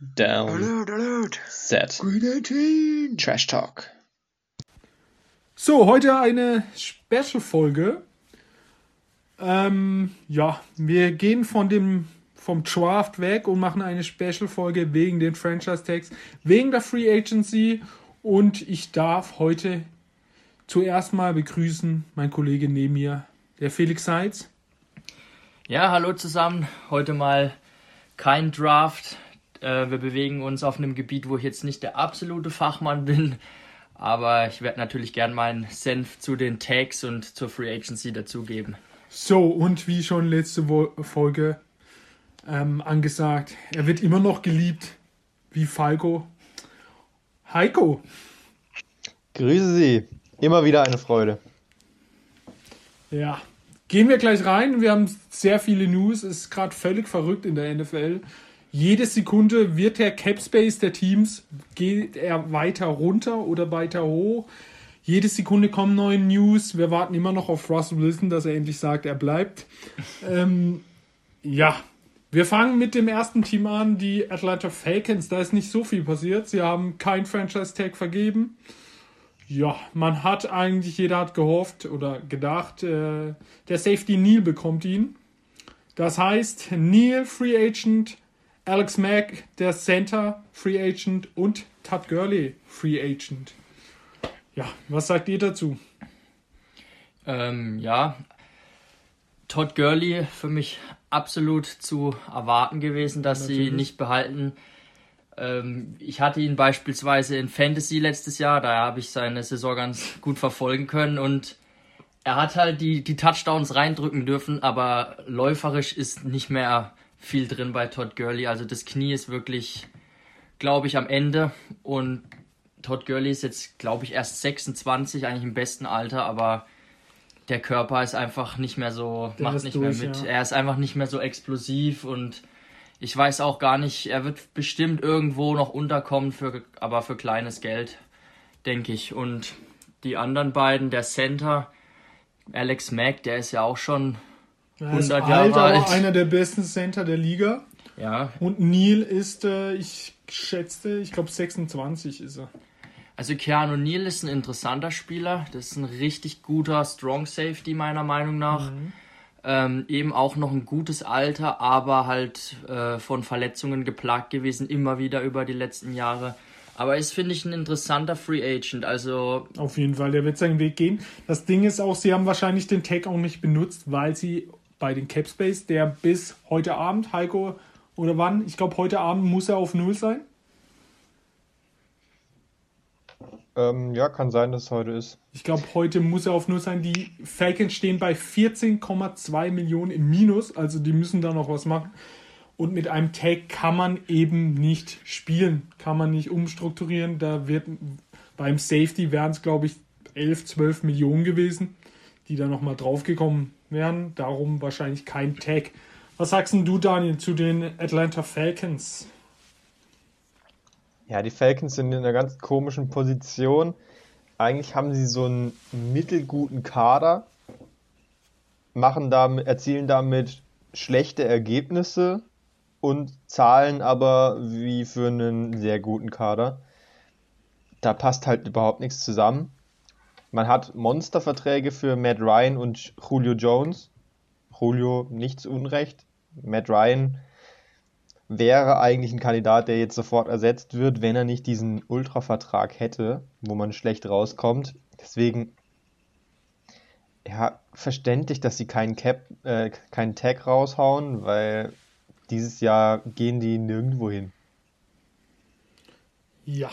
Down. Alert, alert. Set. Green 18. Trash Talk. So, heute eine Special-Folge. Ähm, ja, wir gehen von dem vom Draft weg und machen eine Special-Folge wegen den Franchise-Tags, wegen der Free Agency und ich darf heute zuerst mal begrüßen meinen Kollegen neben mir, der Felix Seitz. Ja, hallo zusammen. Heute mal kein Draft. Äh, wir bewegen uns auf einem Gebiet, wo ich jetzt nicht der absolute Fachmann bin. Aber ich werde natürlich gern meinen Senf zu den Tags und zur Free Agency dazugeben. So, und wie schon letzte Wo Folge ähm, angesagt, er wird immer noch geliebt, wie Falco. Heiko. Grüße Sie. Immer wieder eine Freude. Ja, gehen wir gleich rein. Wir haben sehr viele News. Es ist gerade völlig verrückt in der NFL. Jede Sekunde wird der Cap Space der Teams, geht er weiter runter oder weiter hoch. Jede Sekunde kommen neue News. Wir warten immer noch auf Russell Wilson, dass er endlich sagt, er bleibt. ähm, ja, wir fangen mit dem ersten Team an, die Atlanta Falcons. Da ist nicht so viel passiert. Sie haben kein Franchise-Tag vergeben. Ja, man hat eigentlich, jeder hat gehofft oder gedacht, äh, der Safety Neil bekommt ihn. Das heißt, Neil Free Agent, Alex Mack, der Center Free Agent und Todd Gurley Free Agent. Ja, was sagt ihr dazu? Ähm, ja, Todd Gurley für mich absolut zu erwarten gewesen, dass sie Natürlich. nicht behalten. Ähm, ich hatte ihn beispielsweise in Fantasy letztes Jahr, da habe ich seine Saison ganz gut verfolgen können und er hat halt die, die Touchdowns reindrücken dürfen, aber läuferisch ist nicht mehr viel drin bei Todd Gurley. Also das Knie ist wirklich, glaube ich, am Ende und Todd Gurley ist jetzt, glaube ich, erst 26, eigentlich im besten Alter, aber der Körper ist einfach nicht mehr so, Der macht nicht durch, mehr mit. ja. Er ist einfach nicht mehr so explosiv und ich weiß auch gar nicht, er wird bestimmt irgendwo noch unterkommen, für, aber für kleines Geld, denke ich. Und die anderen beiden, der Center, Alex Mack, der ist ja auch schon, Er ist 100 alt, Jahre aber alt. einer der besten Center der Liga. ja, Und Neil ist, äh, ich schätzte, ich glaube 26 ist er. Also Keanu Neal ist ein interessanter Spieler. Das ist ein richtig guter Strong Safety meiner Meinung nach. Ähm, eben auch noch ein gutes Alter, aber halt äh, von Verletzungen geplagt gewesen, immer wieder über die letzten Jahre. Aber ist, finde ich, ein interessanter Free Agent. Also Auf jeden Fall, der wird seinen Weg gehen. Das Ding ist auch, sie haben wahrscheinlich den Tag auch nicht benutzt, weil sie bei den Capspace, der bis heute Abend, Heiko, oder wann? Ich glaube, heute Abend muss er auf Null sein. Ähm, ja, kann sein, dass es heute ist. Ich glaube, heute muss er auf Null sein. Die Falcons stehen bei 14,2 Millionen im Minus, also die müssen da noch was machen. Und mit einem Tag kann man eben nicht spielen, kann man nicht umstrukturieren. Da wird beim Safety wären es, glaube ich, 11, 12 Millionen gewesen, die da nochmal draufgekommen wären. Darum wahrscheinlich kein Tag. Was sagst du, Daniel, zu den Atlanta Falcons? Ja, die Falcons sind in einer ganz komischen Position. Eigentlich haben sie so einen mittelguten Kader, machen damit, erzielen damit schlechte Ergebnisse und zahlen aber wie für einen sehr guten Kader. Da passt halt überhaupt nichts zusammen. Man hat Monsterverträge für Matt Ryan und Julio Jones. Julio nicht zu Unrecht. Matt Ryan wäre eigentlich ein Kandidat, der jetzt sofort ersetzt wird, wenn er nicht diesen Ultra-Vertrag hätte, wo man schlecht rauskommt. Deswegen, ja, verständlich, dass sie keinen Cap, äh, keinen Tag raushauen, weil dieses Jahr gehen die nirgendwo hin. Ja.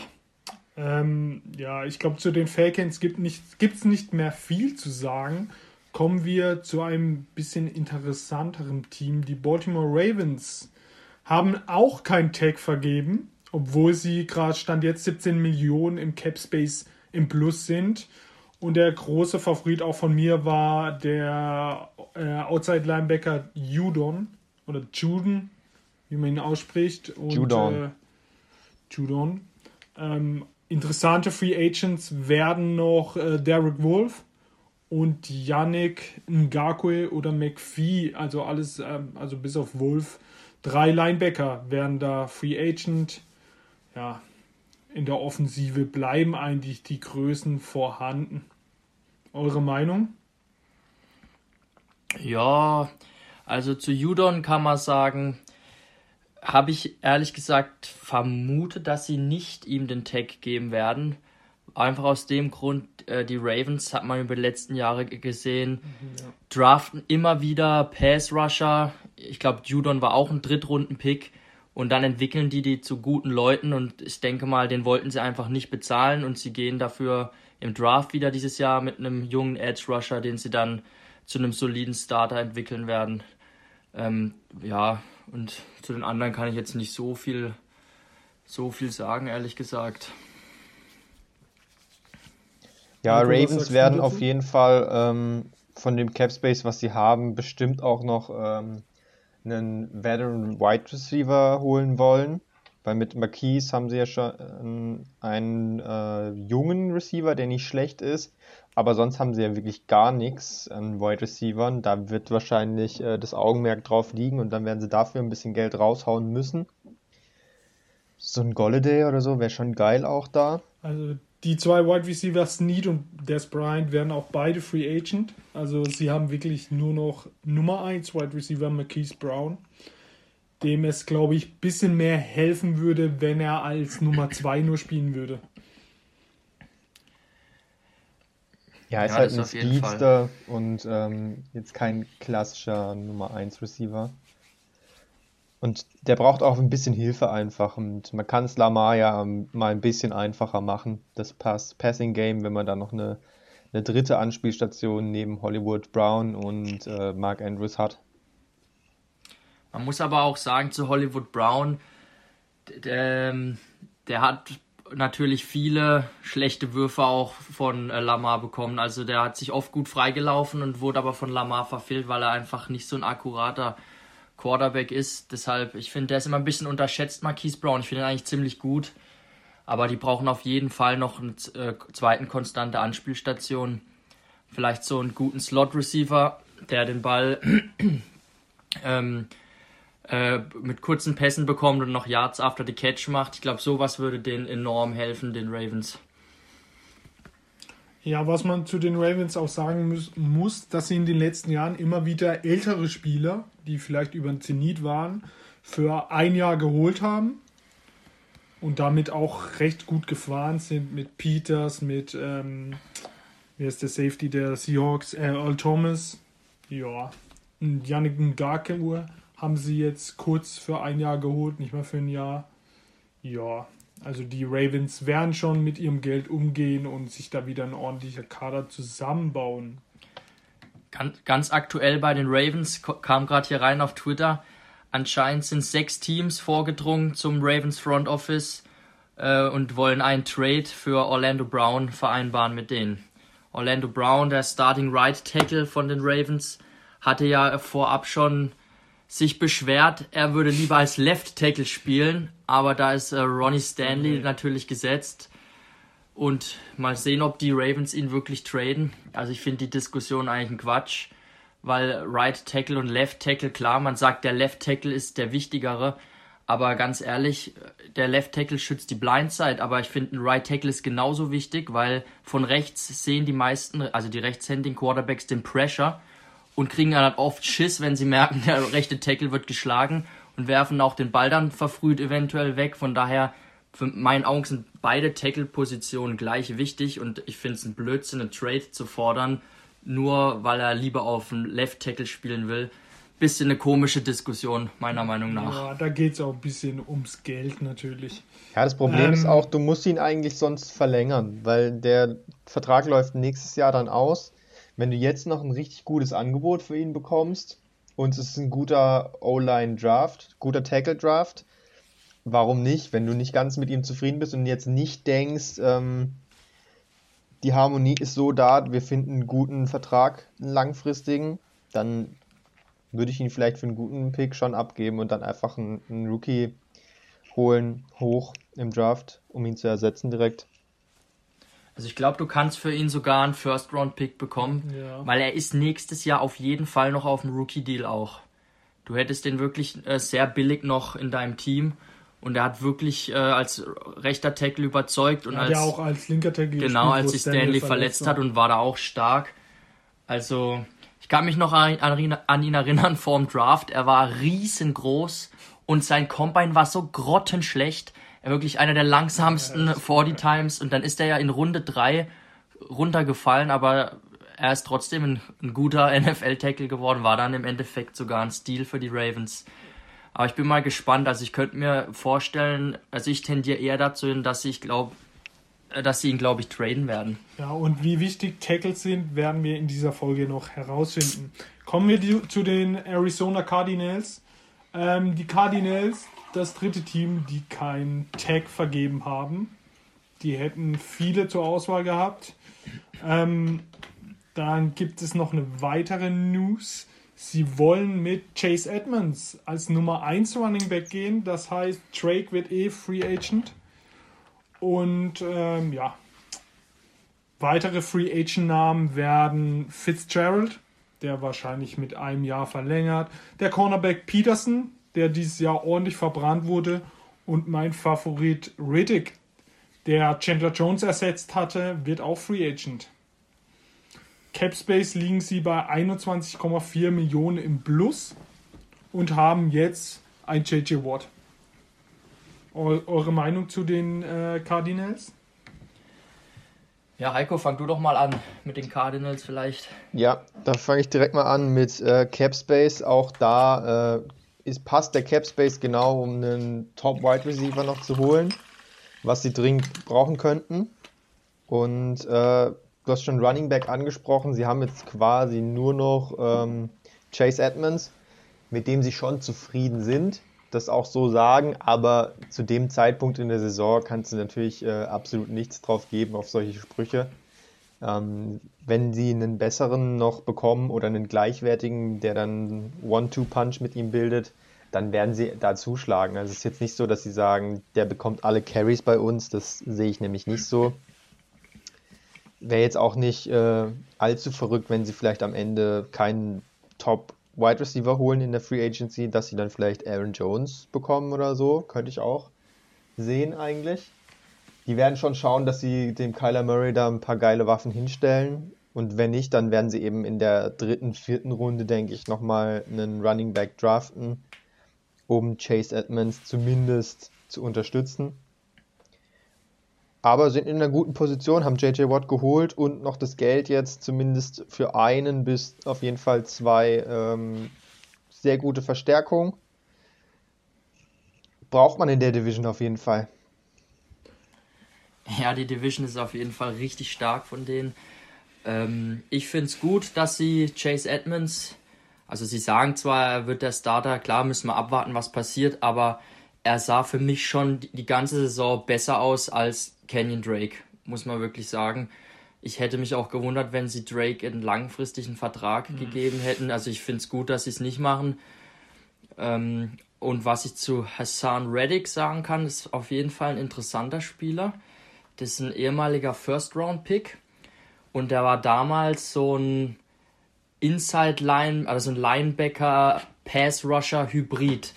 Ähm, ja, ich glaube, zu den Falcons gibt es nicht, gibt's nicht mehr viel zu sagen. Kommen wir zu einem bisschen interessanteren Team. Die Baltimore Ravens haben auch kein Tag vergeben, obwohl sie gerade Stand jetzt 17 Millionen im Cap Space im Plus sind. Und der große Favorit auch von mir war der äh, Outside Linebacker Judon oder Juden, wie man ihn ausspricht. Und, Judon. Äh, Judon. Ähm, interessante Free Agents werden noch äh, Derek Wolf und Yannick Ngakwe oder McPhee, also alles, ähm, also bis auf Wolf, Drei Linebacker werden da Free Agent. Ja, in der Offensive bleiben eigentlich die Größen vorhanden. Eure Meinung? Ja, also zu Judon kann man sagen, habe ich ehrlich gesagt vermutet, dass sie nicht ihm den Tag geben werden. Einfach aus dem Grund, äh, die Ravens hat man über die letzten Jahre gesehen, ja. draften immer wieder Pass-Rusher. Ich glaube, Judon war auch ein Drittrunden-Pick. Und dann entwickeln die die zu guten Leuten und ich denke mal, den wollten sie einfach nicht bezahlen und sie gehen dafür im Draft wieder dieses Jahr mit einem jungen Edge Rusher, den sie dann zu einem soliden Starter entwickeln werden. Ähm, ja, und zu den anderen kann ich jetzt nicht so viel, so viel sagen, ehrlich gesagt. Ja, Ravens werden auf jeden Fall ähm, von dem Cap Space, was sie haben, bestimmt auch noch ähm, einen Veteran Wide Receiver holen wollen. Weil mit Marquise haben sie ja schon einen äh, jungen Receiver, der nicht schlecht ist. Aber sonst haben sie ja wirklich gar nichts an Wide Receivern. Da wird wahrscheinlich äh, das Augenmerk drauf liegen und dann werden sie dafür ein bisschen Geld raushauen müssen. So ein Golladay oder so wäre schon geil auch da. Also die zwei Wide Receivers, Snead und Des Bryant, werden auch beide Free Agent. Also sie haben wirklich nur noch Nummer 1 Wide Receiver Marquise Brown, dem es, glaube ich, ein bisschen mehr helfen würde, wenn er als Nummer 2 nur spielen würde. Ja, ist ja, halt ein Speedster und ähm, jetzt kein klassischer Nummer 1 Receiver. Und der braucht auch ein bisschen Hilfe einfach. Und man kann es Lamar ja mal ein bisschen einfacher machen, das Pass Passing Game, wenn man da noch eine, eine dritte Anspielstation neben Hollywood Brown und äh, Mark Andrews hat. Man muss aber auch sagen zu Hollywood Brown, der, ähm, der hat natürlich viele schlechte Würfe auch von äh, Lamar bekommen. Also der hat sich oft gut freigelaufen und wurde aber von Lamar verfehlt, weil er einfach nicht so ein akkurater Quarterback ist. Deshalb, ich finde, der ist immer ein bisschen unterschätzt, Marquise Brown. Ich finde ihn eigentlich ziemlich gut. Aber die brauchen auf jeden Fall noch einen äh, zweiten konstante Anspielstation. Vielleicht so einen guten Slot-Receiver, der den Ball ähm, äh, mit kurzen Pässen bekommt und noch Yards after the Catch macht. Ich glaube, sowas würde denen enorm helfen, den Ravens. Ja, was man zu den Ravens auch sagen muss, muss, dass sie in den letzten Jahren immer wieder ältere Spieler, die vielleicht über den Zenit waren, für ein Jahr geholt haben und damit auch recht gut gefahren sind mit Peters, mit, ähm, wer ist der Safety der Seahawks, äh, Earl Thomas, ja, Yannick Ngakemur haben sie jetzt kurz für ein Jahr geholt, nicht mal für ein Jahr. Ja, also die Ravens werden schon mit ihrem Geld umgehen und sich da wieder ein ordentlicher Kader zusammenbauen. Ganz, ganz aktuell bei den Ravens kam gerade hier rein auf Twitter. Anscheinend sind sechs Teams vorgedrungen zum Ravens Front Office äh, und wollen einen Trade für Orlando Brown vereinbaren mit denen. Orlando Brown, der Starting Right Tackle von den Ravens, hatte ja vorab schon sich beschwert, er würde lieber als Left Tackle spielen, aber da ist äh, Ronnie Stanley natürlich gesetzt. Und mal sehen, ob die Ravens ihn wirklich traden. Also ich finde die Diskussion eigentlich ein Quatsch, weil Right Tackle und Left Tackle, klar, man sagt, der Left Tackle ist der wichtigere, aber ganz ehrlich, der Left Tackle schützt die Blindside, aber ich finde, ein Right Tackle ist genauso wichtig, weil von rechts sehen die meisten, also die rechtshändigen Quarterbacks den Pressure und kriegen dann oft Schiss, wenn sie merken, der rechte Tackle wird geschlagen und werfen auch den Ball dann verfrüht eventuell weg. Von daher, für meinen Augen sind beide Tackle-Positionen gleich wichtig und ich finde es ein Blödsinn, einen Trade zu fordern, nur weil er lieber auf dem Left Tackle spielen will. Bisschen eine komische Diskussion, meiner Meinung nach. Ja, da geht es auch ein bisschen ums Geld natürlich. Ja, das Problem ähm, ist auch, du musst ihn eigentlich sonst verlängern, weil der Vertrag läuft nächstes Jahr dann aus wenn du jetzt noch ein richtig gutes Angebot für ihn bekommst und es ist ein guter O-Line-Draft, guter Tackle-Draft, warum nicht, wenn du nicht ganz mit ihm zufrieden bist und jetzt nicht denkst, ähm, die Harmonie ist so da, wir finden einen guten Vertrag, einen langfristigen, dann würde ich ihn vielleicht für einen guten Pick schon abgeben und dann einfach einen, einen Rookie holen, hoch im Draft, um ihn zu ersetzen direkt. Also ich glaube, du kannst für ihn sogar einen First-Round-Pick bekommen, ja. weil er ist nächstes Jahr auf jeden Fall noch auf dem Rookie-Deal auch. Du hättest den wirklich äh, sehr billig noch in deinem Team. Und er hat wirklich äh, als rechter Tackle überzeugt und Hat als ja auch als linker Tackle genau gespielt, als sich Stanley verletzt hat und war da auch stark. Also ich kann mich noch an, an, an ihn erinnern vor dem Draft. Er war riesengroß und sein Combine war so grottenschlecht. Er wirklich einer der langsamsten 40 Times und dann ist er ja in Runde 3 runtergefallen, aber er ist trotzdem ein, ein guter NFL-Tackle geworden, war dann im Endeffekt sogar ein Stil für die Ravens. Aber ich bin mal gespannt. Also ich könnte mir vorstellen, also ich tendiere eher dazu hin, dass ich glaube, dass sie ihn, glaube ich, traden werden. Ja, und wie wichtig Tackles sind, werden wir in dieser Folge noch herausfinden. Kommen wir zu den Arizona Cardinals. Ähm, die Cardinals, das dritte Team, die kein Tag vergeben haben. Die hätten viele zur Auswahl gehabt. Ähm, dann gibt es noch eine weitere News. Sie wollen mit Chase Edmonds als Nummer 1 Running Back gehen. Das heißt, Drake wird eh Free Agent. Und ähm, ja, weitere Free Agent Namen werden Fitzgerald, der wahrscheinlich mit einem Jahr verlängert, der Cornerback Peterson, der dieses Jahr ordentlich verbrannt wurde, und mein Favorit Riddick, der Chandler Jones ersetzt hatte, wird auch Free Agent. Capspace liegen sie bei 21,4 Millionen im Plus und haben jetzt ein JJ Watt. Eu eure Meinung zu den äh, Cardinals? Ja, Heiko, fang du doch mal an mit den Cardinals vielleicht. Ja, da fange ich direkt mal an mit äh, Capspace. Auch da äh, ist, passt der Capspace genau, um einen Top-Wide Receiver noch zu holen, was sie dringend brauchen könnten. Und äh, du hast schon Running Back angesprochen. Sie haben jetzt quasi nur noch ähm, Chase Edmonds, mit dem sie schon zufrieden sind, das auch so sagen. Aber zu dem Zeitpunkt in der Saison kannst du natürlich äh, absolut nichts drauf geben auf solche Sprüche. Ähm, wenn sie einen besseren noch bekommen oder einen gleichwertigen, der dann One-Two-Punch mit ihm bildet, dann werden sie da zuschlagen. Also es ist jetzt nicht so, dass sie sagen, der bekommt alle Carries bei uns. Das sehe ich nämlich nicht so. Wäre jetzt auch nicht äh, allzu verrückt, wenn sie vielleicht am Ende keinen Top Wide Receiver holen in der Free Agency, dass sie dann vielleicht Aaron Jones bekommen oder so. Könnte ich auch sehen eigentlich. Die werden schon schauen, dass sie dem Kyler Murray da ein paar geile Waffen hinstellen. Und wenn nicht, dann werden sie eben in der dritten, vierten Runde, denke ich, nochmal einen Running Back draften, um Chase Edmonds zumindest zu unterstützen. Aber sind in einer guten Position, haben JJ Watt geholt und noch das Geld jetzt zumindest für einen bis auf jeden Fall zwei ähm, sehr gute Verstärkungen. Braucht man in der Division auf jeden Fall. Ja, die Division ist auf jeden Fall richtig stark von denen. Ähm, ich finde es gut, dass sie Chase Edmonds, also sie sagen zwar, er wird der Starter, klar müssen wir abwarten, was passiert, aber er sah für mich schon die ganze Saison besser aus als Kenyon Drake, muss man wirklich sagen. Ich hätte mich auch gewundert, wenn sie Drake einen langfristigen Vertrag mhm. gegeben hätten. Also ich finde es gut, dass sie es nicht machen. Ähm, und was ich zu Hassan Reddick sagen kann, ist auf jeden Fall ein interessanter Spieler. Das ist ein ehemaliger First-Round-Pick. Und der war damals so ein Inside-Line, also ein Linebacker-Pass-Rusher-Hybrid.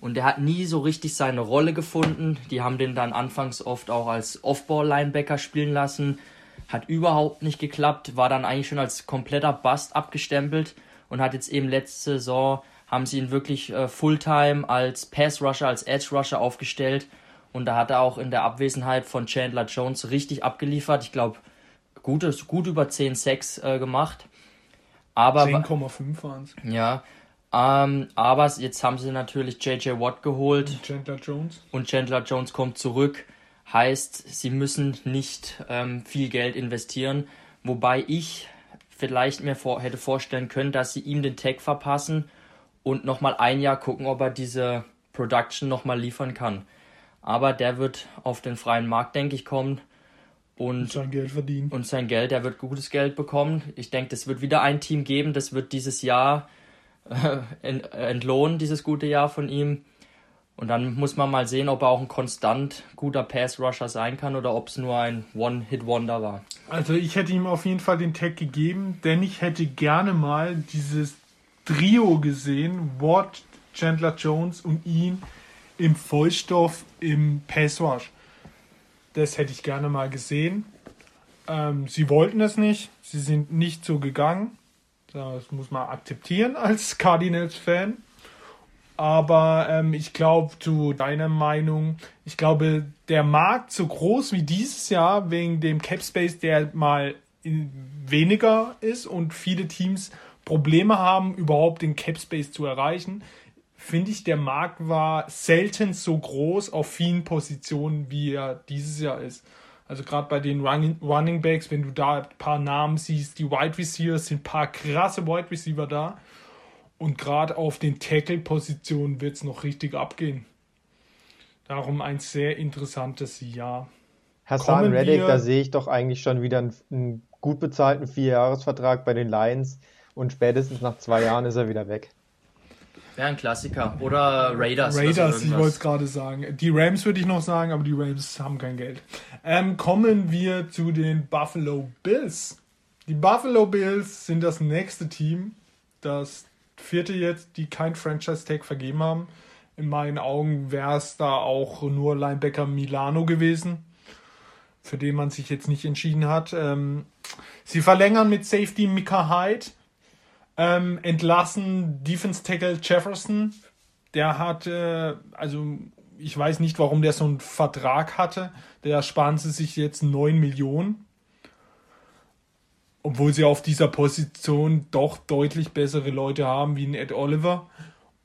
Und der hat nie so richtig seine Rolle gefunden. Die haben den dann anfangs oft auch als Off-Ball-Linebacker spielen lassen. Hat überhaupt nicht geklappt, war dann eigentlich schon als kompletter Bust abgestempelt und hat jetzt eben letzte Saison, haben sie ihn wirklich äh, Fulltime als Pass-Rusher, als Edge-Rusher aufgestellt. Und da hat er auch in der Abwesenheit von Chandler Jones richtig abgeliefert. Ich glaube, gut, gut über 10 Sacks äh, gemacht. 10,5 waren es. Ja, ähm, aber jetzt haben sie natürlich JJ Watt geholt. Und Chandler Jones. Und Chandler Jones kommt zurück. Heißt, sie müssen nicht ähm, viel Geld investieren. Wobei ich vielleicht mir vor, hätte vorstellen können, dass sie ihm den Tag verpassen und nochmal ein Jahr gucken, ob er diese Production nochmal liefern kann. Aber der wird auf den freien Markt, denke ich, kommen. Und, und sein Geld verdienen. Und sein Geld, der wird gutes Geld bekommen. Ich denke, es wird wieder ein Team geben, das wird dieses Jahr entlohnen, dieses gute Jahr von ihm. Und dann muss man mal sehen, ob er auch ein konstant guter Pass-Rusher sein kann oder ob es nur ein One-Hit-Wonder war. Also ich hätte ihm auf jeden Fall den Tag gegeben, denn ich hätte gerne mal dieses Trio gesehen, Watt, Chandler Jones und ihn im Vollstoff im Passwash. Das hätte ich gerne mal gesehen. Ähm, sie wollten es nicht. Sie sind nicht so gegangen. Das muss man akzeptieren als Cardinals-Fan. Aber ähm, ich glaube, zu deiner Meinung, ich glaube, der Markt so groß wie dieses Jahr wegen dem Cap Space, der mal weniger ist und viele Teams Probleme haben, überhaupt den Cap Space zu erreichen, finde ich, der Markt war selten so groß auf vielen Positionen, wie er dieses Jahr ist. Also gerade bei den Running, Running Backs, wenn du da ein paar Namen siehst, die Wide Receivers sind ein paar krasse Wide Receiver da. Und gerade auf den Tackle-Positionen wird es noch richtig abgehen. Darum ein sehr interessantes Jahr. Hassan Reddick, da sehe ich doch eigentlich schon wieder einen, einen gut bezahlten Vierjahresvertrag bei den Lions und spätestens nach zwei Jahren ist er wieder weg. Wäre ein Klassiker. Oder Raiders. Raiders, ich wollte es gerade sagen. Die Rams würde ich noch sagen, aber die Rams haben kein Geld. Ähm, kommen wir zu den Buffalo Bills. Die Buffalo Bills sind das nächste Team, das vierte jetzt, die kein Franchise-Tag vergeben haben. In meinen Augen wäre es da auch nur Linebacker Milano gewesen, für den man sich jetzt nicht entschieden hat. Ähm, sie verlängern mit Safety Mika Hyde ähm, entlassen Defense Tackle Jefferson. Der hat, äh, also ich weiß nicht, warum der so einen Vertrag hatte. Der sparen sie sich jetzt 9 Millionen. Obwohl sie auf dieser Position doch deutlich bessere Leute haben wie ein Ed Oliver.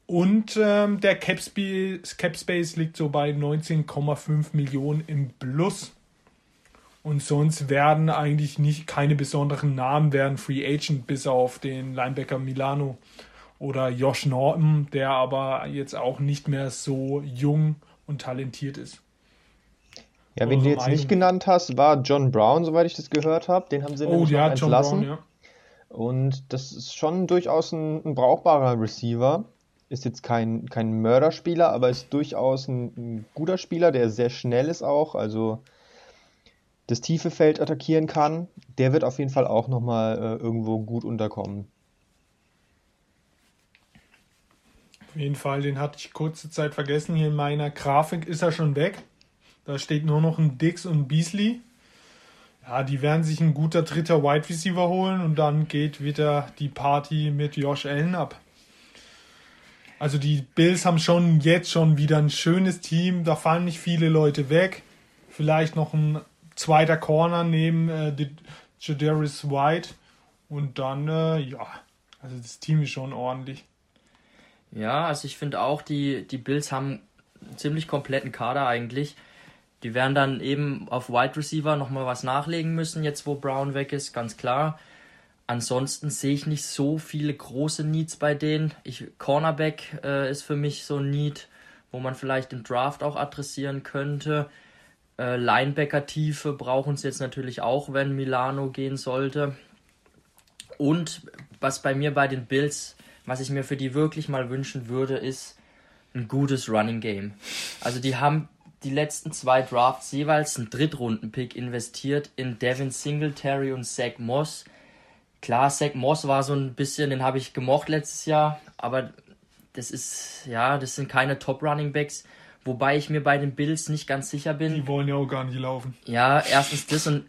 Und ähm, der Cap Space liegt so bei 19,5 Millionen im Plus. Und sonst werden eigentlich nicht keine besonderen Namen werden Free Agent, bis auf den Linebacker Milano oder Josh Norton, der aber jetzt auch nicht mehr so jung und talentiert ist. Ja, wen du jetzt nicht genannt hast, war John Brown, soweit ich das gehört habe. Den haben sie oh, ja, entlassen. Brown, ja. Und das ist schon durchaus ein, ein, brauchbarer Receiver. Ist jetzt kein, kein Mörderspieler, aber ist durchaus ein, ein guter Spieler, der sehr schnell ist auch. Also das tiefe Feld attackieren kann, der wird auf jeden Fall auch nochmal äh, irgendwo gut unterkommen. Auf jeden Fall, den hatte ich kurze Zeit vergessen. Hier in meiner Grafik ist er schon weg. Da steht nur noch ein Dix und Beasley. Ja, die werden sich ein guter dritter Wide Receiver holen und dann geht wieder die Party mit Josh Allen ab. Also die Bills haben schon jetzt schon wieder ein schönes Team. Da fallen nicht viele Leute weg. Vielleicht noch ein zweiter Corner neben äh, Jadaris White. Und dann, äh, ja, also das Team ist schon ordentlich. Ja, also ich finde auch, die, die Bills haben einen ziemlich kompletten Kader eigentlich. Die werden dann eben auf Wide Receiver nochmal was nachlegen müssen, jetzt wo Brown weg ist, ganz klar. Ansonsten sehe ich nicht so viele große Needs bei denen. Ich, Cornerback äh, ist für mich so ein Need, wo man vielleicht im Draft auch adressieren könnte. Äh, Linebacker-Tiefe brauchen sie jetzt natürlich auch, wenn Milano gehen sollte. Und was bei mir bei den Bills, was ich mir für die wirklich mal wünschen würde, ist ein gutes Running Game. Also die haben die letzten zwei Drafts jeweils einen Drittrunden-Pick investiert in Devin Singletary und Zach Moss. Klar, Zach Moss war so ein bisschen, den habe ich gemocht letztes Jahr, aber das ist, ja, das sind keine Top-Running-Backs. Wobei ich mir bei den Bills nicht ganz sicher bin. Die wollen ja auch gar nicht laufen. Ja, erstens das und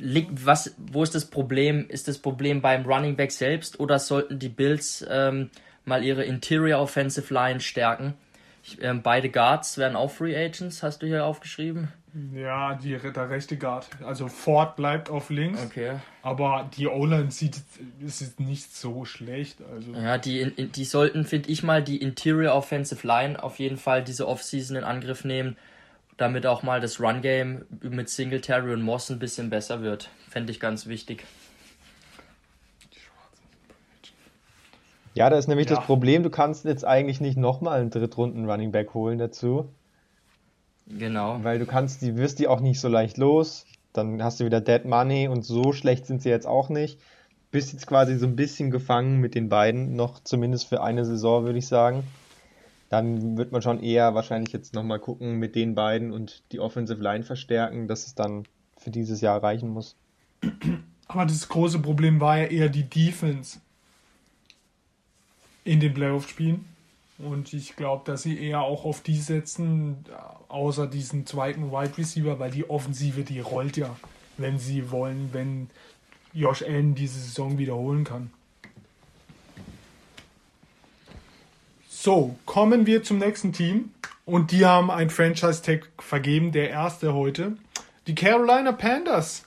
was, wo ist das Problem? Ist das Problem beim Running Back selbst oder sollten die Bills ähm, mal ihre Interior Offensive Line stärken? Ich, ähm, beide Guards werden auch Free Agents, hast du hier aufgeschrieben? Ja, die, der rechte Guard. Also Ford bleibt auf links. Okay. Aber die O-Line sieht ist nicht so schlecht. Also. Ja, die, die sollten, finde ich mal, die Interior Offensive Line auf jeden Fall diese Offseason in Angriff nehmen, damit auch mal das Run-Game mit Singletary und Moss ein bisschen besser wird. Fände ich ganz wichtig. Ja, da ist nämlich ja. das Problem, du kannst jetzt eigentlich nicht nochmal einen Drittrunden Running Back holen dazu. Genau. Weil du kannst, die wirst die auch nicht so leicht los. Dann hast du wieder Dead Money und so schlecht sind sie jetzt auch nicht. Bist jetzt quasi so ein bisschen gefangen mit den beiden, noch zumindest für eine Saison, würde ich sagen. Dann wird man schon eher wahrscheinlich jetzt nochmal gucken mit den beiden und die Offensive Line verstärken, dass es dann für dieses Jahr reichen muss. Aber das große Problem war ja eher die Defense in den Playoff-Spielen. Und ich glaube, dass sie eher auch auf die setzen, außer diesen zweiten Wide Receiver, weil die Offensive, die rollt ja, wenn sie wollen, wenn Josh Allen diese Saison wiederholen kann. So, kommen wir zum nächsten Team. Und die haben ein Franchise-Tag vergeben, der erste heute. Die Carolina Panthers.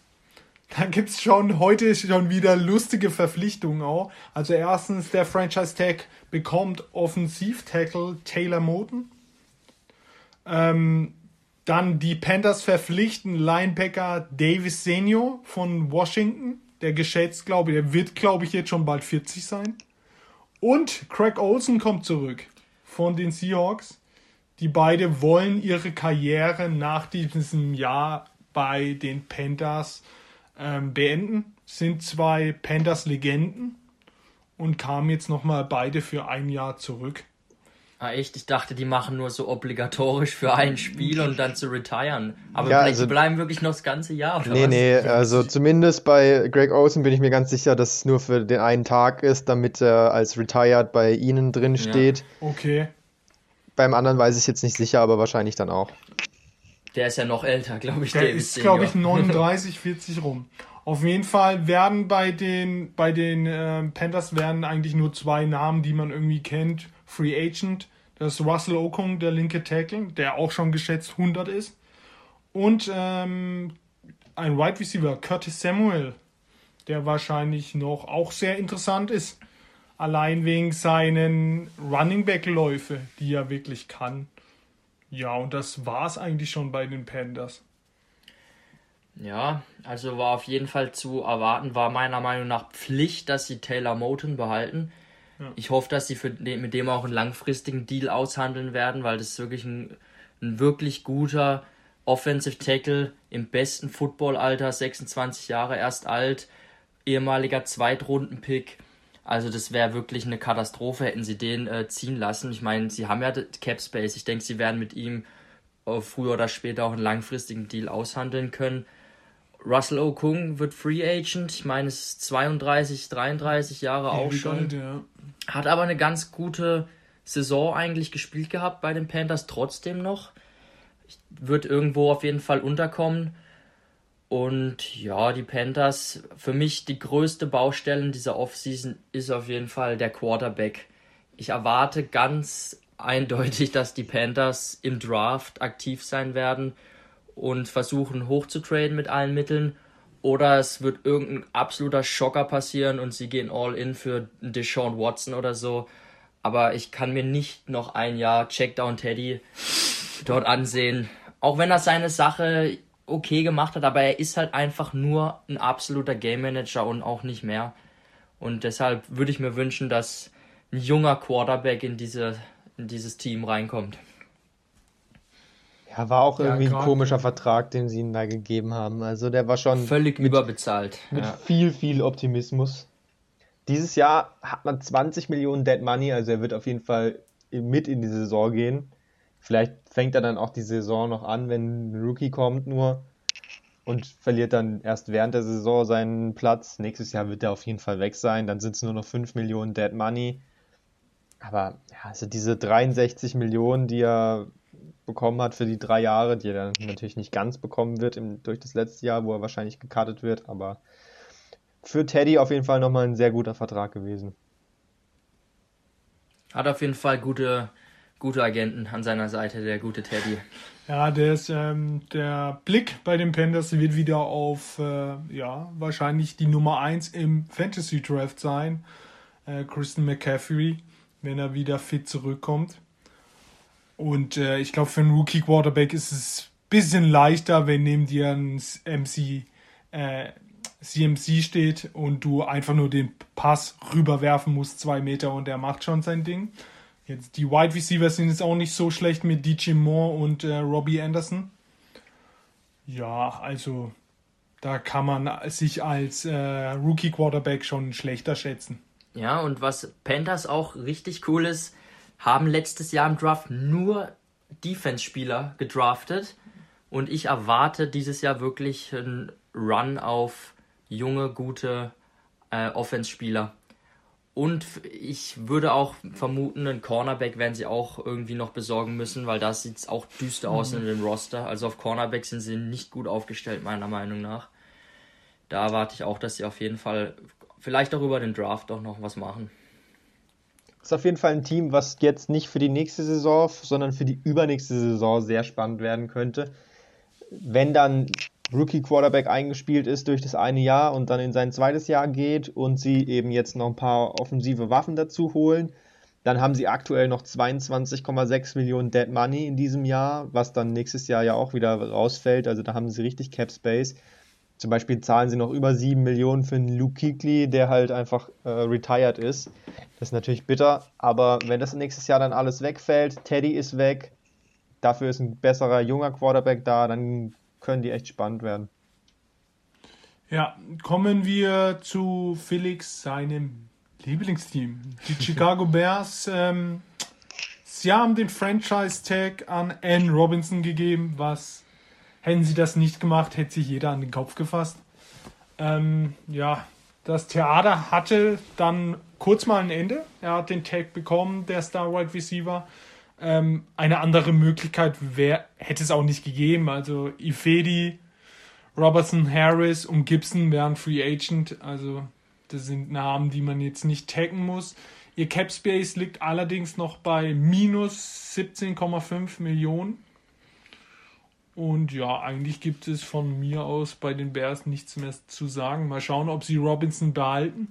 Da gibt es schon heute schon wieder lustige Verpflichtungen auch. Also erstens, der Franchise-Tag bekommt Offensiv-Tackle Taylor Moten. Ähm, dann die Panthers verpflichten Linebacker Davis Senior von Washington. Der geschätzt, glaube ich, der wird, glaube ich, jetzt schon bald 40 sein. Und Craig Olsen kommt zurück von den Seahawks. Die beide wollen ihre Karriere nach diesem Jahr bei den Panthers ähm, beenden. Sind zwei Panthers-Legenden und kamen jetzt nochmal beide für ein Jahr zurück. Ah, echt? Ich dachte, die machen nur so obligatorisch für ein Spiel und dann zu retiren. Aber Ja, vielleicht also- die bleiben wirklich noch das ganze Jahr, oder Nee, was? nee, also zumindest bei Greg Olsen bin ich mir ganz sicher, dass es nur für den einen Tag ist, damit er als Retired bei ihnen drin Ja. steht. Okay. Beim anderen weiß ich jetzt nicht sicher, aber wahrscheinlich dann auch. Der ist ja noch älter, glaube ich, Der Davis ist, glaube ich, Senior. 39, 40 rum. Auf jeden Fall werden bei den, bei den ähm, Panthers werden eigentlich nur zwei Namen, die man irgendwie kennt. Free Agent, das ist Russell Okung, der linke Tackle, der auch schon geschätzt 100 ist. Und ähm, ein Wide Receiver, Curtis Samuel, der wahrscheinlich noch auch sehr interessant ist. Allein wegen seinen Running Back Läufe, die er wirklich kann. Ja, und das war's eigentlich schon bei den Panthers. Ja, also war auf jeden Fall zu erwarten, war meiner Meinung nach Pflicht, dass sie Taylor Moton behalten. Ich hoffe, dass sie für den, mit dem auch einen langfristigen Deal aushandeln werden, weil das ist wirklich ein, ein wirklich guter Offensive Tackle im besten Footballalter, 26 Jahre erst alt, ehemaliger Zweitrunden-Pick. Also das wäre wirklich eine Katastrophe, hätten sie den äh, ziehen lassen. Ich meine, sie haben ja Cap Space. Ich denke, sie werden mit ihm äh, früher oder später auch einen langfristigen Deal aushandeln können. Russell Okung wird Free Agent. Ich meine, es ist 32, 33 Jahre auch schon. alt, ja. Hat aber eine ganz gute Saison eigentlich gespielt gehabt bei den Panthers trotzdem noch. Wird irgendwo auf jeden Fall unterkommen. Und ja, die Panthers, für mich die größte Baustelle dieser Offseason ist auf jeden Fall der Quarterback. Ich erwarte ganz eindeutig, dass die Panthers im Draft aktiv sein werden und versuchen hochzutraden mit allen Mitteln. Oder es wird irgendein absoluter Schocker passieren und sie gehen all in für Deshaun Watson oder so. Aber ich kann mir nicht noch ein Jahr Checkdown Teddy dort ansehen. Auch wenn er seine Sache okay gemacht hat, aber er ist halt einfach nur ein absoluter Game Manager und auch nicht mehr. Und deshalb würde ich mir wünschen, dass ein junger Quarterback in, diese, in dieses Team reinkommt. Ja, war auch Ja, irgendwie ein grad- komischer Vertrag, den sie ihm da gegeben haben. Also der war schon Völlig überbezahlt. mit Ja. viel, viel Optimismus. Dieses Jahr hat man 20 Millionen Dead Money, also er wird auf jeden Fall mit in die Saison gehen. Vielleicht fängt er dann auch die Saison noch an, wenn ein Rookie kommt nur und verliert dann erst während der Saison seinen Platz. Nächstes Jahr wird er auf jeden Fall weg sein. Dann sind es nur noch 5 Millionen Dead Money. Aber ja, also diese 63 Millionen, die er bekommen hat für die drei Jahre, die er dann natürlich nicht ganz bekommen wird im, durch das letzte Jahr, wo er wahrscheinlich gecuttet wird, aber für Teddy auf jeden Fall nochmal ein sehr guter Vertrag gewesen. Hat auf jeden Fall gute, gute Agenten an seiner Seite, der gute Teddy. Ja, der, ist, ähm, der Blick bei den Panthers wird wieder auf, äh, ja, wahrscheinlich die Nummer 1 im Fantasy Draft sein. Äh, Christian McCaffrey, wenn er wieder fit zurückkommt. Und äh, ich glaube, für einen Rookie Quarterback ist es ein bisschen leichter, wenn neben dir ein MC, äh, CMC steht und du einfach nur den Pass rüberwerfen musst, zwei Meter und er macht schon sein Ding. Jetzt die Wide Receivers sind jetzt auch nicht so schlecht mit DJ Moore und äh, Robbie Anderson. Ja, also da kann man sich als äh, Rookie Quarterback schon schlechter schätzen. Ja, und was Panthers auch richtig cool ist, haben letztes Jahr im Draft nur Defense-Spieler gedraftet. Und ich erwarte dieses Jahr wirklich einen Run auf junge, gute äh, Offense-Spieler. Und ich würde auch vermuten, einen Cornerback werden sie auch irgendwie noch besorgen müssen, weil da sieht es auch düster aus mhm. in dem Roster. Also auf Cornerback sind sie nicht gut aufgestellt, meiner Meinung nach. Da erwarte ich auch, dass sie auf jeden Fall vielleicht auch über den Draft auch noch was machen. Ist auf jeden Fall ein Team, was jetzt nicht für die nächste Saison, sondern für die übernächste Saison sehr spannend werden könnte. Wenn dann Rookie Quarterback eingespielt ist durch das eine Jahr und dann in sein zweites Jahr geht und sie eben jetzt noch ein paar offensive Waffen dazu holen, dann haben sie aktuell noch 22,6 Millionen Dead Money in diesem Jahr, was dann nächstes Jahr ja auch wieder rausfällt. Also da haben sie richtig Cap Space. Zum Beispiel zahlen sie noch über 7 Millionen für einen Luke Kuechly, der halt einfach äh, retired ist. Das ist natürlich bitter, aber wenn das nächstes Jahr dann alles wegfällt, Teddy ist weg, dafür ist ein besserer junger Quarterback da, dann können die echt spannend werden. Ja, kommen wir zu Felix, seinem Lieblingsteam. Die Chicago Bears. Ähm, sie haben den Franchise-Tag an Ann Robinson gegeben, was hätten sie das nicht gemacht, hätte sich jeder an den Kopf gefasst. Ähm, ja, das Theater hatte dann kurz mal ein Ende. Er hat den Tag bekommen, der Star Wide Receiver. Ähm, eine andere Möglichkeit wär, hätte es auch nicht gegeben. Also Ifedi, Robertson, Harris und Gibson wären Free Agent. Also das sind Namen, die man jetzt nicht taggen muss. Ihr Cap Space liegt allerdings noch bei minus 17,5 Millionen. Und ja, eigentlich gibt es von mir aus bei den Bears nichts mehr zu sagen. Mal schauen, ob sie Robinson behalten,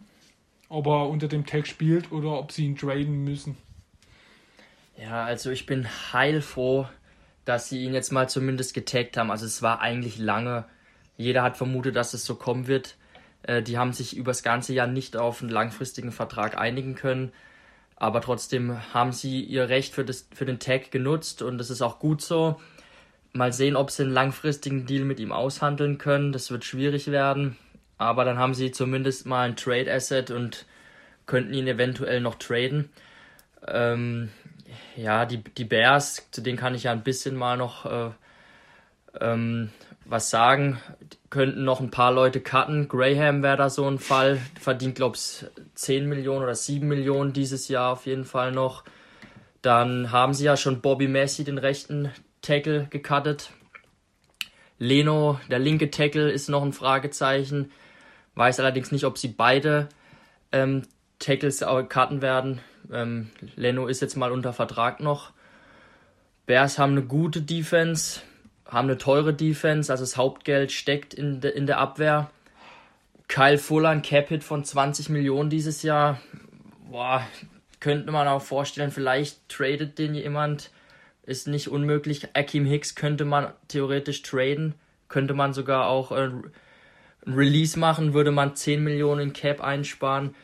ob er unter dem Tag spielt oder ob sie ihn traden müssen. Ja, also ich bin heilfroh, dass sie ihn jetzt mal zumindest getaggt haben. Also es war eigentlich lange. Jeder hat vermutet, dass es so kommen wird. Äh, die haben sich übers ganze Jahr nicht auf einen langfristigen Vertrag einigen können. Aber trotzdem haben sie ihr Recht für, das, für den Tag genutzt und das ist auch gut so. Mal sehen, ob sie einen langfristigen Deal mit ihm aushandeln können. Das wird schwierig werden. Aber dann haben sie zumindest mal ein Trade Asset und könnten ihn eventuell noch traden. Ähm, ja, die, die Bears, zu denen kann ich ja ein bisschen mal noch äh, ähm, was sagen. könnten noch ein paar Leute cutten. Graham wäre da so ein Fall. Verdient, glaube ich, 10 Millionen oder 7 Millionen dieses Jahr auf jeden Fall noch. Dann haben sie ja schon Bobby Messi, den rechten Tackle, gecuttet. Leno, der linke Tackle, ist noch ein Fragezeichen. Weiß allerdings nicht, ob sie beide ähm, Tackles cutten werden. Ähm, Leno ist jetzt mal unter Vertrag noch. Bears haben eine gute Defense, haben eine teure Defense, also das Hauptgeld steckt in, de, in der Abwehr. Kyle Fuller, ein Cap-Hit von 20 Millionen dieses Jahr. Boah, könnte man auch vorstellen, vielleicht tradet den jemand. Ist nicht unmöglich. Akim Hicks könnte man theoretisch traden. Könnte man sogar auch äh, ein Release machen, würde man 10 Millionen Cap einsparen.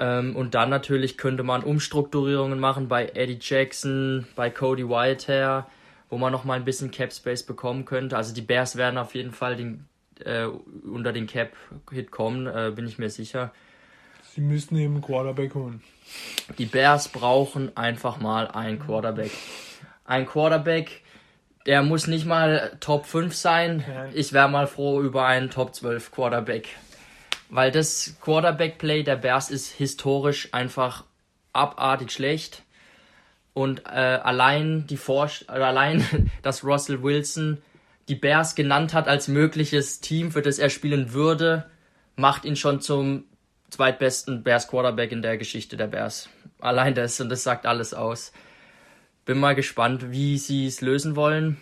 Ähm, und dann natürlich könnte man Umstrukturierungen machen bei Eddie Jackson, bei Cody Whitehair, wo man nochmal ein bisschen Cap Space bekommen könnte. Also die Bears werden auf jeden Fall den, äh, unter den Cap Hit kommen, äh, bin ich mir sicher. Sie müssen eben einen Quarterback holen. Die Bears brauchen einfach mal einen Quarterback. Ein Quarterback, der muss nicht mal Top 5 sein. Ich wäre mal froh über einen Top 12 Quarterback. Weil das Quarterback-Play der Bears ist historisch einfach abartig schlecht. Und äh, allein die Forsch äh, allein, dass Russell Wilson die Bears genannt hat als mögliches Team, für das er spielen würde, macht ihn schon zum zweitbesten Bears Quarterback in der Geschichte der Bears. Allein das und das sagt alles aus. Bin mal gespannt, wie sie es lösen wollen.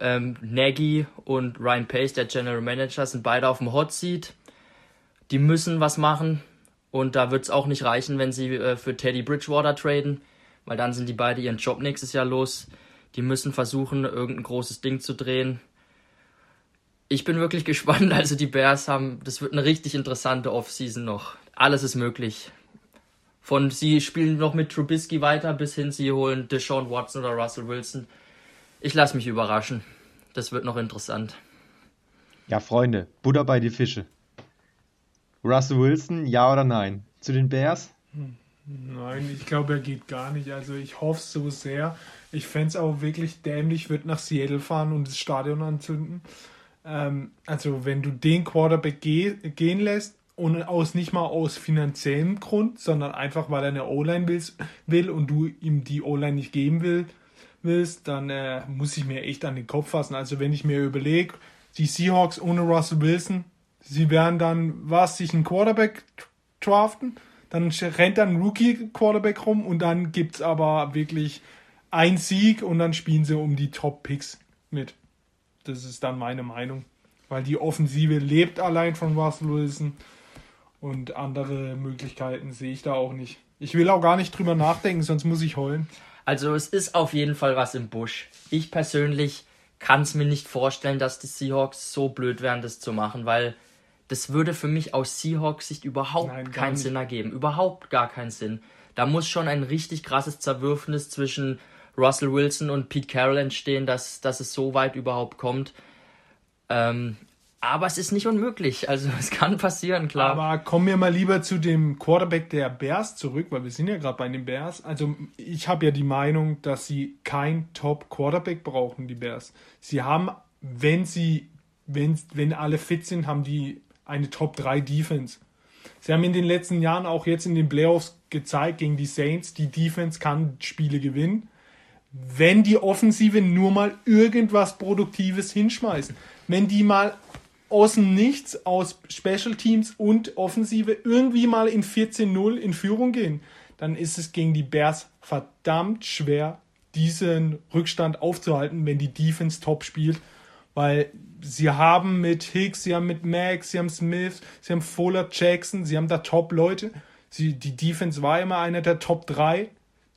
Ähm, Nagy und Ryan Pace, der General Manager, sind beide auf dem Hot Seat die müssen was machen. Und da wird es auch nicht reichen, wenn sie äh, für Teddy Bridgewater traden, weil dann sind die beide ihren Job nächstes Jahr los. Die müssen versuchen, irgendein großes Ding zu drehen. Ich bin wirklich gespannt. Also die Bears haben, das wird eine richtig interessante Offseason noch. Alles ist möglich. Von sie spielen noch mit Trubisky weiter bis hin sie holen Deshaun Watson oder Russell Wilson. Ich lasse mich überraschen. Das wird noch interessant. Ja, Freunde, Butter bei die Fische. Russell Wilson, ja oder nein? Zu den Bears? Nein, ich glaube, er geht gar nicht. Also ich hoffe es so sehr. Ich fände es auch wirklich dämlich, wird nach Seattle fahren und das Stadion anzünden. Ähm, also wenn du den Quarterback geh gehen lässt und aus nicht mal aus finanziellem Grund, sondern einfach weil er eine O-Line will, will und du ihm die O-Line nicht geben will, willst, dann äh, muss ich mir echt an den Kopf fassen. Also wenn ich mir überlege, die Seahawks ohne Russell Wilson, sie werden dann was sich einen Quarterback draften, dann rennt dann ein Rookie Quarterback rum und dann gibt es aber wirklich ein Sieg und dann spielen sie um die Top Picks mit. Das ist dann meine Meinung, weil die Offensive lebt allein von Russell Wilson. Und andere Möglichkeiten sehe ich da auch nicht. Ich will auch gar nicht drüber nachdenken, sonst muss ich heulen. Also es ist auf jeden Fall was im Busch. Ich persönlich kann es mir nicht vorstellen, dass die Seahawks so blöd wären, das zu machen, weil das würde für mich aus Seahawks Sicht überhaupt Nein, keinen. Sinn ergeben. Überhaupt gar keinen Sinn. Da muss schon ein richtig krasses Zerwürfnis zwischen Russell Wilson und Pete Carroll entstehen, dass, dass es so weit überhaupt kommt. Ähm, aber es ist nicht unmöglich. Also es kann passieren, klar. Aber kommen wir mal lieber zu dem Quarterback der Bears zurück, weil wir sind ja gerade bei den Bears. Also ich habe ja die Meinung, dass sie kein Top-Quarterback brauchen, die Bears. Sie haben, wenn sie, wenn, wenn alle fit sind, haben die eine Top-3 Defense. Sie haben in den letzten Jahren auch jetzt in den Playoffs gezeigt gegen die Saints, die Defense kann Spiele gewinnen, wenn die Offensive nur mal irgendwas Produktives hinschmeißen. Wenn die mal aus dem Nichts, aus Special Teams und Offensive irgendwie mal in 14-0 in Führung gehen, dann ist es gegen die Bears verdammt schwer, diesen Rückstand aufzuhalten, wenn die Defense top spielt, weil sie haben mit Hicks, sie haben mit Max, sie haben Smith, sie haben Fuller Jackson, sie haben da Top-Leute. die Defense war immer einer der Top 3.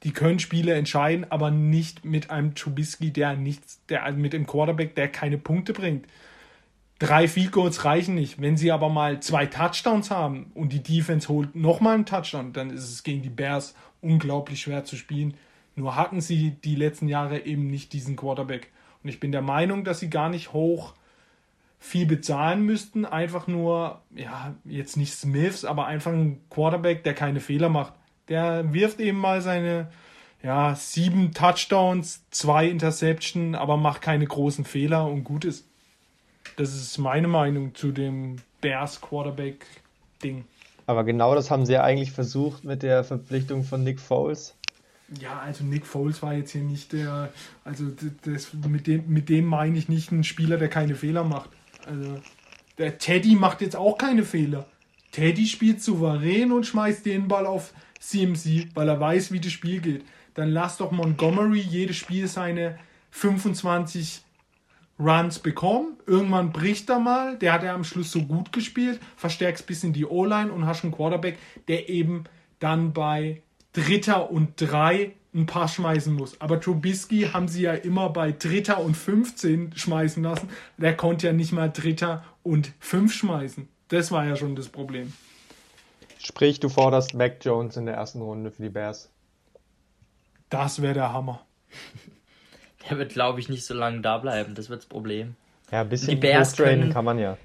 Die können Spiele entscheiden, aber nicht mit einem Trubisky, der nichts, der mit dem Quarterback, der keine Punkte bringt. Drei Field Goals reichen nicht. Wenn sie aber mal zwei Touchdowns haben und die Defense holt nochmal einen Touchdown, dann ist es gegen die Bears unglaublich schwer zu spielen. Nur hatten sie die letzten Jahre eben nicht diesen Quarterback. Und ich bin der Meinung, dass sie gar nicht hoch viel bezahlen müssten. Einfach nur, ja, jetzt nicht Smiths, aber einfach ein Quarterback, der keine Fehler macht. Der wirft eben mal seine, ja, sieben Touchdowns, zwei Interception, aber macht keine großen Fehler und gut ist. Das ist meine Meinung zu dem Bears Quarterback-Ding. Aber genau das haben sie ja eigentlich versucht mit der Verpflichtung von Nick Foles. Ja, also Nick Foles war jetzt hier nicht der, also das, mit, dem, mit dem meine ich nicht einen Spieler, der keine Fehler macht. Also der Teddy macht jetzt auch keine Fehler. Teddy spielt souverän und schmeißt den Ball auf CMC, weil er weiß, wie das Spiel geht. Dann lass doch Montgomery jedes Spiel seine 25 Runs bekommen. Irgendwann bricht er mal. Der hat ja am Schluss so gut gespielt. Verstärkst bisschen die O-Line und hast einen Quarterback, der eben dann bei Dritter und Drei ein paar schmeißen muss. Aber Trubisky haben sie ja immer bei Dritter und 15 schmeißen lassen. Der konnte ja nicht mal Dritter und 5 schmeißen. Das war ja schon das Problem. Sprich, du forderst Mac Jones in der ersten Runde für die Bears. Das wäre der Hammer. Der wird, glaube ich, nicht so lange da bleiben. Das wird das Problem. Ja, ein bisschen die Bears können, kann man ja.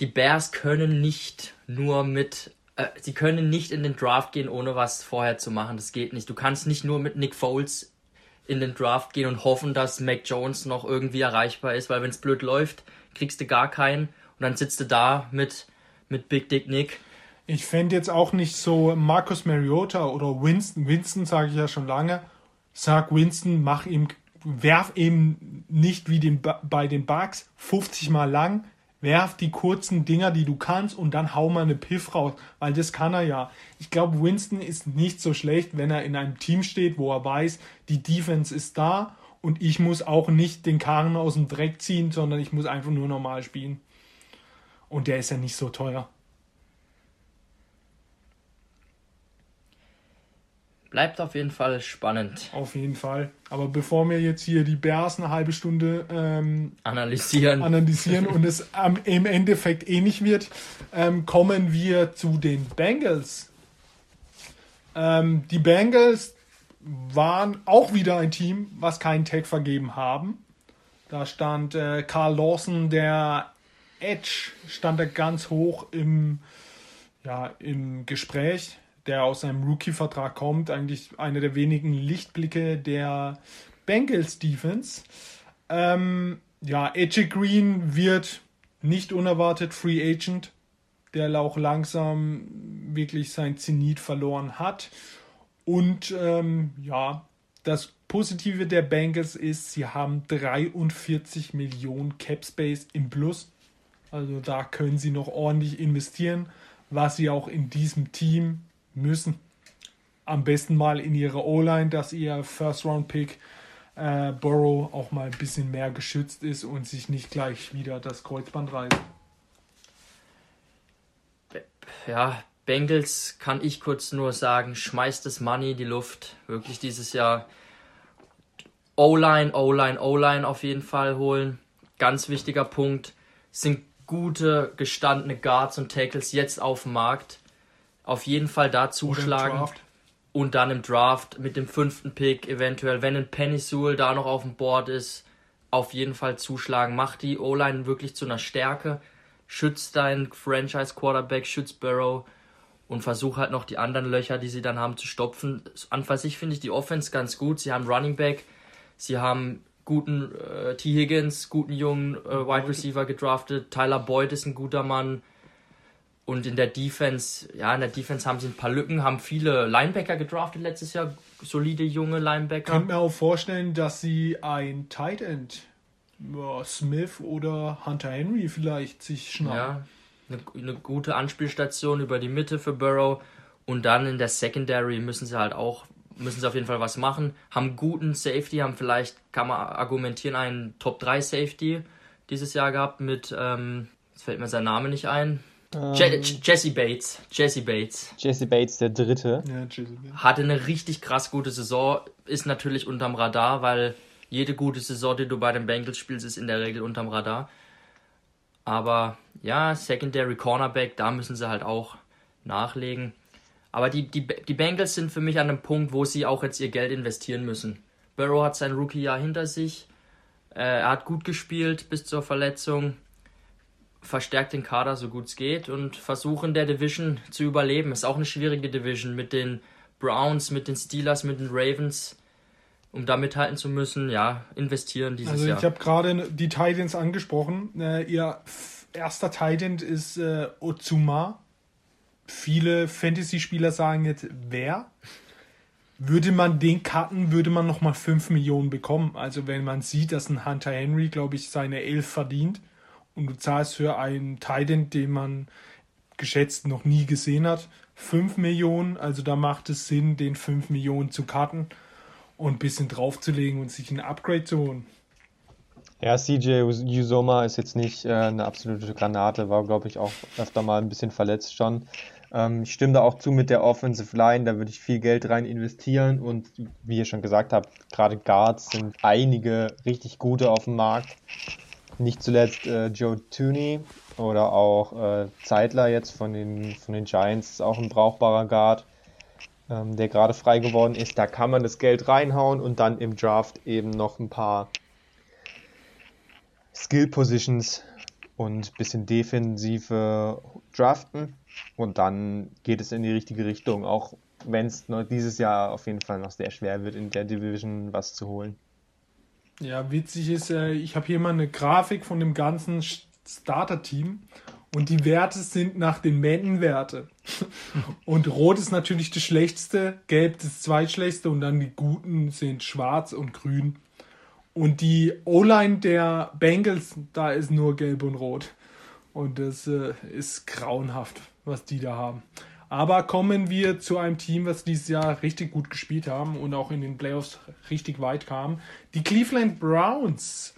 Die Bears können nicht nur mit. Äh, sie können nicht in den Draft gehen, ohne was vorher zu machen. Das geht nicht. Du kannst nicht nur mit Nick Foles in den Draft gehen und hoffen, dass Mac Jones noch irgendwie erreichbar ist, weil wenn es blöd läuft, kriegst du gar keinen und dann sitzt du da mit, mit Big Dick Nick. Ich fände jetzt auch nicht so Marcus Mariota oder Winston, Winston sage ich ja schon lange, sag Winston, mach ihm werf eben nicht wie den, bei den Bugs 50 mal lang, werf die kurzen Dinger, die du kannst und dann hau mal eine Piff raus, weil das kann er ja. Ich glaube, Winston ist nicht so schlecht, wenn er in einem Team steht, wo er weiß, die Defense ist da und ich muss auch nicht den Karren aus dem Dreck ziehen, sondern ich muss einfach nur normal spielen. Und der ist ja nicht so teuer. Bleibt auf jeden Fall spannend. Auf jeden Fall. Aber bevor wir jetzt hier die Bears eine halbe Stunde ähm, analysieren, analysieren und es am, im Endeffekt ähnlich wird, ähm, kommen wir zu den Bengals. Ähm, die Bengals waren auch wieder ein Team, was keinen Tag vergeben haben. Da stand äh, Carl Lawson, der Edge, stand da ganz hoch im, ja, im Gespräch der aus seinem Rookie-Vertrag kommt, eigentlich einer der wenigen Lichtblicke der Bengals Defense. Ähm, ja, Edge Green wird nicht unerwartet Free Agent. der auch langsam wirklich sein Zenit verloren hat. Und ähm, ja, das Positive der Bengals ist, sie haben 43 Millionen Cap Space im Plus. Also da können sie noch ordentlich investieren, was sie auch in diesem Team müssen. Am besten mal in ihre O-Line, dass ihr First-Round-Pick äh, Burrow auch mal ein bisschen mehr geschützt ist und sich nicht gleich wieder das Kreuzband reißt. Ja, Bengals kann ich kurz nur sagen, schmeißt das Money in die Luft. Wirklich dieses Jahr O-Line, O-Line, O-Line auf jeden Fall holen. Ganz wichtiger Punkt. Sind gute, gestandene Guards und Tackles jetzt auf dem Markt. Auf jeden Fall da zuschlagen. Und dann im Draft mit dem fünften Pick eventuell, wenn ein Penny Sewell da noch auf dem Board ist, auf jeden Fall zuschlagen. Macht die O-Line wirklich zu einer Stärke. Schützt deinen Franchise Quarterback, schützt Burrow und versuch halt noch die anderen Löcher, die sie dann haben, zu stopfen. An für sich finde ich die Offense ganz gut. Sie haben Running Back, sie haben guten äh, T. Higgins, guten jungen äh, Wide Receiver gedraftet. Tyler Boyd ist ein guter Mann. Und in der Defense, ja, in der Defense haben sie ein paar Lücken, haben viele Linebacker gedraftet letztes Jahr, solide junge Linebacker. Ich könnte mir auch vorstellen, dass sie ein Tight End, Smith oder Hunter Henry vielleicht sich schnappen. Ja, eine, eine gute Anspielstation über die Mitte für Burrow. Und dann in der Secondary müssen sie halt auch, müssen sie auf jeden Fall was machen. Haben guten Safety, haben vielleicht, kann man argumentieren, einen Top 3 Safety dieses Jahr gehabt mit, ähm, jetzt fällt mir sein Name nicht ein, Je Jesse Bates. Jesse Bates. Jesse Bates, der Dritte. Ja, Jesse Bates. Hatte eine richtig krass gute Saison. Ist natürlich unterm Radar, weil jede gute Saison, die du bei den Bengals spielst, ist in der Regel unterm Radar. Aber ja, Secondary Cornerback, da müssen sie halt auch nachlegen. Aber die, die, die Bengals sind für mich an einem Punkt, wo sie auch jetzt ihr Geld investieren müssen. Burrow hat sein Rookie-Jahr hinter sich. Äh, er hat gut gespielt bis zur Verletzung verstärkt den Kader so gut es geht und versuchen der Division zu überleben. Ist auch eine schwierige Division mit den Browns, mit den Steelers, mit den Ravens. Um da mithalten zu müssen, ja, investieren dieses also Jahr. Also ich habe gerade die Titans angesprochen. Äh, ihr erster Titan ist äh, Ozuma. Viele Fantasy-Spieler sagen jetzt, wer? Würde man den cutten, würde man nochmal 5 Millionen bekommen. Also wenn man sieht, dass ein Hunter Henry, glaube ich, seine 11 verdient und du zahlst für einen Titan, den man geschätzt noch nie gesehen hat, 5 Millionen. Also da macht es Sinn, den 5 Millionen zu cutten und ein bisschen draufzulegen und sich ein Upgrade zu holen. Ja, CJ Usoma ist jetzt nicht äh, eine absolute Granate, war, glaube ich, auch öfter mal ein bisschen verletzt schon. Ähm, ich stimme da auch zu mit der Offensive Line, da würde ich viel Geld rein investieren und wie ihr schon gesagt habt, gerade Guards sind einige richtig gute auf dem Markt. Nicht zuletzt äh, Joe Tooney oder auch äh, Zeitler jetzt von den, von den Giants ist auch ein brauchbarer Guard, ähm, der gerade frei geworden ist. Da kann man das Geld reinhauen und dann im Draft eben noch ein paar Skill Positions und ein bisschen defensive draften. Und dann geht es in die richtige Richtung, auch wenn es dieses Jahr auf jeden Fall noch sehr schwer wird, in der Division was zu holen. Ja, witzig ist, äh, ich habe hier mal eine Grafik von dem ganzen Starter-Team und die Werte sind nach den Männerwerte. und Rot ist natürlich das schlechteste, Gelb das zweitschlechteste und dann die guten sind Schwarz und Grün. Und die O-Line der Bengals, da ist nur Gelb und Rot. Und das äh, ist grauenhaft, was die da haben. Aber kommen wir zu einem Team, was dieses Jahr richtig gut gespielt haben und auch in den Playoffs richtig weit kam. Die Cleveland Browns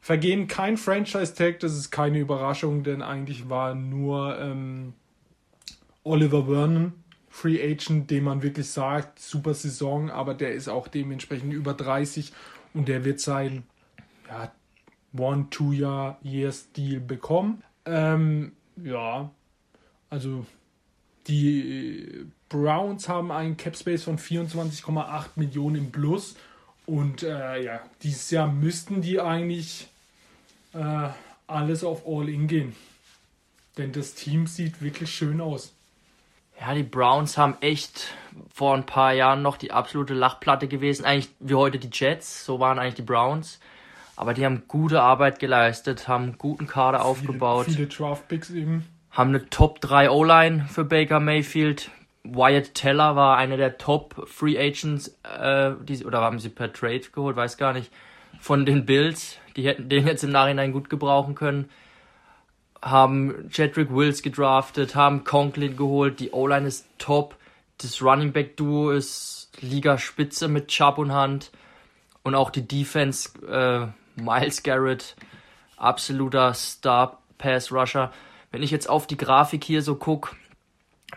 vergeben kein Franchise-Tag, das ist keine Überraschung, denn eigentlich war nur ähm, Oliver Vernon Free Agent, dem man wirklich sagt, super Saison, aber der ist auch dementsprechend über 30 und der wird sein ja, One-Two-Year-Deal bekommen. Ähm, ja, also die Browns haben einen Cap Space von 24,8 Millionen im Plus. Und äh, ja, dieses Jahr müssten die eigentlich äh, alles auf All-In gehen. Denn das Team sieht wirklich schön aus. Ja, die Browns haben echt vor ein paar Jahren noch die absolute Lachplatte gewesen. Eigentlich wie heute die Jets, so waren eigentlich die Browns. Aber die haben gute Arbeit geleistet, haben einen guten Kader viele, aufgebaut. Viele Draft Picks eben haben eine Top 3 O-Line für Baker Mayfield. Wyatt Teller war einer der Top Free Agents, äh, die, oder haben sie per Trade geholt, weiß gar nicht, von den Bills. Die hätten den jetzt im Nachhinein gut gebrauchen können. Haben Jedrick Wills gedraftet, haben Conklin geholt. Die O-Line ist top. Das Running Back Duo ist Ligaspitze mit Chubb und Hunt. Und auch die Defense, äh, Miles Garrett, absoluter Star Pass Rusher. Wenn ich jetzt auf die Grafik hier so gucke,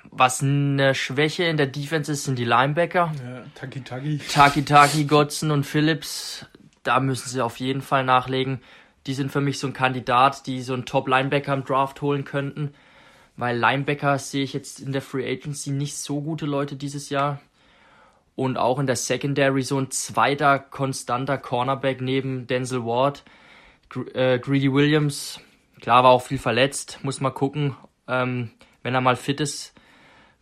was eine Schwäche in der Defense ist, sind die Linebacker. Ja, Taki Taki. Taki Taki, Godson und Phillips. Da müssen sie auf jeden Fall nachlegen. Die sind für mich so ein Kandidat, die so einen Top-Linebacker im Draft holen könnten. Weil Linebacker sehe ich jetzt in der Free Agency nicht so gute Leute dieses Jahr. Und auch in der Secondary so ein zweiter konstanter Cornerback neben Denzel Ward. Äh, Greedy Williams, klar, war auch viel verletzt. Muss mal gucken, ähm, wenn er mal fit ist,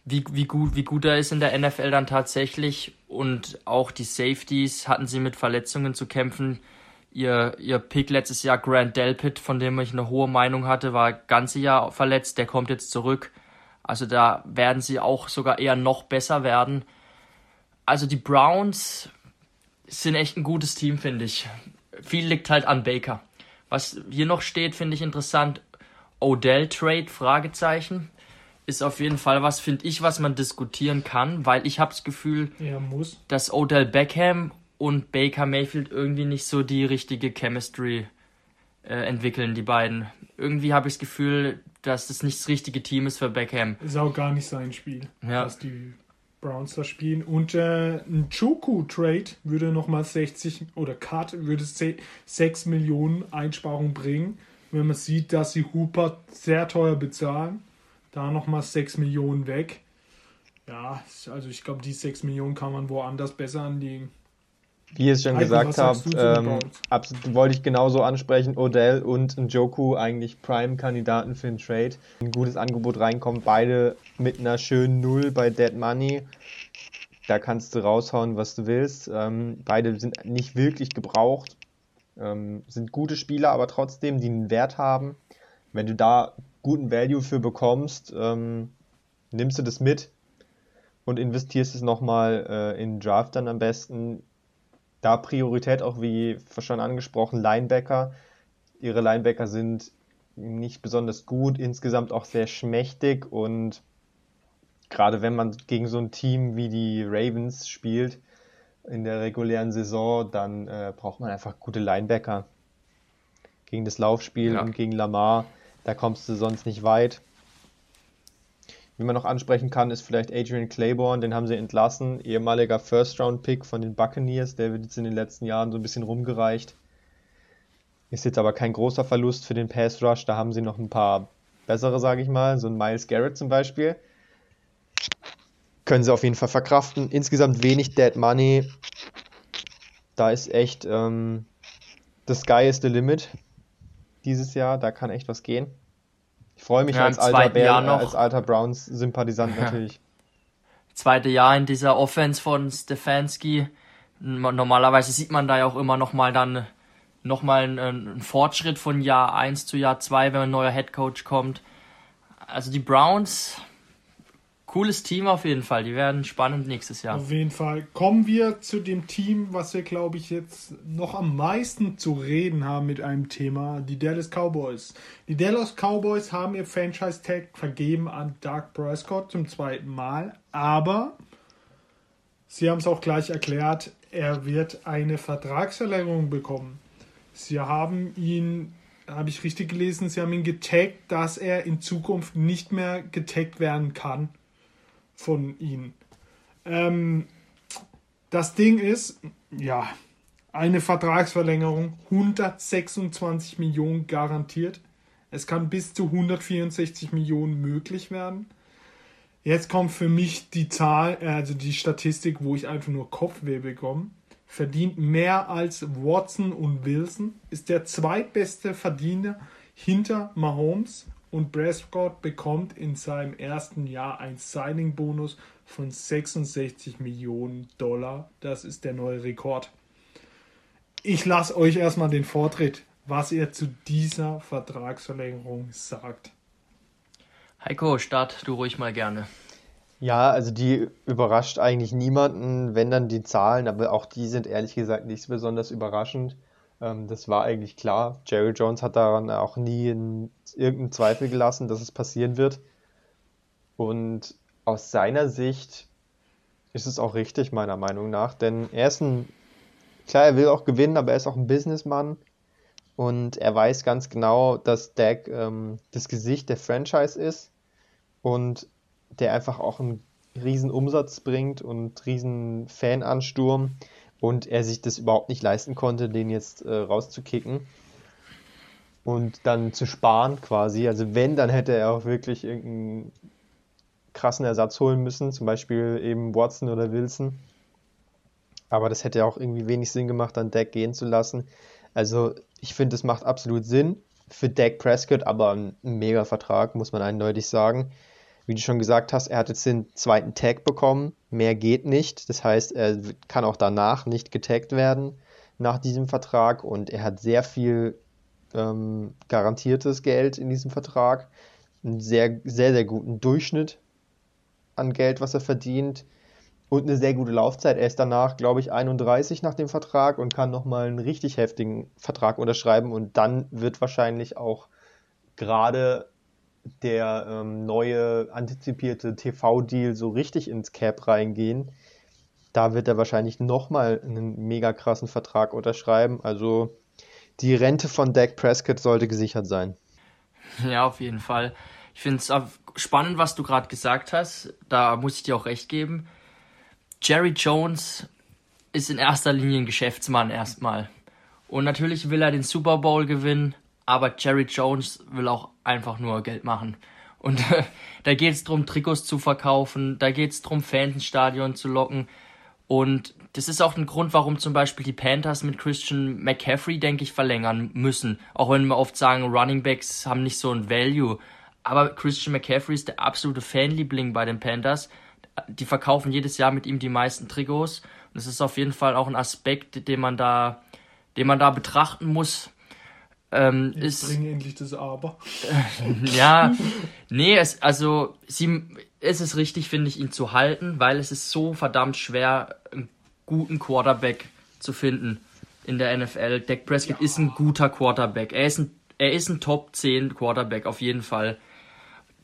wie, wie, gut, wie gut er ist in der NFL dann tatsächlich. Und auch die Safeties hatten sie mit Verletzungen zu kämpfen. Ihr, ihr Pick letztes Jahr, Grant Delpit, von dem ich eine hohe Meinung hatte, war ganze Jahr verletzt. Der kommt jetzt zurück. Also da werden sie auch sogar eher noch besser werden. Also die Browns sind echt ein gutes Team, finde ich. Viel liegt halt an Baker. Was hier noch steht, finde ich interessant. Odell Trade, Fragezeichen ist auf jeden Fall was, finde ich, was man diskutieren kann, weil ich habe das Gefühl, dass Odell Beckham und Baker Mayfield irgendwie nicht so die richtige Chemistry äh, entwickeln, die beiden. Irgendwie habe ich das Gefühl, dass das nicht das richtige Team ist für Beckham. Ist auch gar nicht sein Spiel, ja. dass die Browns da spielen. Und äh, ein Choku-Trade würde nochmal 60 oder Cut würde 6 Millionen Einsparungen bringen, wenn man sieht, dass sie Hooper sehr teuer bezahlen da nochmal 6 Millionen weg. Ja, also ich glaube, die 6 Millionen kann man woanders besser anlegen. Wie ich es schon Heiko, gesagt habe, ähm, absolut, wollte ich genauso ansprechen. Odell und Njoku eigentlich Prime-Kandidaten für einen Trade. Ein gutes Angebot reinkommt, beide mit einer schönen Null bei Dead Money. Da kannst du raushauen, was du willst. Ähm, beide sind nicht wirklich gebraucht, ähm, sind gute Spieler, aber trotzdem, die einen Wert haben. Wenn du da guten Value für bekommst, ähm, nimmst du das mit und investierst es nochmal äh, in Draft dann am besten. Da Priorität auch wie schon angesprochen, Linebacker. Ihre Linebacker sind nicht besonders gut, insgesamt auch sehr schmächtig und gerade wenn man gegen so ein Team wie die Ravens spielt in der regulären Saison, dann äh, braucht man einfach gute Linebacker. Gegen das Laufspiel ja. und gegen Lamar da kommst du sonst nicht weit. Wie man noch ansprechen kann, ist vielleicht Adrian Claiborne, den haben sie entlassen, ehemaliger First-Round-Pick von den Buccaneers, der wird jetzt in den letzten Jahren so ein bisschen rumgereicht. Ist jetzt aber kein großer Verlust für den Pass Rush, da haben sie noch ein paar bessere, sage ich mal, so ein Miles Garrett zum Beispiel. Können sie auf jeden Fall verkraften. Insgesamt wenig Dead Money. Da ist echt ähm, the sky is the limit dieses Jahr. Da kann echt was gehen. Ich freue mich ja, als, alter Bär, äh, als alter Browns-Sympathisant ja. natürlich. Zweite Jahr in dieser Offense von Stefanski. Normalerweise sieht man da ja auch immer noch mal dann noch mal einen, einen Fortschritt von Jahr 1 zu Jahr 2, wenn ein neuer Headcoach kommt. Also die Browns cooles Team auf jeden Fall. Die werden spannend nächstes Jahr. Auf jeden Fall. Kommen wir zu dem Team, was wir, glaube ich, jetzt noch am meisten zu reden haben mit einem Thema. Die Dallas Cowboys. Die Dallas Cowboys haben ihr Franchise-Tag vergeben an Doug Prescott zum zweiten Mal. Aber sie haben es auch gleich erklärt, er wird eine Vertragsverlängerung bekommen. Sie haben ihn habe ich richtig gelesen, sie haben ihn getaggt, dass er in Zukunft nicht mehr getaggt werden kann von ihnen. Ähm, das Ding ist, ja, eine Vertragsverlängerung, 126 Millionen garantiert. Es kann bis zu 164 Millionen möglich werden. Jetzt kommt für mich die Zahl, also die Statistik, wo ich einfach nur Kopfweh bekomme. Verdient mehr als Watson und Wilson, ist der zweitbeste Verdiener hinter Mahomes und Prescott bekommt in seinem ersten Jahr einen Signing-Bonus von 66 Millionen Dollar. Das ist der neue Rekord. Ich lasse euch erstmal den Vortritt, was ihr zu dieser Vertragsverlängerung sagt. Heiko, start du ruhig mal gerne. Ja, also die überrascht eigentlich niemanden, wenn dann die Zahlen, aber auch die sind ehrlich gesagt nicht besonders überraschend. Ähm, das war eigentlich klar. Jerry Jones hat daran auch nie in, irgendeinen Zweifel gelassen, dass es passieren wird. Und aus seiner Sicht ist es auch richtig, meiner Meinung nach, denn er ist ein, klar, er will auch gewinnen, aber er ist auch ein Businessmann und er weiß ganz genau, dass Dak ähm, das Gesicht der Franchise ist und der einfach auch einen riesen Umsatz bringt und riesen Fanansturm und er sich das überhaupt nicht leisten konnte, den jetzt äh, rauszukicken und dann zu sparen quasi. Also wenn, dann hätte er auch wirklich irgendeinen krassen Ersatz holen müssen, zum Beispiel eben Watson oder Wilson. Aber das hätte auch irgendwie wenig Sinn gemacht, dann Dak gehen zu lassen. Also ich finde, es macht absolut Sinn für Dak Prescott, aber ein mega Vertrag, muss man eindeutig sagen wie du schon gesagt hast, er hat jetzt den zweiten Tag bekommen. Mehr geht nicht. Das heißt, er kann auch danach nicht getaggt werden nach diesem Vertrag und er hat sehr viel ähm, garantiertes Geld in diesem Vertrag. Einen sehr, sehr, sehr guten Durchschnitt an Geld, was er verdient und eine sehr gute Laufzeit. Er ist danach, glaube ich, 31 nach dem Vertrag und kann nochmal einen richtig heftigen Vertrag unterschreiben und dann wird wahrscheinlich auch gerade der ähm, neue antizipierte TV-Deal so richtig ins Cap reingehen, da wird er wahrscheinlich nochmal einen mega krassen Vertrag unterschreiben. Also die Rente von Dak Prescott sollte gesichert sein. Ja, auf jeden Fall. Ich finde es spannend, was du gerade gesagt hast. Da muss ich dir auch recht geben. Jerry Jones ist in erster Linie ein Geschäftsmann erstmal. Und natürlich will er den Super Bowl gewinnen, aber Jerry Jones will auch einfach nur Geld machen. Und da geht es darum, Trikots zu verkaufen, da geht es darum, Fans ins Stadion zu locken. Und das ist auch ein Grund, warum zum Beispiel die Panthers mit Christian McCaffrey, denke ich, verlängern müssen. Auch wenn wir oft sagen, Running Backs haben nicht so ein Value. Aber Christian McCaffrey ist der absolute Fanliebling bei den Panthers. Die verkaufen jedes Jahr mit ihm die meisten Trikots. Und das ist auf jeden Fall auch ein Aspekt, den man da, den man da betrachten muss. Ähm, ich ist, bringe endlich das Aber. ja, nee, es, also sie, es ist richtig, finde ich, ihn zu halten, weil es ist so verdammt schwer, einen guten Quarterback zu finden in der NFL. Dak Prescott ja. ist ein guter Quarterback. Er ist ein, er ist ein Top 10 Quarterback, auf jeden Fall.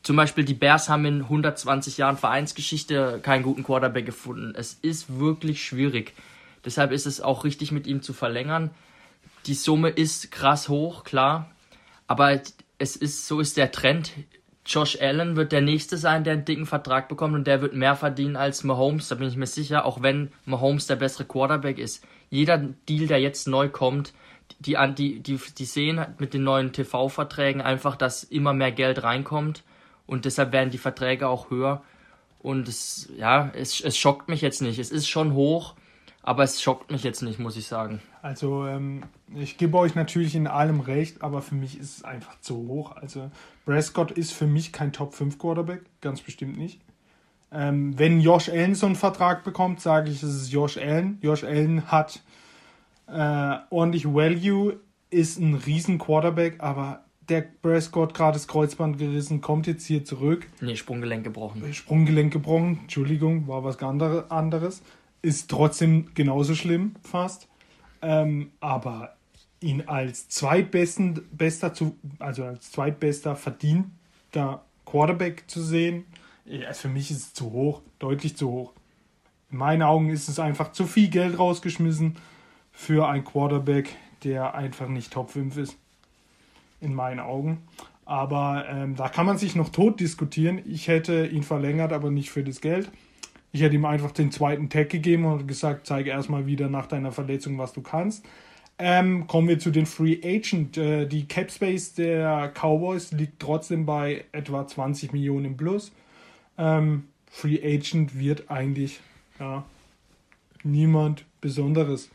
Zum Beispiel die Bears haben in 120 Jahren Vereinsgeschichte keinen guten Quarterback gefunden. Es ist wirklich schwierig. Deshalb ist es auch richtig, mit ihm zu verlängern die Summe ist krass hoch, klar. Aber es ist, so ist der Trend. Josh Allen wird der Nächste sein, der einen dicken Vertrag bekommt und der wird mehr verdienen als Mahomes, da bin ich mir sicher, auch wenn Mahomes der bessere Quarterback ist. Jeder Deal, der jetzt neu kommt, die, die, die, die sehen mit den neuen TV-Verträgen einfach, dass immer mehr Geld reinkommt und deshalb werden die Verträge auch höher. Und es, ja, es, es schockt mich jetzt nicht. Es ist schon hoch, aber es schockt mich jetzt nicht, muss ich sagen. Also ähm, ich gebe euch natürlich in allem recht, aber für mich ist es einfach zu hoch. Also Prescott ist für mich kein Top 5 Quarterback, ganz bestimmt nicht. Ähm, wenn Josh Allen so einen Vertrag bekommt, sage ich, es ist Josh Allen. Josh Allen hat äh, ordentlich Value, ist ein riesen Quarterback, aber der Prescott gerade das Kreuzband gerissen, kommt jetzt hier zurück. Nee, Sprunggelenk gebrochen. Sprunggelenk gebrochen, Entschuldigung, war was anderes ist trotzdem genauso schlimm fast. Ähm, aber ihn als zweitbesten, bester zu, also als zweitbester verdienter Quarterback zu sehen, für mich ist es zu hoch, deutlich zu hoch. In meinen Augen ist es einfach zu viel Geld rausgeschmissen für einen Quarterback, der einfach nicht Top 5 ist. In meinen Augen. Aber ähm, da kann man sich noch tot diskutieren. Ich hätte ihn verlängert, aber nicht für das Geld. Ich hätte ihm einfach den zweiten Tag gegeben und gesagt, zeige erstmal wieder nach deiner Verletzung, was du kannst. Ähm, kommen wir zu den Free Agent. Äh, die Cap Space der Cowboys liegt trotzdem bei etwa 20 Millionen Plus. Ähm, Free Agent wird eigentlich ja, niemand Besonderes.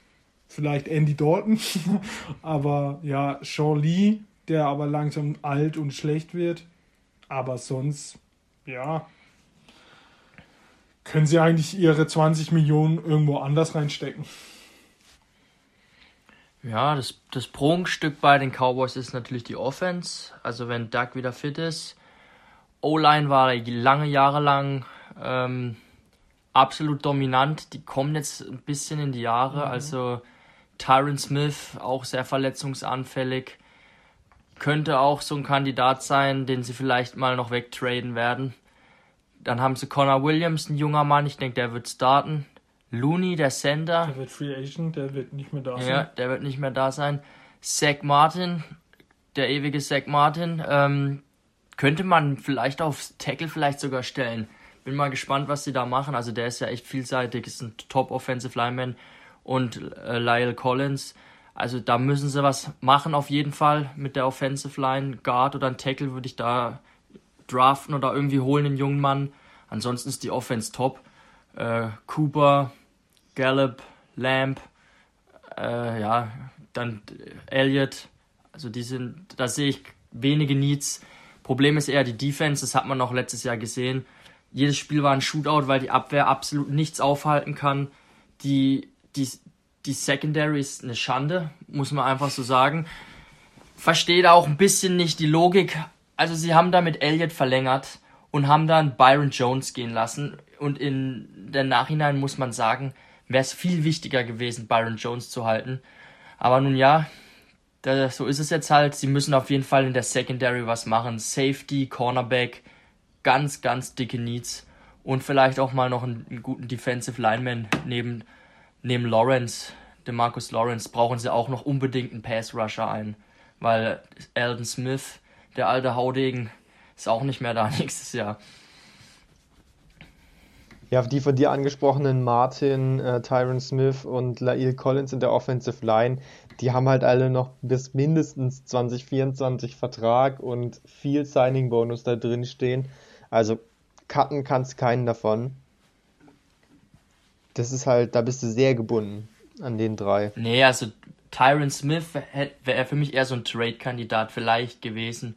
Vielleicht Andy Dalton, aber ja, Sean Lee, der aber langsam alt und schlecht wird. Aber sonst, ja, können sie eigentlich ihre 20 Millionen irgendwo anders reinstecken. Ja, das, das Prunkstück bei den Cowboys ist natürlich die Offense. Also wenn Doug wieder fit ist O-Line war lange Jahre lang ähm, absolut dominant. Die kommen jetzt ein bisschen in die Jahre. Mhm. Also Tyron Smith auch sehr verletzungsanfällig. Könnte auch so ein Kandidat sein, den sie vielleicht mal noch wegtraden werden. Dann haben sie Connor Williams, ein junger Mann, ich denke, der wird starten. Looney, der Sender. Der wird Free Agent, der wird nicht mehr da sein. Ja, der wird nicht mehr da sein. Zach Martin, der ewige Zach Martin, ähm, könnte man vielleicht aufs Tackle vielleicht sogar stellen. Bin mal gespannt, was sie da machen. Also der ist ja echt vielseitig, ist ein Top Offensive Lineman und äh, Lyle Collins. Also da müssen sie was machen auf jeden Fall mit der Offensive Line. Guard oder ein Tackle würde ich da draften oder irgendwie holen, den jungen Mann. Ansonsten ist die Offense top. Äh, Cooper, Gallup, Lamb, äh, ja, dann Elliott. Also die sind, da sehe ich wenige Needs. Problem ist eher die Defense, das hat man noch letztes Jahr gesehen. Jedes Spiel war ein Shootout, weil die Abwehr absolut nichts aufhalten kann. Die, die, die Secondary ist eine Schande, muss man einfach so sagen. Verstehe da auch ein bisschen nicht die Logik. Also sie haben da mit Elliott verlängert und haben dann Byron Jones gehen lassen. Und in der Nachhinein muss man sagen, wäre es viel wichtiger gewesen, Byron Jones zu halten. Aber nun ja, da, so ist es jetzt halt. Sie müssen auf jeden Fall in der Secondary was machen. Safety, Cornerback, ganz, ganz dicke Needs. Und vielleicht auch mal noch einen, einen guten Defensive Lineman neben, neben Lawrence, dem Marcus Lawrence, brauchen sie auch noch unbedingt einen Pass Rusher ein. Weil Alden Smith, der alte Haudegen, ist auch nicht mehr da nächstes Jahr. Ja, die von dir angesprochenen Martin, äh, Tyron Smith und Lail Collins in der Offensive Line, die haben halt alle noch bis mindestens 2024 Vertrag und viel Signing-Bonus da drin stehen. Also cutten kannst keinen davon. Das ist halt, da bist du sehr gebunden an den drei. Nee, also Tyron Smith wäre für mich eher so ein Trade-Kandidat vielleicht gewesen,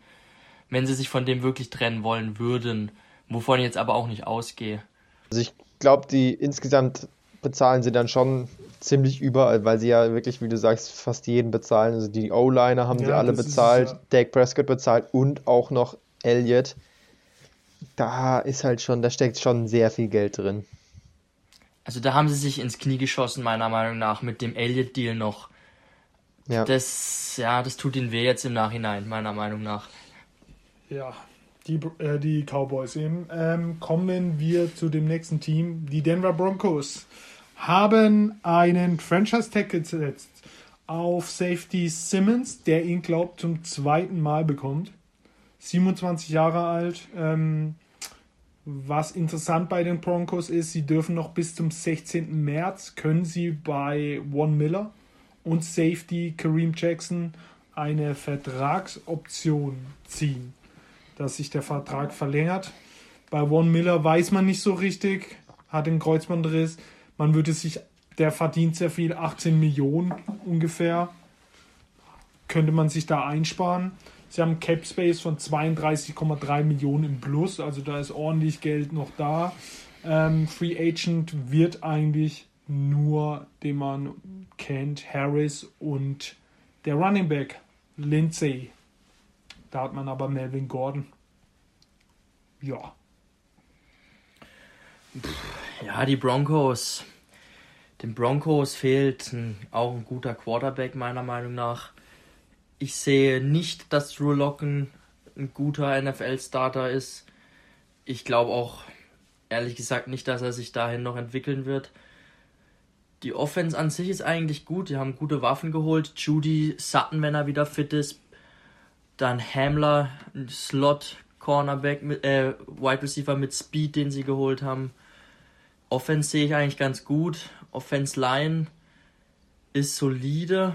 wenn sie sich von dem wirklich trennen wollen würden, wovon ich jetzt aber auch nicht ausgehe. Also ich glaube, die insgesamt bezahlen sie dann schon ziemlich überall, weil sie ja wirklich, wie du sagst, fast jeden bezahlen. Also die O-Liner haben ja, sie alle bezahlt, ja. Dak Prescott bezahlt und auch noch Elliott. Da ist halt schon, da steckt schon sehr viel Geld drin. Also da haben sie sich ins Knie geschossen, meiner Meinung nach, mit dem Elliott-Deal noch. Ja. Das, ja, das tut ihnen weh jetzt im Nachhinein, meiner Meinung nach. Ja, die, äh, die Cowboys eben. Ähm, kommen wir zu dem nächsten Team. Die Denver Broncos haben einen Franchise-Tag gesetzt auf Safety Simmons, der ihn, glaubt, zum zweiten Mal bekommt. 27 Jahre alt. Ähm, was interessant bei den Broncos ist, sie dürfen noch bis zum 16. März, können sie bei One Miller und Safety Kareem Jackson eine Vertragsoption ziehen dass sich der Vertrag verlängert. Bei One Miller weiß man nicht so richtig, hat den Kreuzbandriss. Man würde sich, der verdient sehr viel, 18 Millionen ungefähr. Könnte man sich da einsparen. Sie haben Cap Space von 32,3 Millionen im Plus, also da ist ordentlich Geld noch da. Ähm, Free Agent wird eigentlich nur, den man kennt, Harris und der Running Back Lindsay da hat man aber Melvin Gordon. Ja. Ja, die Broncos. Den Broncos fehlt ein, auch ein guter Quarterback, meiner Meinung nach. Ich sehe nicht, dass Drew Locken ein guter NFL-Starter ist. Ich glaube auch, ehrlich gesagt, nicht, dass er sich dahin noch entwickeln wird. Die Offense an sich ist eigentlich gut. Die haben gute Waffen geholt. Judy Sutton, wenn er wieder fit ist, dann Hamler, Slot, Cornerback, äh, Wide Receiver mit Speed, den sie geholt haben. Offense sehe ich eigentlich ganz gut. Offense Line ist solide.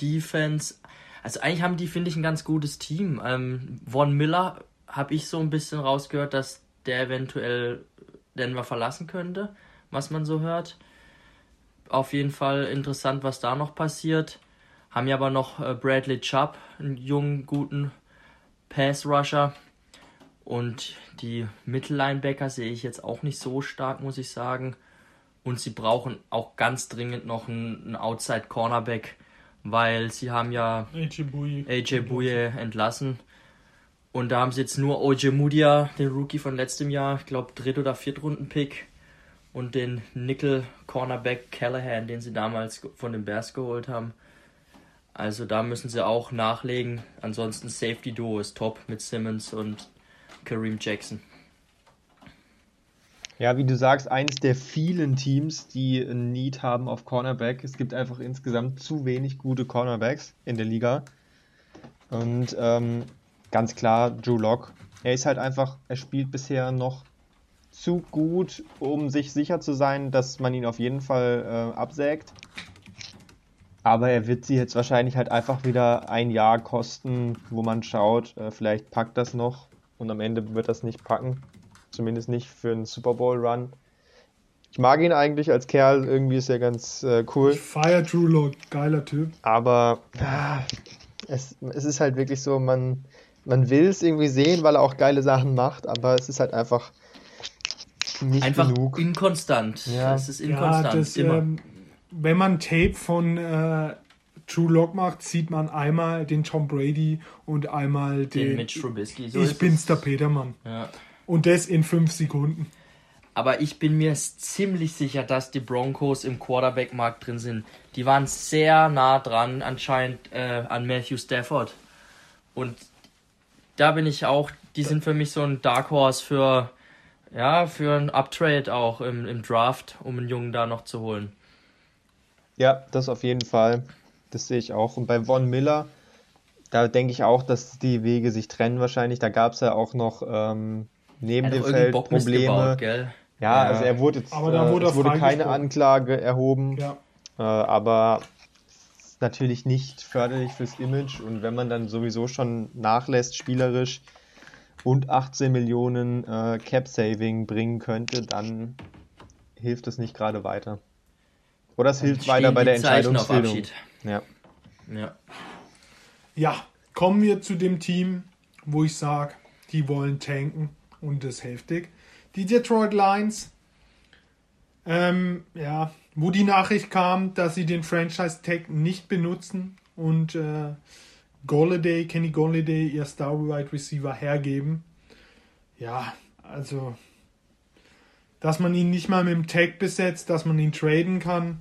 Defense, also eigentlich haben die, finde ich, ein ganz gutes Team. Ähm, Von Miller habe ich so ein bisschen rausgehört, dass der eventuell Denver verlassen könnte, was man so hört. Auf jeden Fall interessant, was da noch passiert. Haben ja aber noch äh, Bradley Chubb, einen jungen, guten Pass-Rusher. Und die Mittellinebacker sehe ich jetzt auch nicht so stark, muss ich sagen. Und sie brauchen auch ganz dringend noch einen, Outside-Cornerback, weil sie haben ja AJ Bouye, AJ Bouye entlassen. Und da haben sie jetzt nur Ojemudia, den Rookie von letztem Jahr, ich glaube Dritt- oder Viertrunden-Pick. Und den Nickel Cornerback Callahan, den sie damals von den Bears geholt haben. Also da müssen sie auch nachlegen. Ansonsten Safety Duo ist top mit Simmons und Kareem Jackson. Ja, wie du sagst, eines der vielen Teams, die Need haben auf Cornerback. Es gibt einfach insgesamt zu wenig gute Cornerbacks in der Liga. Und ähm, ganz klar, Drew Lock. Er ist halt einfach, er spielt bisher noch zu gut, um sich sicher zu sein, dass man ihn auf jeden Fall äh, absägt. Aber er wird sie jetzt wahrscheinlich halt einfach wieder ein Jahr kosten, wo man schaut, äh, vielleicht packt das noch und am Ende wird das nicht packen. Zumindest nicht für einen Super Bowl Run. Ich mag ihn eigentlich als Kerl, irgendwie ist er ganz äh, cool. Feier Drew Lock, geiler Typ. Aber ah, es, es ist halt wirklich so, man, man will es irgendwie sehen, weil er auch geile Sachen macht, aber es ist halt einfach nicht Einfach genug. inkonstant. Ja. Es ist Ja, inkonstant. das, immer. ähm, wenn man Tape von äh, True Lock macht, sieht man einmal den Tom Brady und einmal den, den Mitch Trubisky. So ich bin's der Petermann. Ja. Und das in fünf Sekunden. Aber ich bin mir ziemlich sicher, dass die Broncos im Quarterback-Markt drin sind. Die waren sehr nah dran anscheinend äh, an Matthew Stafford. Und da bin ich auch, die sind für mich so ein Dark Horse für, ja, für ein Uptrade auch im, im Draft, um einen Jungen da noch zu holen. Ja, das auf jeden Fall. Das sehe ich auch. Und bei Von Miller, da denke ich auch, dass die Wege sich trennen wahrscheinlich. Da gab es ja auch noch ähm, neben hat dem Feld Probleme. gebaut, gell? Ja, Ja. also er wurde jetzt, Aber da äh, wurde es er wurde keine. Anklage erhoben, Ja. äh, aber natürlich nicht förderlich fürs Image. Und wenn man dann sowieso schon nachlässt, spielerisch und 18 Millionen äh, Cap-Saving bringen könnte, dann hilft es nicht gerade weiter. Oder es hilft weiter bei der Zeichen Entscheidungsfindung. Abschied. Ja. Ja. Ja, kommen wir zu dem Team, wo ich sage, die wollen tanken und das heftig. Die Detroit Lions, ähm, ja, wo die Nachricht kam, dass sie den Franchise Tag nicht benutzen und äh, Golladay, Kenny Golladay, ihr Star Wide Receiver hergeben. Ja, also, dass man ihn nicht mal mit dem Tag besetzt, dass man ihn traden kann,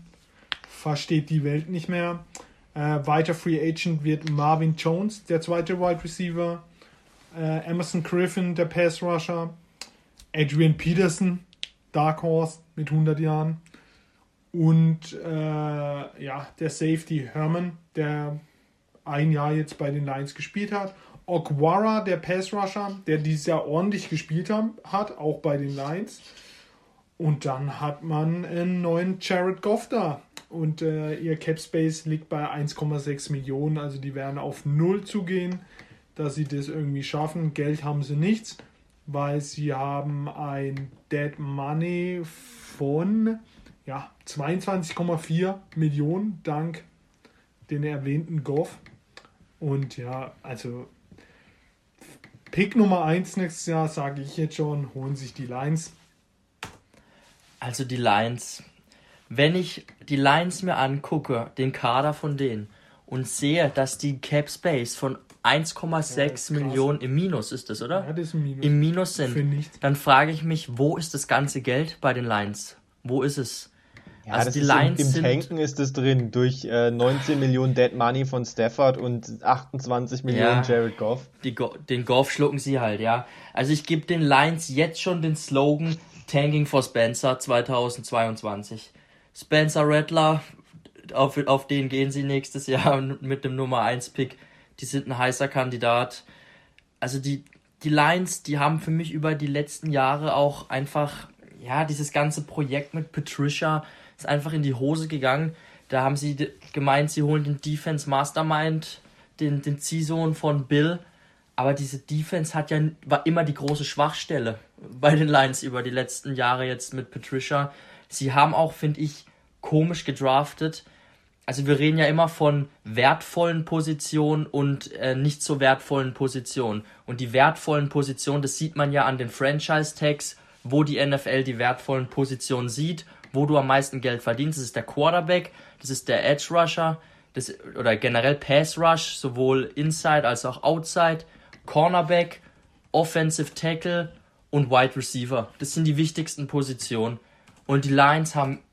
versteht die Welt nicht mehr. Äh, weiter Free Agent wird Marvin Jones, der zweite Wide Receiver. Äh, Emerson Griffin, der Pass Rusher. Adrian Peterson, Dark Horse mit 100 Jahren. Und äh, ja, der Safety Herman, der ein Jahr jetzt bei den Lions gespielt hat. Okwara, der Pass Rusher, der dieses Jahr ordentlich gespielt hat, auch bei den Lions. Und dann hat man einen neuen Jared Goff da. Und äh, ihr Cap Space liegt bei 1,6 Millionen. Also die werden auf Null zugehen, dass sie das irgendwie schaffen. Geld haben sie nichts, weil sie haben ein Dead Money von ja, 22,4 Millionen dank den erwähnten Goff. Und ja, also Pick Nummer 1 nächstes Jahr, sage ich jetzt schon, holen sich die Lions. Also die Lions. Wenn ich die Lions mir angucke, den Kader von denen, und sehe, dass die Cap Space von 1,6 krass. Millionen im Minus ist das, oder? Ja, das ist ein Minus. Im Minus sind, dann frage ich mich, wo ist das ganze Geld bei den Lions? Wo ist es? Ja, also die Lions im, im Tanken ist es drin, durch äh, 19 Millionen Dead Money von Stafford und 28 Millionen Ja. Jared Goff. Go- den Golf schlucken sie halt, ja. Also ich gebe den Lions jetzt schon den Slogan Tanking for Spencer 2022. Spencer Rattler, auf, auf den gehen sie nächstes Jahr mit dem Nummer 1 Pick. Die sind ein heißer Kandidat. Also die, die Lions, die haben für mich über die letzten Jahre auch einfach, ja, dieses ganze Projekt mit Patricia ist einfach in die Hose gegangen. Da haben sie gemeint, sie holen den Defense Mastermind, den, den Ziehsohn von Bill. Aber diese Defense hat ja war immer die große Schwachstelle bei den Lions über die letzten Jahre jetzt mit Patricia. Sie haben auch, finde ich, komisch gedraftet. Also wir reden ja immer von wertvollen Positionen und äh, nicht so wertvollen Positionen. Und die wertvollen Positionen, das sieht man ja an den Franchise-Tags, wo die NFL die wertvollen Positionen sieht, wo du am meisten Geld verdienst. Das ist der Quarterback, das ist der Edge Rusher, das, oder generell Pass Rush, sowohl Inside als auch Outside. Cornerback, Offensive Tackle und Wide Receiver. Das sind die wichtigsten Positionen. Und die Lions haben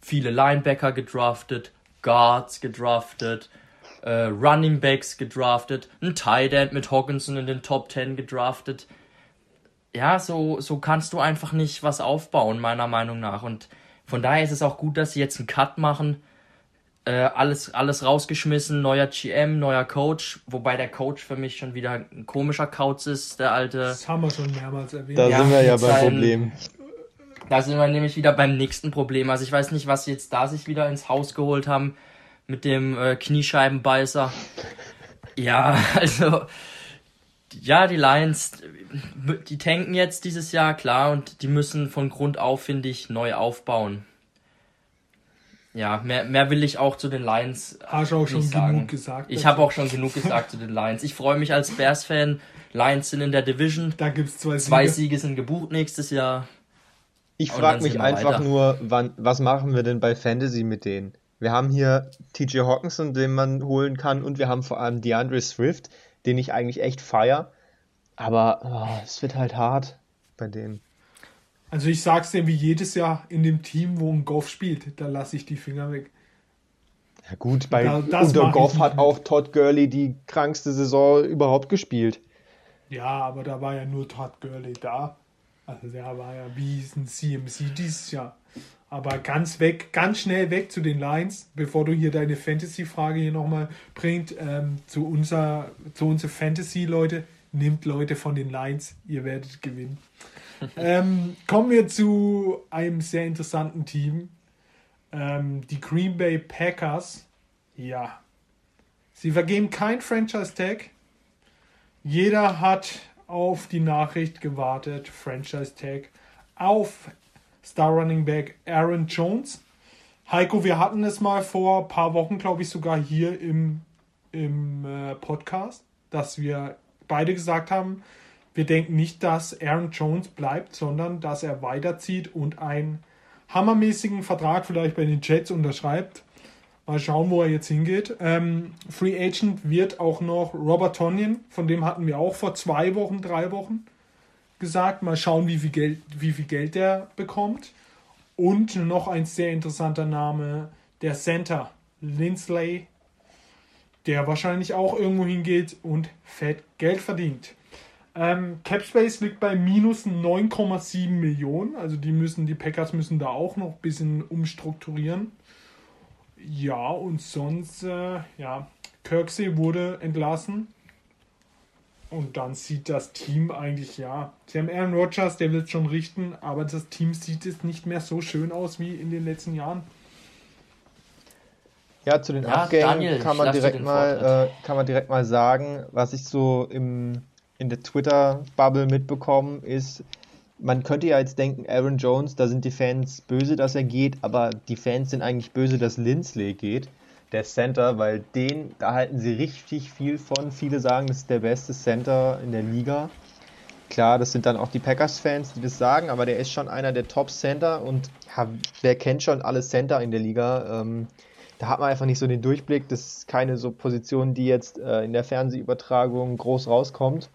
viele Linebacker gedraftet, Guards gedraftet, äh, Running Backs gedraftet, ein Tight End mit Hawkinson in den Top 10 gedraftet. Ja, so, so kannst du einfach nicht was aufbauen, meiner Meinung nach. Und von daher ist es auch gut, dass sie jetzt einen Cut machen. Äh, alles, alles rausgeschmissen, neuer GM, neuer Coach, wobei der Coach für mich schon wieder ein komischer Kauz ist, der alte. Das haben wir schon mehrmals erwähnt. Da Ja, sind wir ja beim seinen- Problem. Da sind wir nämlich wieder beim nächsten Problem. Also ich weiß nicht, was sie jetzt da sich wieder ins Haus geholt haben mit dem äh, Kniescheibenbeißer. Ja, also ja, die Lions, die tanken jetzt dieses Jahr, klar, und die müssen von Grund auf, finde ich, neu aufbauen. Ja, mehr, mehr will ich auch zu den Lions Hast du auch schon sagen. genug gesagt. Ich habe auch schon genug gesagt zu den Lions. Ich freue mich als Bears-Fan. Lions sind in der Division. Da gibt es zwei Zwei Siege. Siege sind gebucht nächstes Jahr. Ich frage mich einfach weiter. nur, wann, was machen wir denn bei Fantasy mit denen? Wir haben hier TJ Hawkinson, den man holen kann, und wir haben vor allem DeAndre Swift, den ich eigentlich echt feier. Aber oh, es wird halt hart bei denen. Also ich sag's dir wie jedes Jahr in dem Team, wo ein Goff spielt, da lasse ich die Finger weg. Ja gut, bei Da- unter Goff hat auch Todd Gurley die krankste Saison überhaupt gespielt. Ja, aber da war ja nur Todd Gurley da. Also der war ja wie ein CMC dieses Jahr. Aber ganz weg, ganz schnell weg zu den Lions, bevor du hier deine Fantasy-Frage hier nochmal bringt, ähm, zu unser, zu unsere Fantasy-Leute, nimmt Leute von den Lions, ihr werdet gewinnen. ähm, kommen wir zu einem sehr interessanten Team. Ähm, die Green Bay Packers. Ja. Sie vergeben kein Franchise-Tag. Jeder hat auf die Nachricht gewartet, Franchise Tag, auf Star Running Back Aaron Jones. Heiko, wir hatten es mal vor ein paar Wochen, glaube ich, sogar hier im, im äh, Podcast, dass wir beide gesagt haben, wir denken nicht, dass Aaron Jones bleibt, sondern dass er weiterzieht und einen hammermäßigen Vertrag vielleicht bei den Jets unterschreibt. Mal schauen, wo er jetzt hingeht. Ähm, Free Agent wird auch noch Robert Tonyan, von dem hatten wir auch vor zwei Wochen, drei Wochen gesagt. Mal schauen, wie viel Geld, wie viel Geld der bekommt. Und noch ein sehr interessanter Name, der Center Lindsley, der wahrscheinlich auch irgendwo hingeht und fett Geld verdient. Ähm, Capspace liegt bei minus 9,7 Millionen. Also die müssen, die Packers müssen da auch noch ein bisschen umstrukturieren. Ja, und sonst, äh, ja, Kirksey wurde entlassen. Und dann sieht das Team eigentlich, ja, sie haben Aaron Rodgers, der wird schon richten, aber das Team sieht jetzt nicht mehr so schön aus wie in den letzten Jahren. Ja, zu den Ja, Abgängen Daniel, kann man direkt mal, äh, kann man direkt mal sagen, was ich so im, in der Twitter-Bubble mitbekommen ist, man könnte ja jetzt denken, Aaron Jones, da sind die Fans böse, dass er geht, aber die Fans sind eigentlich böse, dass Lindsley geht, der Center, weil den, da halten sie richtig viel von. Viele sagen, das ist der beste Center in der Liga. Klar, das sind dann auch die Packers-Fans, die das sagen, aber der ist schon einer der Top-Center und ja, wer kennt schon alle Center in der Liga? Ähm, da hat man einfach nicht so den Durchblick. Das ist keine so Position, die jetzt äh, in der Fernsehübertragung groß rauskommt,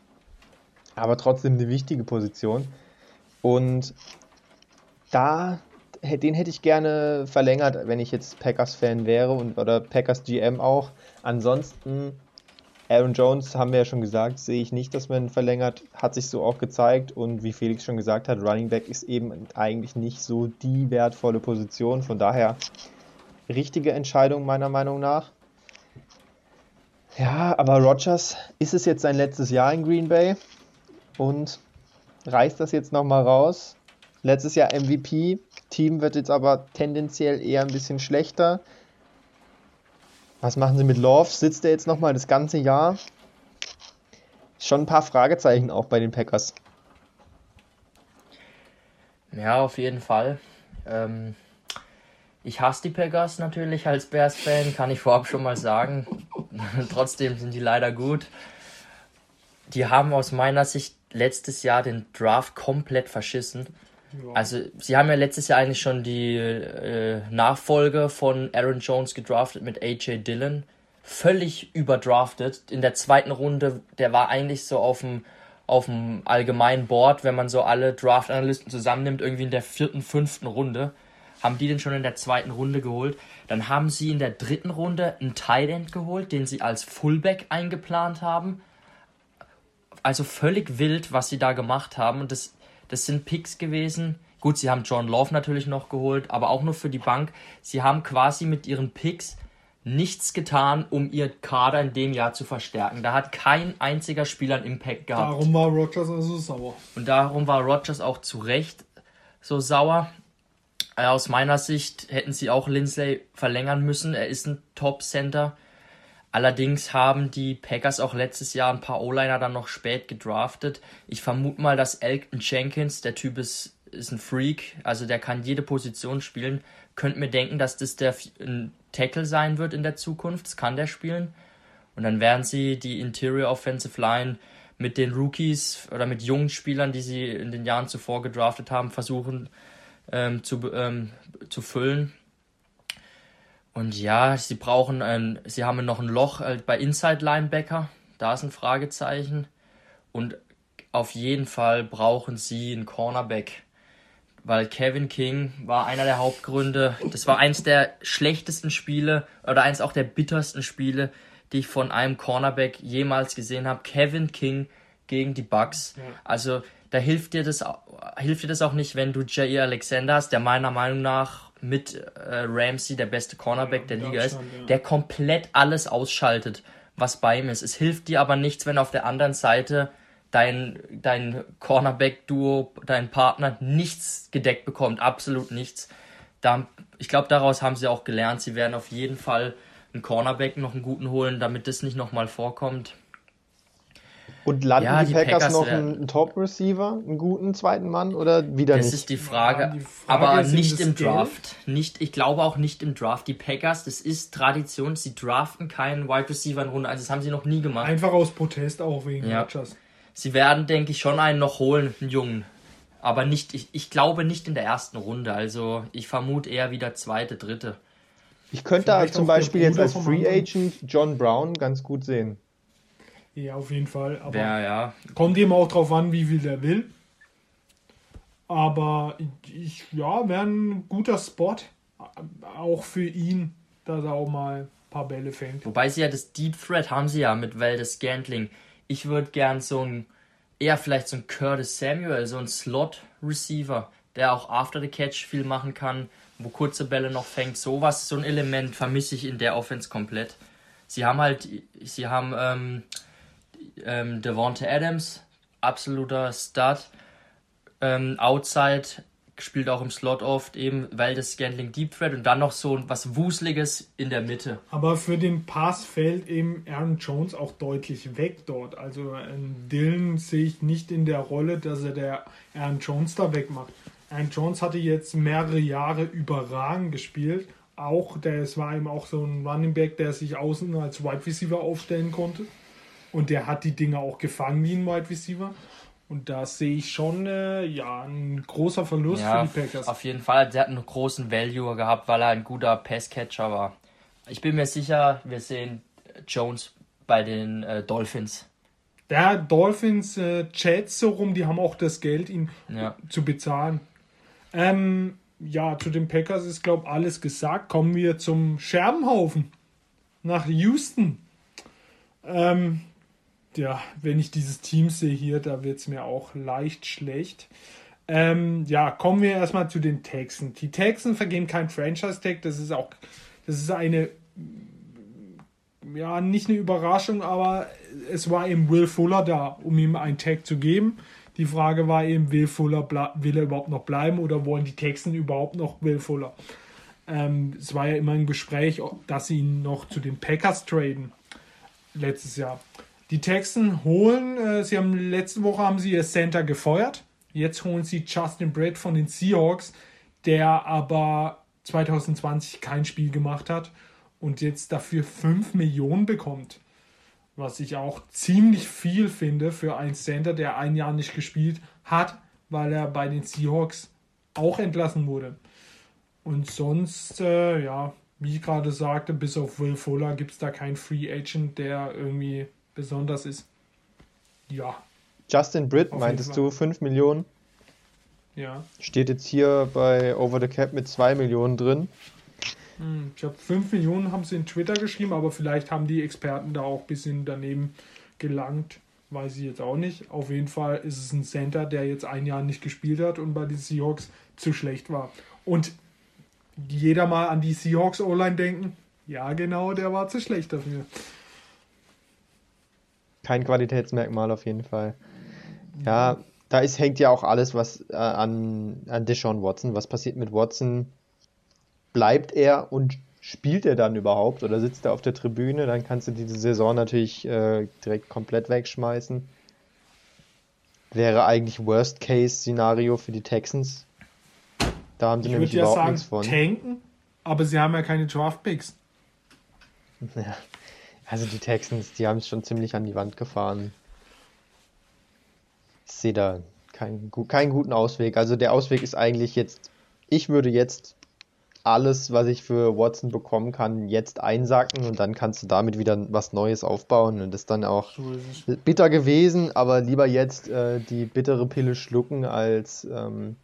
aber trotzdem eine wichtige Position. Und da, den hätte ich gerne verlängert, wenn ich jetzt Packers-Fan wäre und oder Packers GM auch. Ansonsten Aaron Jones, haben wir ja schon gesagt, sehe ich nicht, dass man verlängert. Hat sich so auch gezeigt. Und wie Felix schon gesagt hat, Running Back ist eben eigentlich nicht so die wertvolle Position. Von daher richtige Entscheidung meiner Meinung nach. Ja, aber Rodgers, ist es jetzt sein letztes Jahr in Green Bay? Und reißt das jetzt nochmal raus? Letztes Jahr MVP. Team wird jetzt aber tendenziell eher ein bisschen schlechter. Was machen sie mit Love? Sitzt er jetzt nochmal das ganze Jahr? Schon ein paar Fragezeichen auch bei den Packers. Ja, auf jeden Fall. Ähm, ich hasse die Packers natürlich als Bears-Fan, kann ich vorab schon mal sagen. Trotzdem sind die leider gut. Die haben aus meiner Sicht letztes Jahr den Draft komplett verschissen. Ja. Also, sie haben ja letztes Jahr eigentlich schon die äh, Nachfolge von Aaron Jones gedraftet mit AJ Dillon. völlig überdraftet. In der zweiten Runde, der war eigentlich so auf dem, auf dem allgemeinen Board, wenn man so alle Draft-Analysten zusammennimmt, irgendwie in der vierten, fünften Runde. Haben die den schon in der zweiten Runde geholt? Dann haben sie in der dritten Runde einen Tight End geholt, den sie als Fullback eingeplant haben. Also völlig wild, was sie da gemacht haben. Und das, das sind Picks gewesen. Gut, sie haben John Love natürlich noch geholt, aber auch nur für die Bank. Sie haben quasi mit ihren Picks nichts getan, um ihr Kader in dem Jahr zu verstärken. Da hat kein einziger Spieler einen Impact gehabt. Darum war Rogers also sauer. Und darum war Rogers auch zu Recht so sauer. Äh, aus meiner Sicht hätten sie auch Lindsay verlängern müssen. Er ist ein Top-Center. Allerdings haben die Packers auch letztes Jahr ein paar O-Liner dann noch spät gedraftet. Ich vermute mal, dass Elton Jenkins, der Typ ist, ist ein Freak, also der kann jede Position spielen. Könnt mir denken, dass das der ein Tackle sein wird in der Zukunft. Das kann der spielen. Und dann werden sie die Interior Offensive Line mit den Rookies oder mit jungen Spielern, die sie in den Jahren zuvor gedraftet haben, versuchen ähm, zu, ähm, zu füllen. Und ja, sie brauchen ein, sie haben noch ein Loch äh, bei Inside Linebacker. Da ist ein Fragezeichen. Und auf jeden Fall brauchen sie einen Cornerback weil Kevin King war einer der Hauptgründe. Das war eins der schlechtesten Spiele oder eins auch der bittersten Spiele, die ich von einem Cornerback jemals gesehen habe. Kevin King gegen die Bucks. Also da hilft dir das hilft dir das auch nicht, wenn du Jair Alexander hast, der meiner Meinung nach mit äh, Ramsey der beste Cornerback ja, der Liga ist, ja. der komplett alles ausschaltet, was bei ihm ist. Es hilft dir aber nichts, wenn auf der anderen Seite dein, dein Cornerback-Duo, dein Partner nichts gedeckt bekommt, absolut nichts. Da, ich glaube, daraus haben sie auch gelernt. Sie werden auf jeden Fall einen Cornerback noch einen guten holen, damit das nicht nochmal vorkommt. Und landen ja, die, die, Packers, Packers noch einen Top-Receiver, einen guten zweiten Mann oder wieder das nicht? Das ist die Frage, ja, die Frage aber nicht im Draft. Nicht, ich glaube auch nicht im Draft. Die Packers, das ist Tradition, sie draften keinen Wide Receiver in Runde 1, das haben sie noch nie gemacht. Einfach aus Protest auch wegen ja. Rodgers sie werden, denke ich, schon einen noch holen, einen Jungen. Aber nicht, ich, ich glaube nicht in der ersten Runde. Also ich vermute eher wieder zweite, dritte. Ich könnte da zum Beispiel jetzt als Free Agent John Brown ganz gut sehen. Ja, auf jeden Fall. Aber ja, ja. kommt eben auch drauf an, wie viel der will. Aber ich, ja, wäre ein guter Spot. Auch für ihn, dass er auch mal ein paar Bälle fängt. Wobei sie ja das Deep Threat haben sie ja mit Valdez Scantling ich würde gern so ein, eher vielleicht so ein Curtis Samuel, so ein Slot-Receiver, der auch after the catch viel machen kann, wo kurze Bälle noch fängt. Sowas, so ein Element vermisse ich in der Offense komplett. Sie haben halt, sie haben ähm, ähm, Devonta Adams, absoluter Stud. Ähm, Outside spielt auch im Slot oft eben, weil das Scantling Deep Threat und dann noch so was Wuseliges in der Mitte. Aber für den Pass fällt eben Aaron Jones auch deutlich weg dort. Also Dylan sehe ich nicht in der Rolle, dass er der Aaron Jones da wegmacht. Aaron Jones hatte jetzt mehrere Jahre überragend gespielt. Auch, der, es war eben auch so ein Running Back, der sich außen als Wide Receiver aufstellen konnte. Und der hat die Dinge auch gefangen wie ein Wide Receiver. Und da sehe ich schon äh, ja, ein großer Verlust ja, für die Packers. Auf jeden Fall, der hat einen großen Value gehabt, weil er ein guter Passcatcher war. Ich bin mir sicher, wir sehen Jones bei den äh, Dolphins. Der Dolphins äh, Chats so rum, die haben auch das Geld, ihn ja. zu bezahlen. Ähm, ja, zu den Packers ist, glaube ich, alles gesagt. Kommen wir zum Scherbenhaufen nach Houston. Ähm, ja, wenn ich dieses Team sehe hier, da wird es mir auch leicht schlecht. Ähm, ja, kommen wir erstmal zu den Texans. Die Texans vergeben kein Franchise-Tag, das ist auch, das ist eine, ja, nicht eine Überraschung, aber es war eben Will Fuller da, um ihm ein Tag zu geben. Die Frage war eben, will Fuller, will er überhaupt noch bleiben oder wollen die Texans überhaupt noch Will Fuller? Ähm, es war ja immer ein Gespräch, dass sie ihn noch zu den Packers traden letztes Jahr. Die Texans holen, äh, sie haben letzte Woche haben sie ihr Center gefeuert. Jetzt holen sie Justin Brett von den Seahawks, der aber 2020 kein Spiel gemacht hat und jetzt dafür 5 Millionen bekommt. Was ich auch ziemlich viel finde für einen Center, der ein Jahr nicht gespielt hat, weil er bei den Seahawks auch entlassen wurde. Und sonst, äh, ja, wie ich gerade sagte, bis auf Will Fuller gibt es da keinen Free Agent, der irgendwie besonders ist. Ja. Justin Britt, meintest du, 5 Millionen? Ja. Steht jetzt hier bei Over the Cap mit 2 Millionen drin. Hm, ich habe 5 Millionen haben sie in Twitter geschrieben, aber vielleicht haben die Experten da auch ein bisschen daneben gelangt. Weiß ich jetzt auch nicht. Auf jeden Fall ist es ein Center, der jetzt ein Jahr nicht gespielt hat und bei den Seahawks zu schlecht war. Und jeder mal an die Seahawks O-Line denken. Ja, genau, der war zu schlecht dafür. Kein Qualitätsmerkmal auf jeden Fall. Ja, da ist, hängt ja auch alles was äh, an, an Deshaun Watson. Was passiert mit Watson? Bleibt er und spielt er dann überhaupt oder sitzt er auf der Tribüne? Dann kannst du diese Saison natürlich äh, direkt komplett wegschmeißen. Wäre eigentlich Worst-Case-Szenario für die Texans. Da haben sie Ich nämlich würde ja überhaupt sagen, nichts von. tanken, aber sie haben ja keine Draft-Picks. Ja. Also die Texans, die haben es schon ziemlich an die Wand gefahren. Ich sehe da keinen, keinen guten Ausweg. Also der Ausweg ist eigentlich jetzt, ich würde jetzt alles, was ich für Watson bekommen kann, jetzt einsacken und dann kannst du damit wieder was Neues aufbauen und das ist dann auch bitter gewesen, aber lieber jetzt äh, die bittere Pille schlucken, als ähm,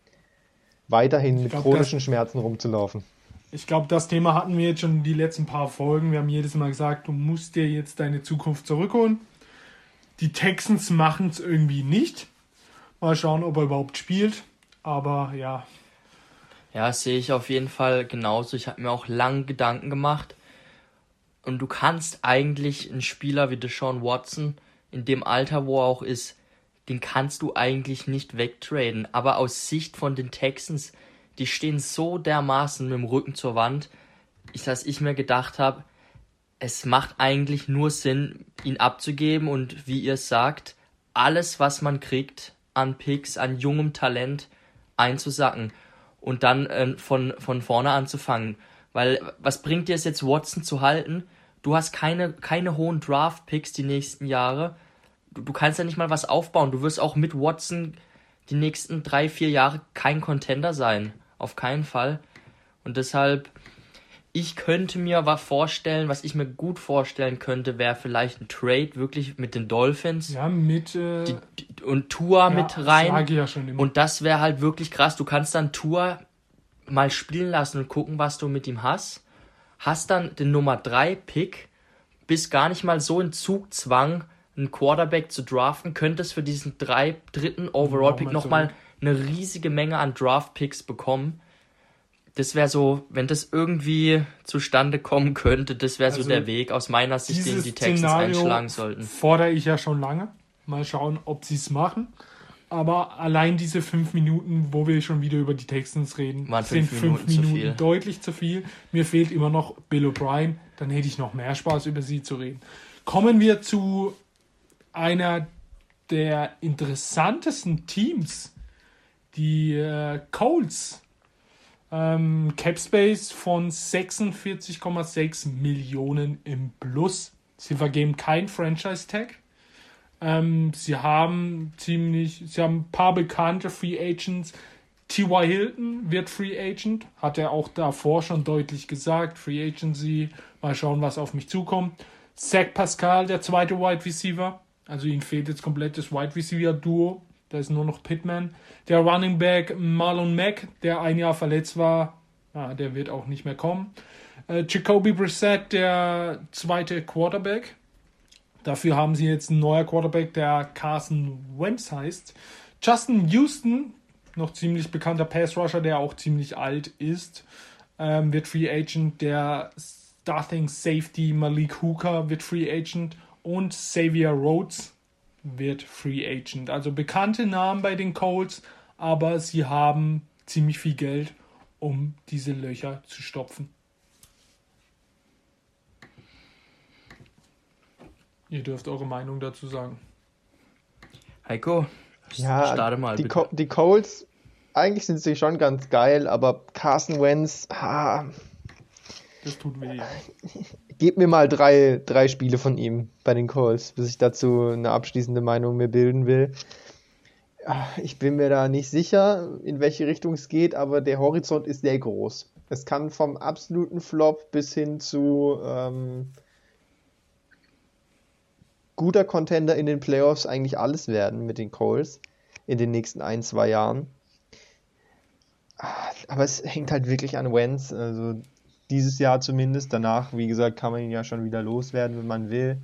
weiterhin mit chronischen Schmerzen rumzulaufen. Ich glaube, das Thema hatten wir jetzt schon die letzten paar Folgen. Wir haben jedes Mal gesagt, du musst dir jetzt deine Zukunft zurückholen. Die Texans machen es irgendwie nicht. Mal schauen, ob er überhaupt spielt. Aber ja, Ja, sehe ich auf jeden Fall genauso. Ich habe mir auch lang Gedanken gemacht. Und du kannst eigentlich einen Spieler wie Deshaun Watson in dem Alter, wo er auch ist, den kannst du eigentlich nicht wegtraden. Aber aus Sicht von den Texans, die stehen so dermaßen mit dem Rücken zur Wand, dass ich mir gedacht habe, es macht eigentlich nur Sinn, ihn abzugeben und wie ihr sagt, alles, was man kriegt an Picks, an jungem Talent einzusacken und dann äh, von, von vorne anzufangen. Weil was bringt dir es jetzt, Watson zu halten? Du hast keine, keine hohen Draft-Picks die nächsten Jahre. Du, du kannst ja nicht mal was aufbauen. Du wirst auch mit Watson die nächsten drei, vier Jahre kein Contender sein. Auf keinen Fall. Und deshalb, ich könnte mir was vorstellen, was ich mir gut vorstellen könnte, wäre vielleicht ein Trade wirklich mit den Dolphins ja, mit. Äh, die, die, und Tour ja, mit rein. Ja schon immer. Und das wäre halt wirklich krass. Du kannst dann Tour mal spielen lassen und gucken, was du mit ihm hast. Hast dann den Nummer 3 Pick, bist gar nicht mal so in Zugzwang, einen Quarterback zu draften, könntest für diesen drei, dritten Overall Pick Nochmal nochmal eine riesige Menge an Draft Picks bekommen. Das wäre so, wenn das irgendwie zustande kommen könnte, das wäre so Also, der Weg aus meiner Sicht, den die Texans Szenario einschlagen sollten. fordere ich ja schon lange. Mal schauen, ob sie es machen. Aber allein diese fünf Minuten, wo wir schon wieder über die Texans reden, Waren sind fünf fünf Minuten zu Minuten viel. deutlich zu viel. Mir fehlt immer noch Bill O'Brien. Dann hätte ich noch mehr Spaß, über sie zu reden. Kommen wir zu einer der interessantesten Teams, die äh, Colts. Ähm, Capspace von 46,6 Millionen im Plus. Sie vergeben kein Franchise-Tag. Ähm, sie haben ziemlich, sie haben ein paar bekannte Free Agents. T.Y. Hilton wird Free Agent, hat er auch davor schon deutlich gesagt. Free Agency, mal schauen, was auf mich zukommt. Zach Pascal, der zweite Wide Receiver. Also ihnen fehlt jetzt komplett das Wide Receiver Duo. Da ist nur noch Pittman. Der Running Back Marlon Mack, der ein Jahr verletzt war, ja, der wird auch nicht mehr kommen. Äh, Jacoby Brissett, der zweite Quarterback. Dafür haben sie jetzt einen neuer Quarterback, der Carson Wentz heißt. Justin Houston, noch ziemlich bekannter Pass Rusher, der auch ziemlich alt ist, ähm, wird Free Agent. Der Starting Safety Malik Hooker wird Free Agent und Xavier Rhodes wird Free Agent. Also bekannte Namen bei den Colts, aber sie haben ziemlich viel Geld, um diese Löcher zu stopfen. Ihr dürft eure Meinung dazu sagen. Heiko, Ja, starte mal die, bitte. Co die Colts, eigentlich sind sie schon ganz geil, aber Carson Wentz, ah, Das tut weh. Gib mir mal drei, drei Spiele von ihm bei den Colts, bis ich dazu eine abschließende Meinung mir bilden will. Ah, Ich bin mir da nicht sicher, in welche Richtung es geht, aber der Horizont ist sehr groß. Es kann vom absoluten Flop bis hin zu ähm, guter Contender in den Playoffs eigentlich alles werden mit den Coles in den nächsten ein, zwei Jahren. Aber es hängt halt wirklich an Wentz. Also dieses Jahr zumindest. Danach, wie gesagt, kann man ihn ja schon wieder loswerden, wenn man will.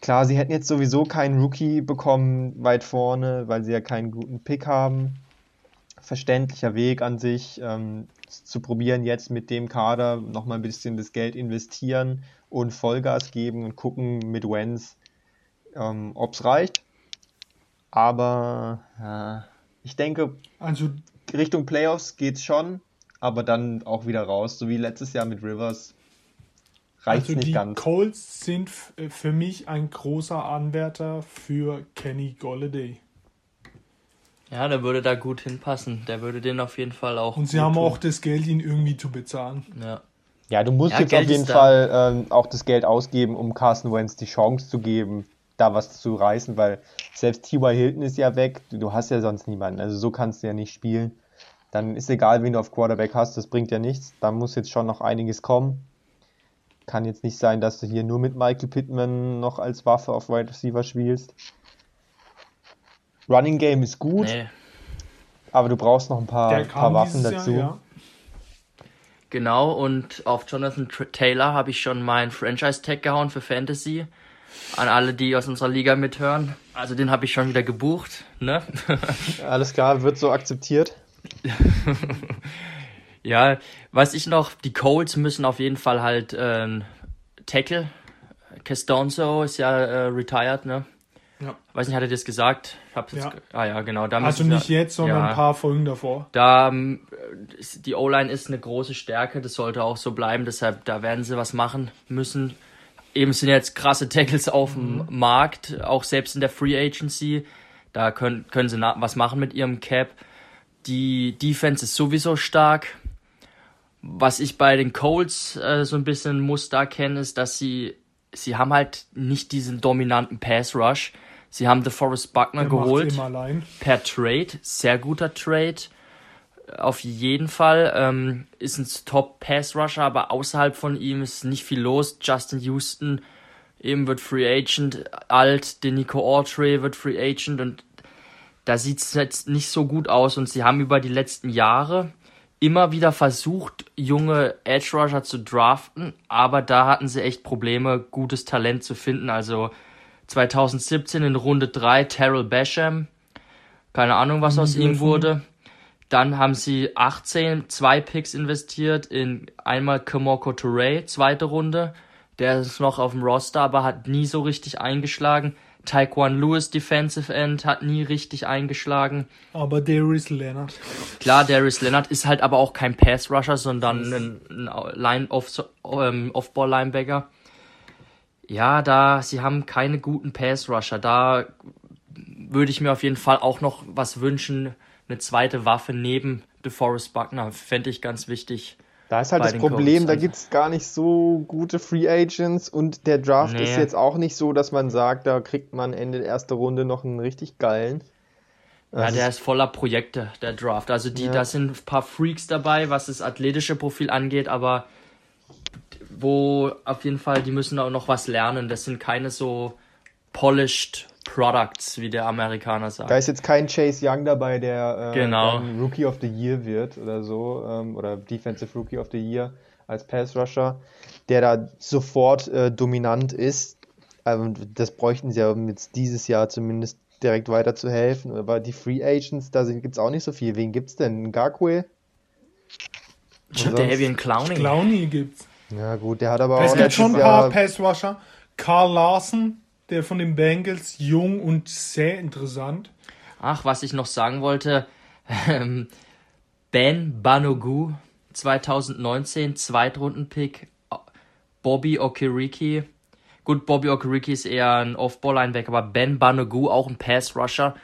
Klar, sie hätten jetzt sowieso keinen Rookie bekommen weit vorne, weil sie ja keinen guten Pick haben. Verständlicher Weg an sich, ähm, zu probieren, jetzt mit dem Kader nochmal ein bisschen das Geld investieren und Vollgas geben und gucken mit Wenz, ähm, ob es reicht. Aber ja, ich denke, also, Richtung Playoffs geht es schon, aber dann auch wieder raus, so wie letztes Jahr mit Rivers. Reicht also nicht die ganz. Colts sind äh, für mich ein großer Anwärter für Kenny Golladay. Ja, der würde da gut hinpassen. Der würde den auf jeden Fall auch. Und sie haben tun. auch das Geld, ihn irgendwie zu bezahlen. Ja. Ja, du musst ja, jetzt Geld auf jeden Fall ähm, auch das Geld ausgeben, um Carson Wentz die Chance zu geben, da was zu reißen, weil selbst T.Y. Hilton ist ja weg, du hast ja sonst niemanden. Also so kannst du ja nicht spielen. Dann ist egal, wen du auf Quarterback hast, das bringt ja nichts. Da muss jetzt schon noch einiges kommen. Kann jetzt nicht sein, dass du hier nur mit Michael Pittman noch als Waffe auf Wide Receiver spielst. Running Game ist gut, nee. aber du brauchst noch ein paar, paar Waffen dazu. Jahr, ja. Genau, und auf Jonathan Taylor habe ich schon meinen Franchise-Tag gehauen für Fantasy. An alle, die aus unserer Liga mithören. Also den habe ich schon wieder gebucht. Ne? Alles klar, wird so akzeptiert. ja, was ich noch, die Colts müssen auf jeden Fall halt äh, Tackle. Castonzo ist ja äh, retired, ne? Ja. Weiß nicht, hat er das gesagt? Hab's ja. ah ja, genau. Da also nicht wir, jetzt, sondern ja, ein paar Folgen davor. Da ähm, die O-Line ist eine große Stärke, das sollte auch so bleiben. Deshalb da werden sie was machen müssen. Eben sind jetzt krasse Tackles auf dem mhm. Markt, auch selbst in der Free Agency. Da können können sie was machen mit ihrem Cap. Die Defense ist sowieso stark. Was ich bei den Colts äh, so ein bisschen Muster erkenne, ist, dass sie sie haben halt nicht diesen dominanten Pass Rush Sie haben DeForest Buckner Der geholt. Per Trade. Sehr guter Trade. Auf jeden Fall. Ähm, ist ein Top-Pass-Rusher, aber außerhalb von ihm ist nicht viel los. Justin Houston eben wird Free Agent. Alt, den Nico Autry wird Free Agent und da sieht es jetzt nicht so gut aus. Und sie haben über die letzten Jahre immer wieder versucht, junge Edge Rusher zu draften, aber da hatten sie echt Probleme, gutes Talent zu finden. Also 2017 in Runde 3 Terrell Basham. Keine Ahnung, was aus ihm wurde. Dann haben sie 18 zwei Picks investiert in einmal Kamoko Touré, zweite Runde. Der ist noch auf dem Roster, aber hat nie so richtig eingeschlagen. Taekwon Lewis, Defensive End, hat nie richtig eingeschlagen. Aber Darius Leonard. Klar, Darius Leonard ist halt aber auch kein Pass-Rusher, sondern ein, ein Line-Off-Ball-Linebacker. Ähm, ja, da sie haben keine guten Pass-Rusher. Da würde ich mir auf jeden Fall auch noch was wünschen. Eine zweite Waffe neben DeForest Buckner fände ich ganz wichtig. Da ist halt das Problem, Colts. da gibt es gar nicht so gute Free Agents und der Draft nee. ist jetzt auch nicht so, dass man sagt, da kriegt man Ende der ersten Runde noch einen richtig geilen. Ja, der ist voller Projekte, der Draft. Also die, ja. da sind ein paar Freaks dabei, was das athletische Profil angeht, aber wo auf jeden Fall, die müssen auch noch was lernen. Das sind keine so polished Products, wie der Amerikaner sagt. Da ist jetzt kein Chase Young dabei, der äh, genau. Rookie of the Year wird oder so, ähm, oder Defensive Rookie of the Year als Pass Rusher, der da sofort äh, dominant ist. Ähm, das bräuchten sie ja, um jetzt dieses Jahr zumindest direkt weiter zu helfen. Aber die Free Agents, da gibt es auch nicht so viel. Wen gibt es denn? Ngakwe? Der Evian Clowney. Clowney gibt's. Ja, gut, der hat aber es auch. Es gibt schon ein paar Passrusher. Carl Larsen, der von den Bengals, jung und sehr interessant. Ach, was ich noch sagen wollte. Ähm, ben Banogu, 2019, Zweitrunden-Pick. Bobby Okiriki. Gut, Bobby Okiriki ist eher ein Off-Ball-Linebacker, aber Ben Banogu, auch ein Pass-Rusher.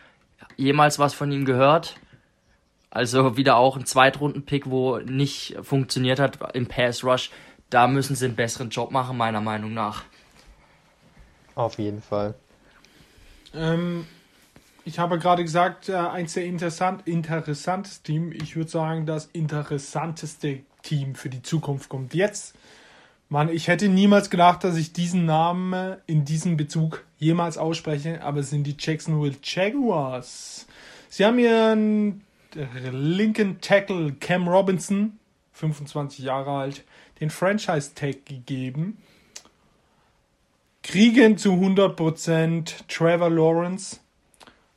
Jemals was von ihm gehört? Also wieder auch ein Zweitrunden-Pick, wo nicht funktioniert hat im Pass-Rush da müssen sie einen besseren Job machen, meiner Meinung nach. Auf jeden Fall. Ähm, ich habe gerade gesagt, äh, eins der interessant, interessantesten Team. Ich würde sagen, das interessanteste Team für die Zukunft kommt jetzt. Mann, ich hätte niemals gedacht, dass ich diesen Namen in diesem Bezug jemals ausspreche, aber es sind die Jacksonville Jaguars. Sie haben ihren linken Tackle Cam Robinson, 25 Jahre alt, den Franchise Tag gegeben. Kriegen zu 100% Trevor Lawrence,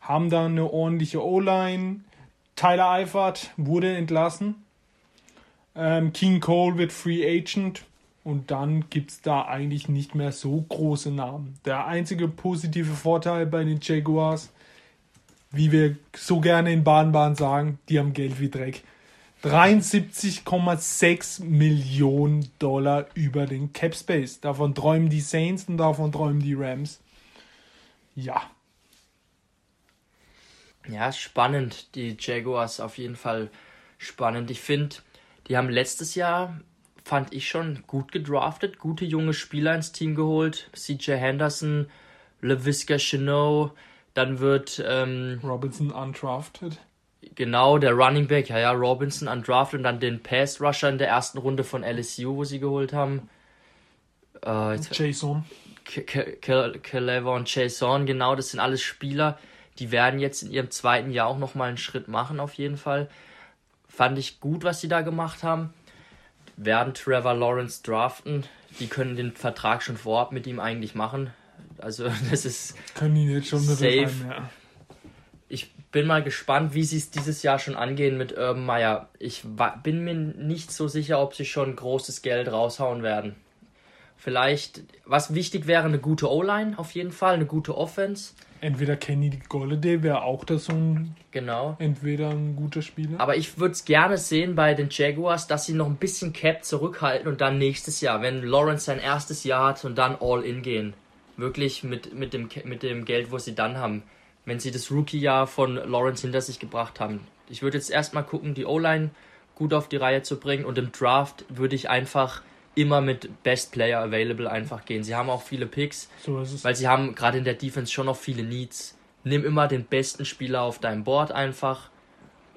haben da eine ordentliche O-Line. Tyler Eifert wurde entlassen. Ähm, King Cole wird Free Agent. Und dann gibt es da eigentlich nicht mehr so große Namen. Der einzige positive Vorteil bei den Jaguars, wie wir so gerne in Baden-Baden sagen, die haben Geld wie Dreck. 73,6 Millionen Dollar über den Cap Space. Davon träumen die Saints und davon träumen die Rams. Ja. Ja, spannend. Die Jaguars auf jeden Fall spannend. Ich finde, die haben letztes Jahr, fand ich schon, gut gedraftet, gute junge Spieler ins Team geholt. CJ Henderson, LaVisca Chenot, dann wird ähm, Robinson undrafted. Genau, der Running Back, ja, ja, Robinson undrafted und dann den Pass Rusher in der ersten Runde von LSU, wo sie geholt haben. Äh, Jason. Clever und Jason, genau, das sind alles Spieler, die werden jetzt in ihrem zweiten Jahr auch nochmal einen Schritt machen, auf jeden Fall. Fand ich gut, was sie da gemacht haben. Werden Trevor Lawrence draften. Die können den Vertrag schon vorab mit ihm eigentlich machen. Also, das ist. Können die jetzt schon safe. Rein, ja. Bin mal gespannt, wie sie es dieses Jahr schon angehen mit Urban Meyer. Ich bin mir nicht so sicher, ob sie schon großes Geld raushauen werden. Vielleicht, was wichtig wäre, eine gute O-Line auf jeden Fall, eine gute Offense. Entweder Kenny Golladay wäre auch das so ein. Genau. Entweder ein guter Spieler. Aber ich würde es gerne sehen bei den Jaguars, dass sie noch ein bisschen Cap zurückhalten und dann nächstes Jahr, wenn Lawrence sein erstes Jahr hat und dann all in gehen. Wirklich mit, mit, dem, mit dem Geld, was sie dann haben. Wenn sie das Rookie-Jahr von Lawrence hinter sich gebracht haben. Ich würde jetzt erstmal gucken, die O-Line gut auf die Reihe zu bringen und im Draft würde ich einfach immer mit Best Player Available einfach gehen. Sie haben auch viele Picks, so weil sie haben gerade in der Defense schon noch viele Needs. Nimm immer den besten Spieler auf deinem Board einfach.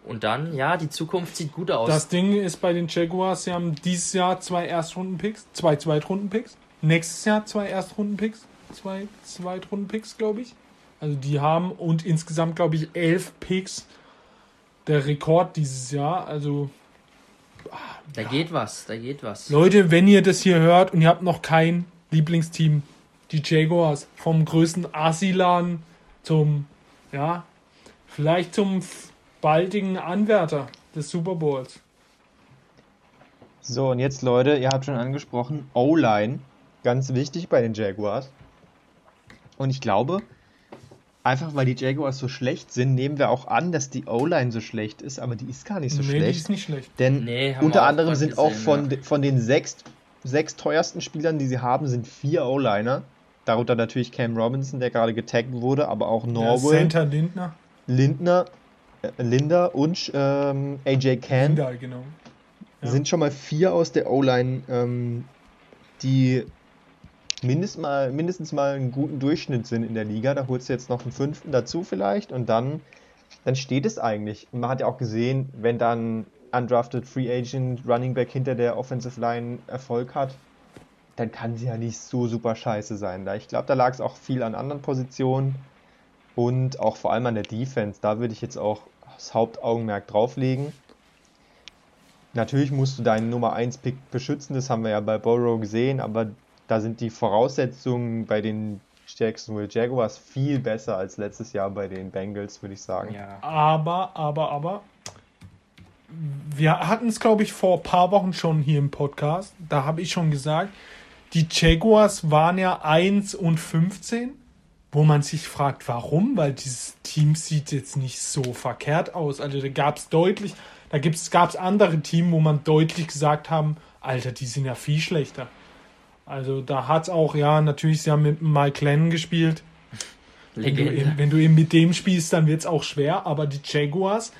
Und dann, ja, die Zukunft sieht gut aus. Das Ding ist bei den Jaguars, sie haben dieses Jahr zwei Erstrunden-Picks, zwei Zweitrunden-Picks. Nächstes Jahr zwei Erstrunden-Picks, zwei Zweitrunden-Picks, glaube ich. Also die haben und insgesamt, glaube ich, elf Picks. Der Rekord dieses Jahr. Also da geht was, da geht was. Leute, wenn ihr das hier hört und ihr habt noch kein Lieblingsteam, die Jaguars, vom größten Asilan zum, ja, vielleicht zum baldigen Anwärter des Super Bowls. So, und jetzt, Leute, ihr habt schon angesprochen, O-Line, ganz wichtig bei den Jaguars. Und ich glaube, einfach weil die Jaguars so schlecht sind, nehmen wir auch an, dass die O-Line so schlecht ist, aber die ist gar nicht so nee, schlecht. Die ist nicht schlecht. Denn Nee, unter auch anderem sind auch gesehen, von, ja. von den sechs, sechs teuersten Spielern, die sie haben, sind vier O-Liner. Darunter natürlich Cam Robinson, der gerade getaggt wurde, aber auch Norwell, Center Lindner. Lindner, äh, Linder und ähm, AJ Can Linder, genau. ja. sind schon mal vier aus der O-Line, ähm, die mindest mal, mindestens mal einen guten Durchschnitt sind in der Liga. Da holst du jetzt noch einen fünften dazu vielleicht und dann, dann steht es eigentlich. Und man hat ja auch gesehen, wenn dann undrafted Free Agent Running Back hinter der Offensive Line Erfolg hat, dann kann sie ja nicht so super scheiße sein. Ich glaube, da lag es auch viel an anderen Positionen und auch vor allem an der Defense. Da würde ich jetzt auch das Hauptaugenmerk drauflegen. Natürlich musst du deinen Nummer 1 Pick beschützen, das haben wir ja bei Burrow gesehen, aber da sind die Voraussetzungen bei den Jacksonville Jaguars viel besser als letztes Jahr bei den Bengals, würde ich sagen. Ja. Aber, aber, aber. Wir hatten es, glaube ich, vor ein paar Wochen schon hier im Podcast. Da habe ich schon gesagt, die Jaguars waren ja 1 und 15, wo man sich fragt, warum, weil dieses Team sieht jetzt nicht so verkehrt aus. Also da gab es deutlich, da gab es andere Teams, wo man deutlich gesagt haben, Alter, die sind ja viel schlechter. Also da hat es auch, ja, natürlich, sie haben mit Mike Lennon gespielt. Wenn du, eben, wenn du eben mit dem spielst, dann wird es auch schwer. Aber die Jaguars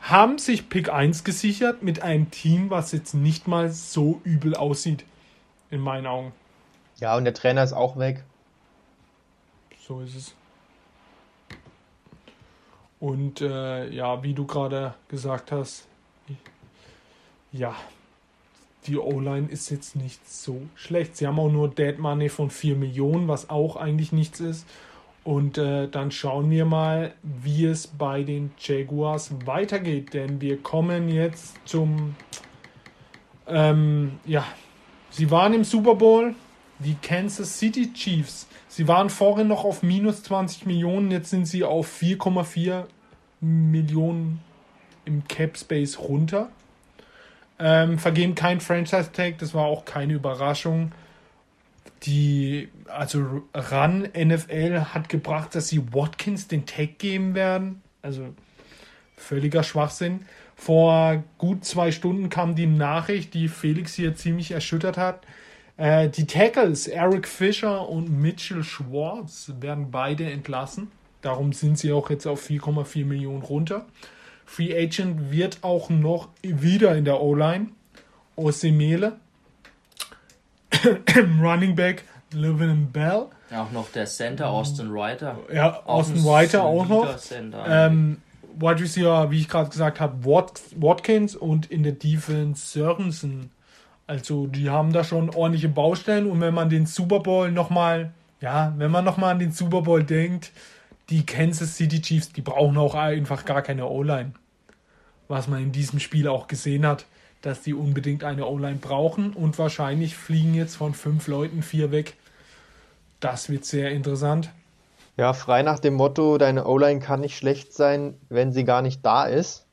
haben sich Pick 1 gesichert mit einem Team, was jetzt nicht mal so übel aussieht. In meinen Augen. Ja, und der Trainer ist auch weg. So ist es. Und äh, ja, wie du gerade gesagt hast, ja, die O-Line ist jetzt nicht so schlecht. Sie haben auch nur Dead Money von 4 Millionen, was auch eigentlich nichts ist. Und äh, dann schauen wir mal, wie es bei den Jaguars weitergeht. Denn wir kommen jetzt zum. Ähm, ja, sie waren im Super Bowl. Die Kansas City Chiefs. Sie waren vorhin noch auf minus 20 Millionen. Jetzt sind sie auf 4,4 Millionen im Cap Space runter. Ähm, vergeben kein Franchise Tag. Das war auch keine Überraschung die, also Run NFL hat gebracht, dass sie Watkins den Tag geben werden. Also völliger Schwachsinn. Vor gut zwei Stunden kam die Nachricht, die Felix hier ziemlich erschüttert hat. Äh, die Tackles Eric Fischer und Mitchell Schwartz werden beide entlassen. Darum sind sie auch jetzt auf 4,4 Millionen runter. Free Agent wird auch noch wieder in der O-Line. Osemele Running Back Livin Bell. Auch noch der Center Austin Reiter. Ja, Austin Reiter auch noch. Ähm, Wide Receiver, wie ich gerade gesagt habe, Wat Watkins und in der Defense Sörensen. Also die haben da schon ordentliche Baustellen und wenn man den Super Bowl nochmal, ja, wenn man nochmal an den Super Bowl denkt, die Kansas City Chiefs, die brauchen auch einfach gar keine O-Line. Was man in diesem Spiel auch gesehen hat dass die unbedingt eine O-Line brauchen und wahrscheinlich fliegen jetzt von fünf Leuten vier weg. Das wird sehr interessant. Ja, frei nach dem Motto, deine O-Line kann nicht schlecht sein, wenn sie gar nicht da ist.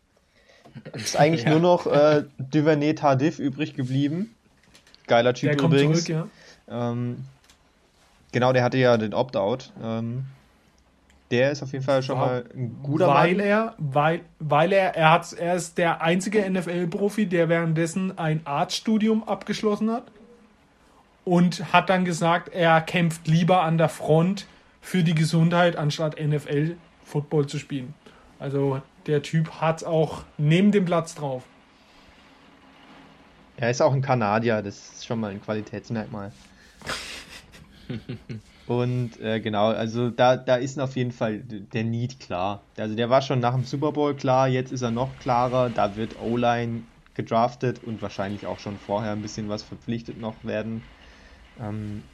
Ist eigentlich ja. nur noch äh, Duvernay Tardif übrig geblieben. Geiler Typ der kommt übrigens. Zurück, ja. ähm, genau, der hatte ja den Opt-out. Ähm, der ist auf jeden Fall schon mal ein guter weil Mann. Er, weil, weil er, er, hat, er ist der einzige NFL-Profi, der währenddessen ein Arztstudium abgeschlossen hat und hat dann gesagt, er kämpft lieber an der Front für die Gesundheit, anstatt NFL-Football zu spielen. Also der Typ hat auch neben dem Platz drauf. Er ist auch ein Kanadier, das ist schon mal ein Qualitätsmerkmal. Und äh, genau, also da, da ist auf jeden Fall der Need klar. Also der war schon nach dem Super Bowl klar, jetzt ist er noch klarer. Da wird O-Line gedraftet und wahrscheinlich auch schon vorher ein bisschen was verpflichtet noch werden. Ähm,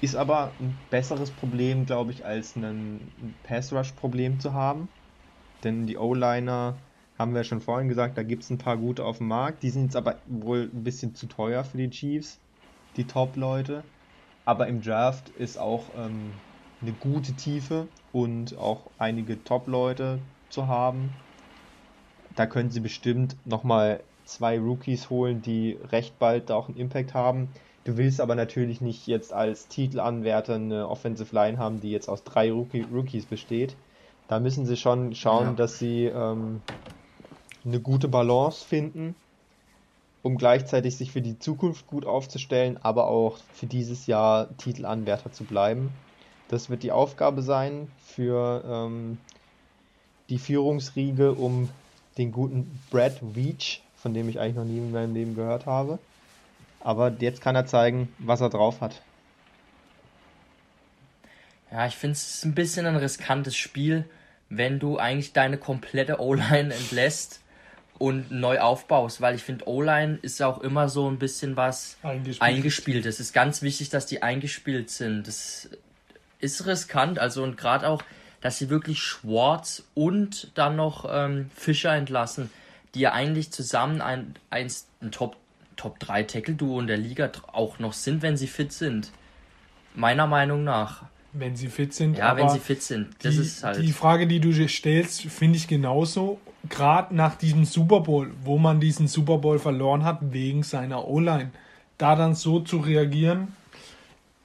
ist aber ein besseres Problem, glaube ich, als ein Pass-Rush-Problem zu haben. Denn die O-Liner haben wir schon vorhin gesagt, da gibt es ein paar gute auf dem Markt. Die sind jetzt aber wohl ein bisschen zu teuer für die Chiefs, die Top-Leute. Aber im Draft ist auch ähm, eine gute Tiefe und auch einige Top-Leute zu haben. Da können sie bestimmt nochmal zwei Rookies holen, die recht bald auch einen Impact haben. Du willst aber natürlich nicht jetzt als Titelanwärter eine Offensive Line haben, die jetzt aus drei Rookie Rookies besteht. Da müssen sie schon schauen, ja. dass sie ähm, eine gute Balance finden um gleichzeitig sich für die Zukunft gut aufzustellen, aber auch für dieses Jahr Titelanwärter zu bleiben. Das wird die Aufgabe sein für ähm, die Führungsriege um den guten Brad Veach, von dem ich eigentlich noch nie in meinem Leben gehört habe. Aber jetzt kann er zeigen, was er drauf hat. Ja, ich finde es ein bisschen ein riskantes Spiel, wenn du eigentlich deine komplette O-Line entlässt und neu aufbaust, weil ich finde, O-Line ist auch immer so ein bisschen was eingespielt. eingespielt. Es ist ganz wichtig, dass die eingespielt sind. Das ist riskant, also und gerade auch, dass sie wirklich Schwartz und dann noch ähm, Fischer entlassen, die ja eigentlich zusammen ein, ein, ein Top, Top 3 Tackle-Duo in der Liga auch noch sind, wenn sie fit sind. Meiner Meinung nach. Wenn sie fit sind. Ja, wenn sie fit sind. Das die, ist halt. Die Frage, die du dir stellst, finde ich genauso gerade nach diesem Super Bowl, wo man diesen Super Bowl verloren hat wegen seiner O-Line, da dann so zu reagieren,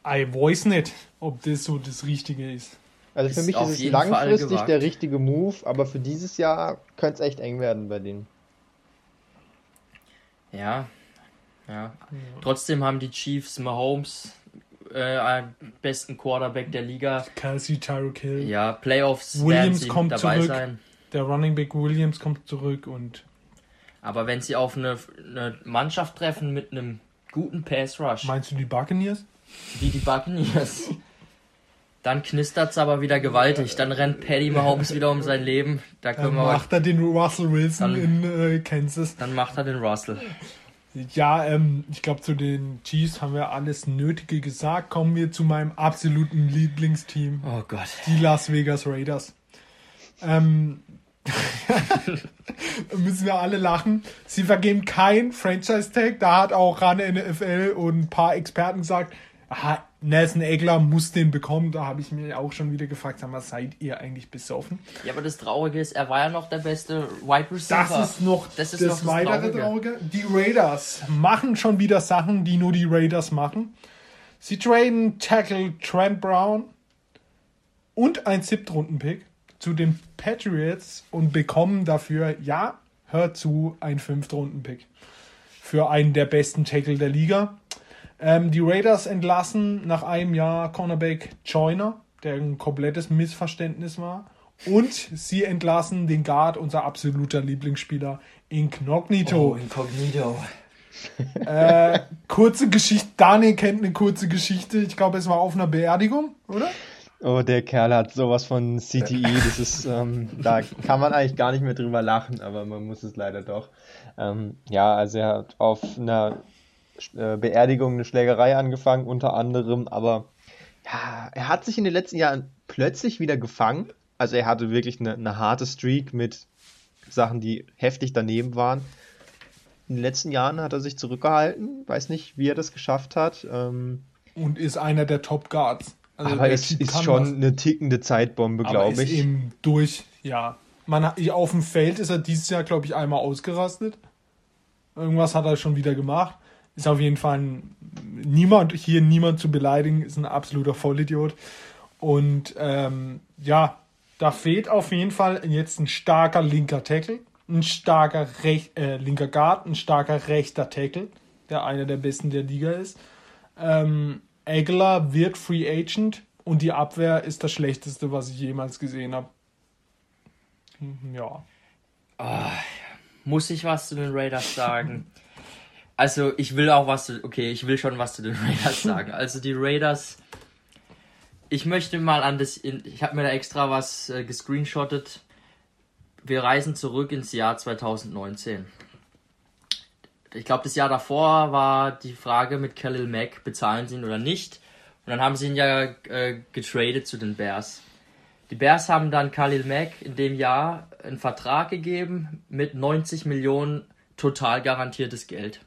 I weiß nicht, ob das so das Richtige ist. Also für ist mich ist es langfristig der richtige Move, aber für dieses Jahr könnte es echt eng werden bei denen. Ja, ja. ja. Trotzdem haben die Chiefs Mahomes äh, besten Quarterback der Liga. Kelsey, Tyreek Hill. Ja, Playoffs Williams kommt dabei zurück. sein der Running Back Williams kommt zurück und. Aber wenn sie auf eine, eine Mannschaft treffen mit einem guten Pass Rush. Meinst du die Buccaneers? Wie die Buccaneers. Dann knistert's aber wieder gewaltig. Dann rennt Paddy Mahomes wieder um sein Leben. Da können Dann wir macht er den Russell Wilson Dann- in äh, Kansas. dann macht er den Russell. Ja, ähm, ich glaube, zu den Chiefs haben wir alles Nötige gesagt. Kommen wir zu meinem absoluten Lieblingsteam, Oh Gott. die Las Vegas Raiders. Ähm, müssen wir alle lachen. Sie vergeben kein Franchise-Tag. Da hat auch ran NFL und ein paar Experten gesagt, aha, Nelson Egler muss den bekommen. Da habe ich mir auch schon wieder gefragt, mal, seid ihr eigentlich besoffen? Ja, aber das Traurige ist, er war ja noch der beste Wide Receiver. Das ist noch Das das, ist noch das weitere Traurige. Traurige. Die Raiders machen schon wieder Sachen, die nur die Raiders machen. Sie traden Tackle Trent Brown und ein Siebtrunden-Pick zu den Patriots und bekommen dafür, ja, hört zu, ein Fünftrunden-Pick für einen der besten Tackle der Liga. Ähm, die Raiders entlassen nach einem Jahr Cornerback Joyner, der ein komplettes Missverständnis war. Und sie entlassen den Guard, unser absoluter Lieblingsspieler, Incognito. Incognito. Äh, kurze Geschichte, Daniel kennt eine kurze Geschichte. Ich glaube, es war auf einer Beerdigung, oder? Oh, der Kerl hat sowas von CTE, das ist, ähm, da kann man eigentlich gar nicht mehr drüber lachen, aber man muss es leider doch. Ähm, ja, also er hat auf einer äh, Beerdigung eine Schlägerei angefangen, unter anderem, aber ja, er hat sich in den letzten Jahren plötzlich wieder gefangen. Also er hatte wirklich eine, eine harte Streak mit Sachen, die heftig daneben waren. In den letzten Jahren hat er sich zurückgehalten, weiß nicht, wie er das geschafft hat. Ähm, Und ist einer der Top Guards. Also aber es Typ ist schon was. eine tickende Zeitbombe, glaube ist ich. eben durch, ja. Man auf dem Feld ist er dieses Jahr, glaube ich, einmal ausgerastet. Irgendwas hat er schon wieder gemacht. Ist auf jeden Fall ein, niemand, hier niemand zu beleidigen, ist ein absoluter Vollidiot. Und ähm, ja, da fehlt auf jeden Fall jetzt ein starker linker Tackle, ein starker Rech äh, linker Guard, ein starker rechter Tackle, der einer der besten der Liga ist. Ähm, Aguilar wird Free Agent und die Abwehr ist das schlechteste, was ich jemals gesehen habe. Hm, Ja. Muss ich was zu den Raiders sagen? Also, ich will auch was zu, okay, ich will schon was zu den Raiders sagen. Also, die Raiders, ich möchte mal an das, in, ich habe mir da extra was äh, gescreenshottet. Wir reisen zurück ins Jahr 2019. Ich glaube, das Jahr davor war die Frage mit Khalil Mack, bezahlen sie ihn oder nicht. Und dann haben sie ihn ja äh, getradet zu den Bears. Die Bears haben dann Khalil Mack in dem Jahr einen Vertrag gegeben mit 90 Millionen total garantiertes Geld.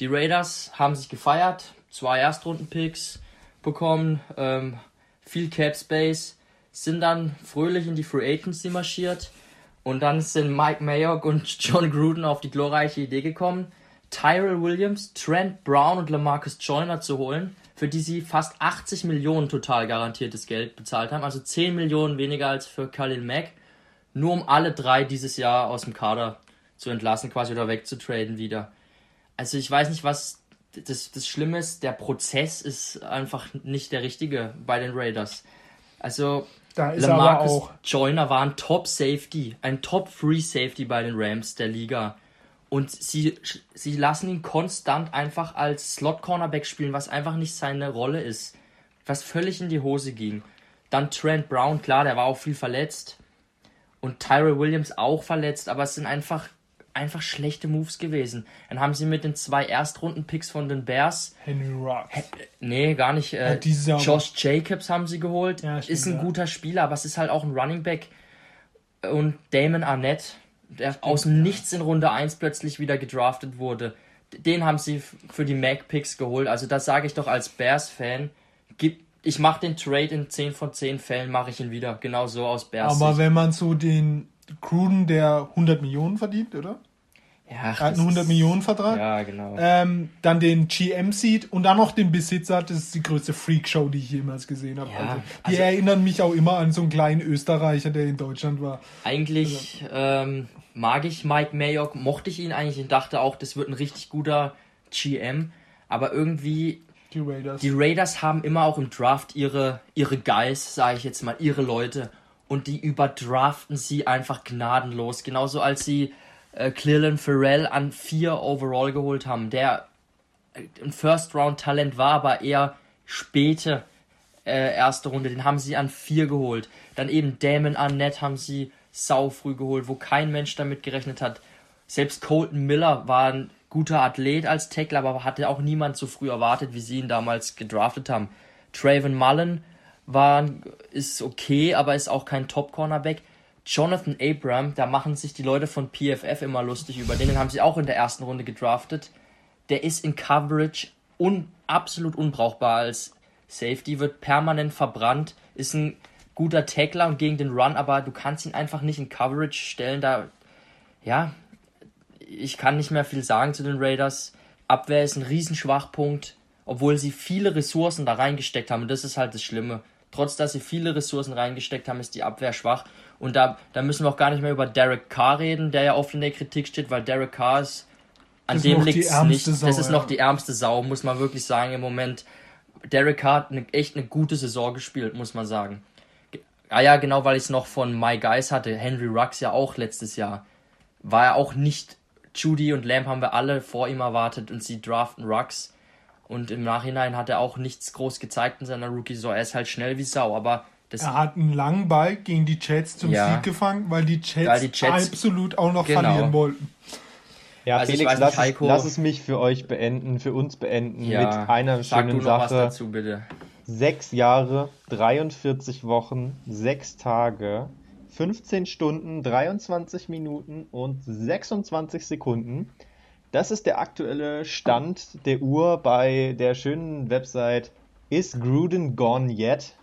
Die Raiders haben sich gefeiert, zwei Erstrunden-Picks bekommen, ähm, viel Cap Space, sind dann fröhlich in die Free Agency marschiert und dann sind Mike Mayock und John Gruden auf die glorreiche Idee gekommen, Tyrell Williams, Trent Brown und Lamarcus Joyner zu holen, für die sie fast 80 Millionen total garantiertes Geld bezahlt haben, also 10 Millionen weniger als für Khalil Mack, nur um alle drei dieses Jahr aus dem Kader zu entlassen, quasi oder wegzutraden wieder. Also ich weiß nicht, was das, das Schlimme ist, der Prozess ist einfach nicht der richtige bei den Raiders. Also Da ist aber Lamarcus auch. Joyner war ein Top Safety, ein Top Free Safety bei den Rams der Liga. Und sie, sie lassen ihn konstant einfach als Slot Cornerback spielen, was einfach nicht seine Rolle ist. Was völlig in die Hose ging. Dann Trent Brown, klar, der war auch viel verletzt. Und Tyrell Williams auch verletzt, aber es sind einfach, einfach schlechte Moves gewesen. Dann haben sie mit den zwei Erstrunden-Picks von den Bears Henry Rocks. Nee, gar nicht. Äh, Ja, Josh Jacobs haben sie geholt. Ja, stimmt, ist ein ja. guter Spieler, aber es ist halt auch ein Running Back. Und Damon Arnett, der aus dem Nichts in Runde 1 plötzlich wieder gedraftet wurde. Den haben sie für die Mac Picks geholt. Also das sage ich doch als Bears-Fan. Gib- Ich mache den Trade in 10 von 10 Fällen, mache ich ihn wieder. Genau so aus Bears. Aber Sicht. wenn man so den Cruden, der 100 Millionen verdient, oder? ja, Er hat einen 100 ist- Millionen Vertrag. Ja, genau. Ähm, dann den GM sieht und dann noch den Besitzer, das ist die größte Freakshow, die ich jemals gesehen habe. Ja, also, die also- erinnern mich auch immer an so einen kleinen Österreicher, der in Deutschland war. Eigentlich ähm, mag ich Mike Mayock, mochte ich ihn eigentlich und dachte auch, das wird ein richtig guter GM. Aber irgendwie, Die Raiders. die Raiders haben immer auch im Draft ihre, ihre Guys, sage ich jetzt mal, ihre Leute. Und die überdraften sie einfach gnadenlos. Genauso als sie äh, Clearland Farrell an vier Overall geholt haben, der äh, ein First-Round-Talent war, aber eher späte äh, erste Runde, den haben sie an vier geholt. Dann eben Damon Arnett haben sie sau früh geholt, wo kein Mensch damit gerechnet hat. Selbst Colton Miller war ein guter Athlet als Tackler, aber hatte auch niemand so früh erwartet, wie sie ihn damals gedraftet haben. Traven Mullen war, ist okay, aber ist auch kein Top-Cornerback. Jonathan Abram, da machen sich die Leute von PFF immer lustig über den, den haben sie auch in der ersten Runde gedraftet. Der ist in Coverage un, absolut unbrauchbar als Safety, wird permanent verbrannt, ist ein guter Tackler und gegen den Run, aber du kannst ihn einfach nicht in Coverage stellen. Da, ja, ich kann nicht mehr viel sagen zu den Raiders. Abwehr ist ein Riesenschwachpunkt, obwohl sie viele Ressourcen da reingesteckt haben. Und das ist halt das Schlimme. Trotz dass sie viele Ressourcen reingesteckt haben, ist die Abwehr schwach. Und da, da müssen wir auch gar nicht mehr über Derek Carr reden, der ja oft in der Kritik steht, weil Derek Carr ist an dem liegt es nicht. Sau, das ist ja. noch die ärmste Sau, muss man wirklich sagen im Moment. Derek Carr hat eine, echt eine gute Saison gespielt, muss man sagen. Ah ja, genau, weil ich es noch von My Guys hatte. Henry Rux ja auch letztes Jahr. War er auch nicht. Judy und Lamb haben wir alle vor ihm erwartet und sie draften Rux. Und im Nachhinein hat er auch nichts groß gezeigt in seiner Rookie-Saison. Er ist halt schnell wie Sau, aber das er hat einen langen Ball gegen die Jets zum ja. Sieg gefangen, weil die Jets, weil die Jets absolut auch noch genau. verlieren wollten. Ja, also Felix, lass, nicht, lass, es mich für euch beenden, für uns beenden ja, mit einer schönen Sache. Dazu, sechs Jahre, 43 Wochen, sechs Tage, 15 Stunden, 23 Minuten und 26 Sekunden. Das ist der aktuelle Stand der Uhr bei der schönen Website Is Gruden Gone Yet?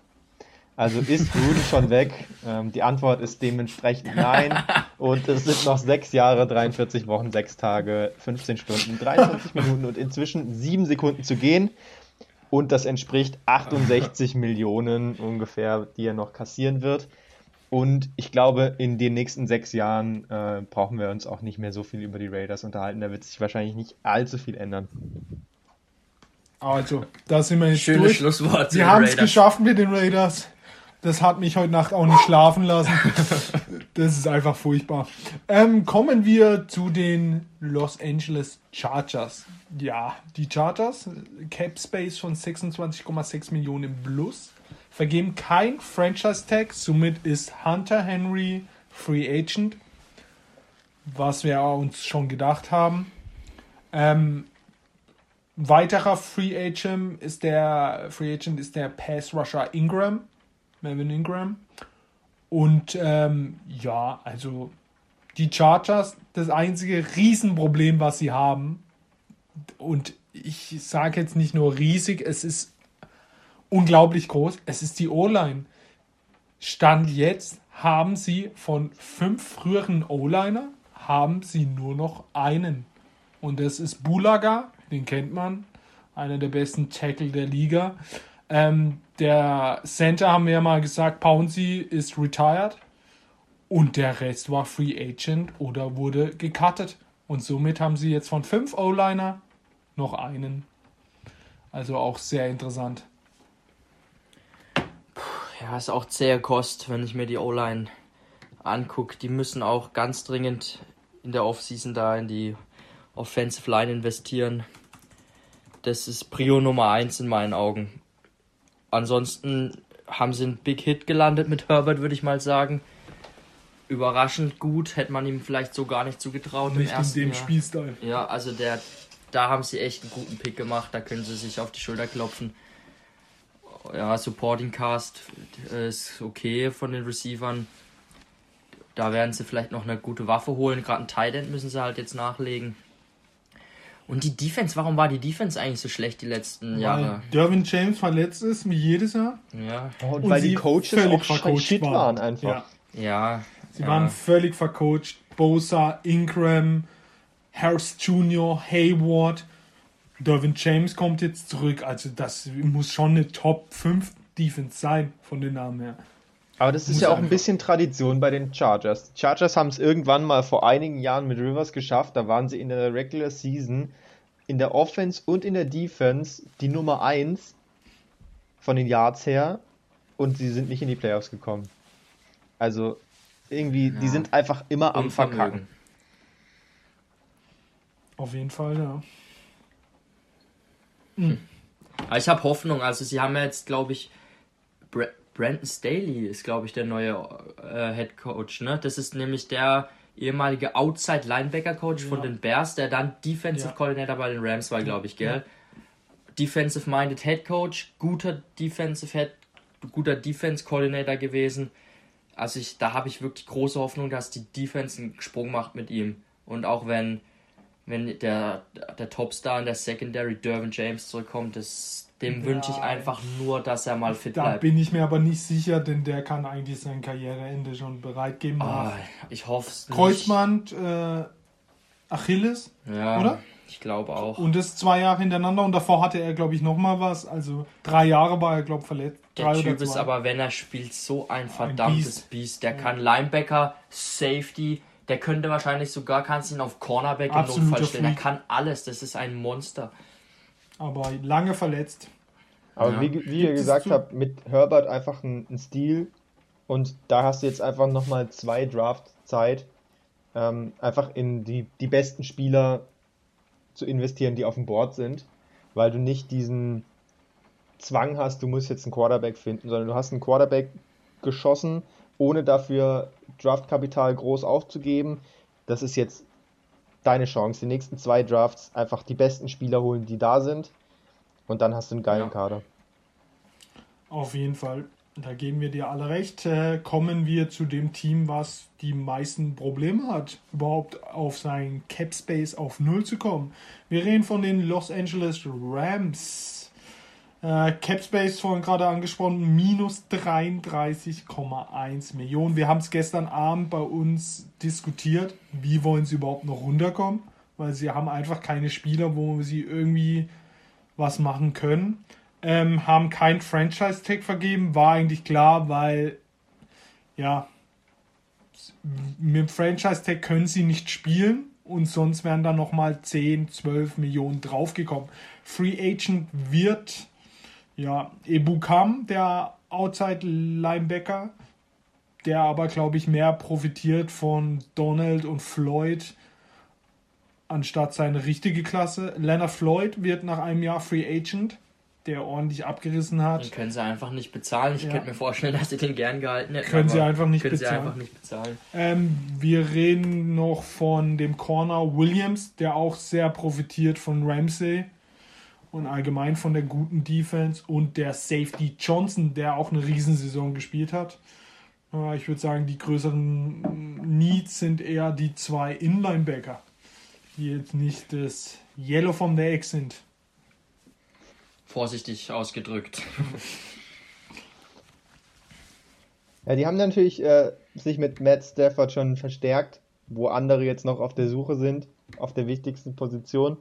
Also ist Gruden schon weg? Ähm, die Antwort ist dementsprechend nein. Und es sind noch sechs Jahre, 43 Wochen, sechs Tage, 15 Stunden, 23 Minuten und inzwischen sieben Sekunden zu gehen. Und das entspricht 68 Millionen ungefähr, die er noch kassieren wird. Und ich glaube, in den nächsten sechs Jahren äh, brauchen wir uns auch nicht mehr so viel über die Raiders unterhalten. Da wird sich wahrscheinlich nicht allzu viel ändern. Also, da sind wir jetzt Schönes durch. Schlusswort. Sie haben es geschafft mit den Raiders. Das hat mich heute Nacht auch nicht schlafen lassen. Das ist einfach furchtbar. Ähm, kommen wir zu den Los Angeles Chargers. Ja, die Chargers, Cap Space von 26,6 Millionen plus, vergeben kein Franchise Tag, somit ist Hunter Henry Free Agent, was wir uns schon gedacht haben. Ähm, weiterer Free Agent ist der Free Agent ist der Pass Rusher Ingram, Melvin Ingram. Und ähm, ja, also die Chargers, das einzige Riesenproblem, was sie haben, und ich sage jetzt nicht nur riesig, es ist unglaublich groß, es ist die O-Line. Stand jetzt haben sie von fünf früheren O-Liner, haben sie nur noch einen. Und das ist Bulaga, den kennt man, einer der besten Tackle der Liga. Ähm, der Center haben wir ja mal gesagt, Pouncy ist retired und der Rest war Free Agent oder wurde gecuttet. Und somit haben sie jetzt von fünf O-Liner noch einen. Also auch sehr interessant. Ja, ist auch zähe Kost, wenn ich mir die O-Line angucke. Die müssen auch ganz dringend in der Offseason da in die Offensive Line investieren. Das ist Prio Nummer 1 in meinen Augen. Ansonsten haben sie einen Big Hit gelandet mit Herbert, würde ich mal sagen. Überraschend gut, hätte man ihm vielleicht so gar nicht zugetraut. Nicht in dem Jahr. Spielstil. Ja, also der, da haben sie echt einen guten Pick gemacht, da können sie sich auf die Schulter klopfen. Ja, Supporting Cast ist okay von den Receivern. Da werden sie vielleicht noch eine gute Waffe holen. Gerade ein Tight End müssen sie halt jetzt nachlegen. Und die Defense, warum war die Defense eigentlich so schlecht die letzten weil Jahre? Derwin James verletzt ist, wie jedes Jahr. Ja. Und, und weil die Coaches auch shit waren, waren einfach. Ja. ja sie ja. waren völlig vercoacht. Bosa, Ingram, Harris Jr., Hayward. Derwin James kommt jetzt zurück. Also das muss schon eine Top 5 Defense sein, von den Namen her. Aber das ist Muss ja auch ein bisschen Tradition bei den Chargers. Die Chargers haben es irgendwann mal vor einigen Jahren mit Rivers geschafft. Da waren sie in der Regular Season in der Offense und in der Defense die Nummer 1 von den Yards her und sie sind nicht in die Playoffs gekommen. Also irgendwie, ja. die sind einfach immer am Verkacken. Auf jeden Fall, ja. Hm. Aber ich habe Hoffnung. Also sie haben ja jetzt, glaube ich, Bra Brandon Staley ist, glaube ich, der neue äh, Head Coach. Ne? Das ist nämlich der ehemalige Outside Linebacker Coach ja. von den Bears, der dann Defensive ja. Coordinator bei den Rams war, glaube ich, gell? Ja. Defensive Minded Head Coach, guter Defensive Head, guter Defense Coordinator gewesen. Also ich, da habe ich wirklich große Hoffnung, dass die Defense einen Sprung macht mit ihm. Und auch wenn, wenn der, der Topstar in der Secondary Dervin James zurückkommt, das, dem ja, wünsche ich einfach nur, dass er mal fit da bleibt. Da bin ich mir aber nicht sicher, denn der kann eigentlich sein Karriereende schon bereitgeben. Oh, ich hoffe es nicht. Kreuzband, äh, Achilles, ja, oder? Ich glaube auch. Und das zwei Jahre hintereinander und davor hatte er, glaube ich, nochmal was. Also drei Jahre war er, glaube ich, verletzt. Der Typ ist aber, wenn er spielt, so ein verdammtes ein Biest. Biest. Der ja. kann Linebacker, Safety, der könnte wahrscheinlich sogar, kannst ihn auf Cornerback Absoluter im Notfall stellen. Er kann alles, das ist ein Monster. Aber lange verletzt. Aber ja. wie, wie ihr gesagt habt, mit Herbert einfach ein, ein, Stil und da hast du jetzt einfach nochmal zwei Draft-Zeit, ähm, einfach in die, die besten Spieler zu investieren, die auf dem Board sind, weil du nicht diesen Zwang hast, du musst jetzt einen Quarterback finden, sondern du hast einen Quarterback geschossen, ohne dafür Draftkapital groß aufzugeben. Das ist jetzt deine Chance. Die nächsten zwei Drafts einfach die besten Spieler holen, die da sind. Und dann hast du einen geilen ja. Kader. Auf jeden Fall. Da geben wir dir alle recht. Äh, kommen wir zu dem Team, was die meisten Probleme hat, überhaupt auf sein Cap Space auf Null zu kommen. Wir reden von den Los Angeles Rams. Äh, Capspace vorhin gerade angesprochen, minus 33,1 Millionen. Wir haben es gestern Abend bei uns diskutiert, wie wollen sie überhaupt noch runterkommen, weil sie haben einfach keine Spieler, wo sie irgendwie was machen können. Ähm, haben kein Franchise-Tag vergeben, war eigentlich klar, weil ja, mit Franchise-Tag können sie nicht spielen und sonst wären da nochmal 10, 12 Millionen draufgekommen. Free Agent wird ja, Ebukam, der Outside Linebacker, der aber, glaube ich, mehr profitiert von Donald und Floyd anstatt seine richtige Klasse. Leonard Floyd wird nach einem Jahr Free Agent, der ordentlich abgerissen hat. Den können sie einfach nicht bezahlen. Ich ja. könnte mir vorstellen, dass sie den gern gehalten hätten. Können sie einfach nicht können bezahlen. Sie einfach nicht bezahlen. Ähm, wir reden noch von dem Corner Williams, der auch sehr profitiert von Ramsey und allgemein von der guten Defense und der Safety Johnson, der auch eine Riesensaison gespielt hat. Ich würde sagen, die größeren Needs sind eher die zwei Inlinebacker, die jetzt nicht das Yellow from the Egg sind. Vorsichtig ausgedrückt. Ja, die haben natürlich äh, sich mit Matt Stafford schon verstärkt, wo andere jetzt noch auf der Suche sind, auf der wichtigsten Position.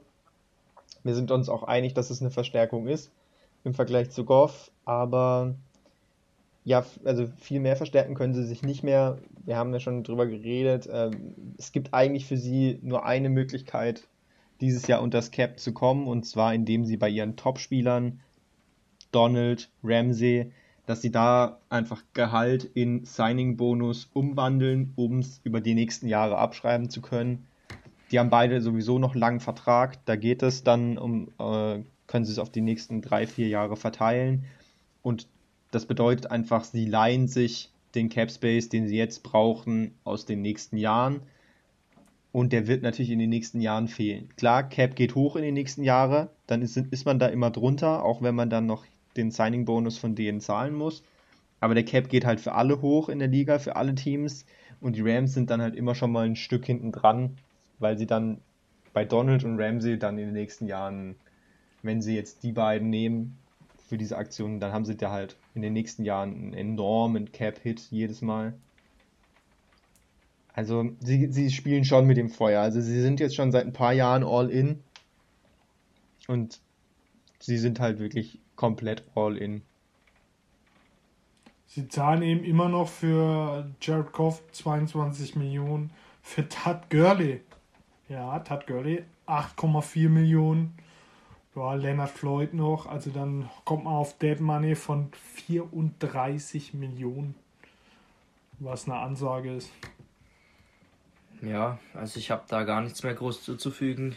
Wir sind uns auch einig, dass es eine Verstärkung ist im Vergleich zu Goff, aber ja, also viel mehr verstärken können sie sich nicht mehr. Wir haben ja schon drüber geredet. Ähm, es gibt eigentlich für sie nur eine Möglichkeit, dieses Jahr unter das Cap zu kommen, und zwar indem sie bei ihren Topspielern Donald, Ramsey, dass sie da einfach Gehalt in Signing-Bonus umwandeln, um es über die nächsten Jahre abschreiben zu können. Die haben beide sowieso noch langen Vertrag. Da geht es dann um, äh, können sie es auf die nächsten drei, vier Jahre verteilen. Und das bedeutet einfach, sie leihen sich den Cap Space, den sie jetzt brauchen, aus den nächsten Jahren. Und der wird natürlich in den nächsten Jahren fehlen. Klar, Cap geht hoch in den nächsten Jahren, dann ist, ist man da immer drunter, auch wenn man dann noch den Signing-Bonus von denen zahlen muss. Aber der Cap geht halt für alle hoch in der Liga, für alle Teams. Und die Rams sind dann halt immer schon mal ein Stück hinten dran weil sie dann bei Donald und Ramsey dann in den nächsten Jahren, wenn sie jetzt die beiden nehmen für diese Aktion, dann haben sie da halt in den nächsten Jahren einen enormen Cap-Hit jedes Mal. Also sie, sie spielen schon mit dem Feuer. Also sie sind jetzt schon seit ein paar Jahren all in und sie sind halt wirklich komplett all in. Sie zahlen eben immer noch für Jared Goff 22 Millionen, für Todd Gurley ja, Todd Gurley 8,4 Millionen. Ja, Leonard Floyd noch. Also dann kommt man auf Dead Money von 34 Millionen. Was eine Ansage ist. Ja, also ich habe da gar nichts mehr groß zuzufügen.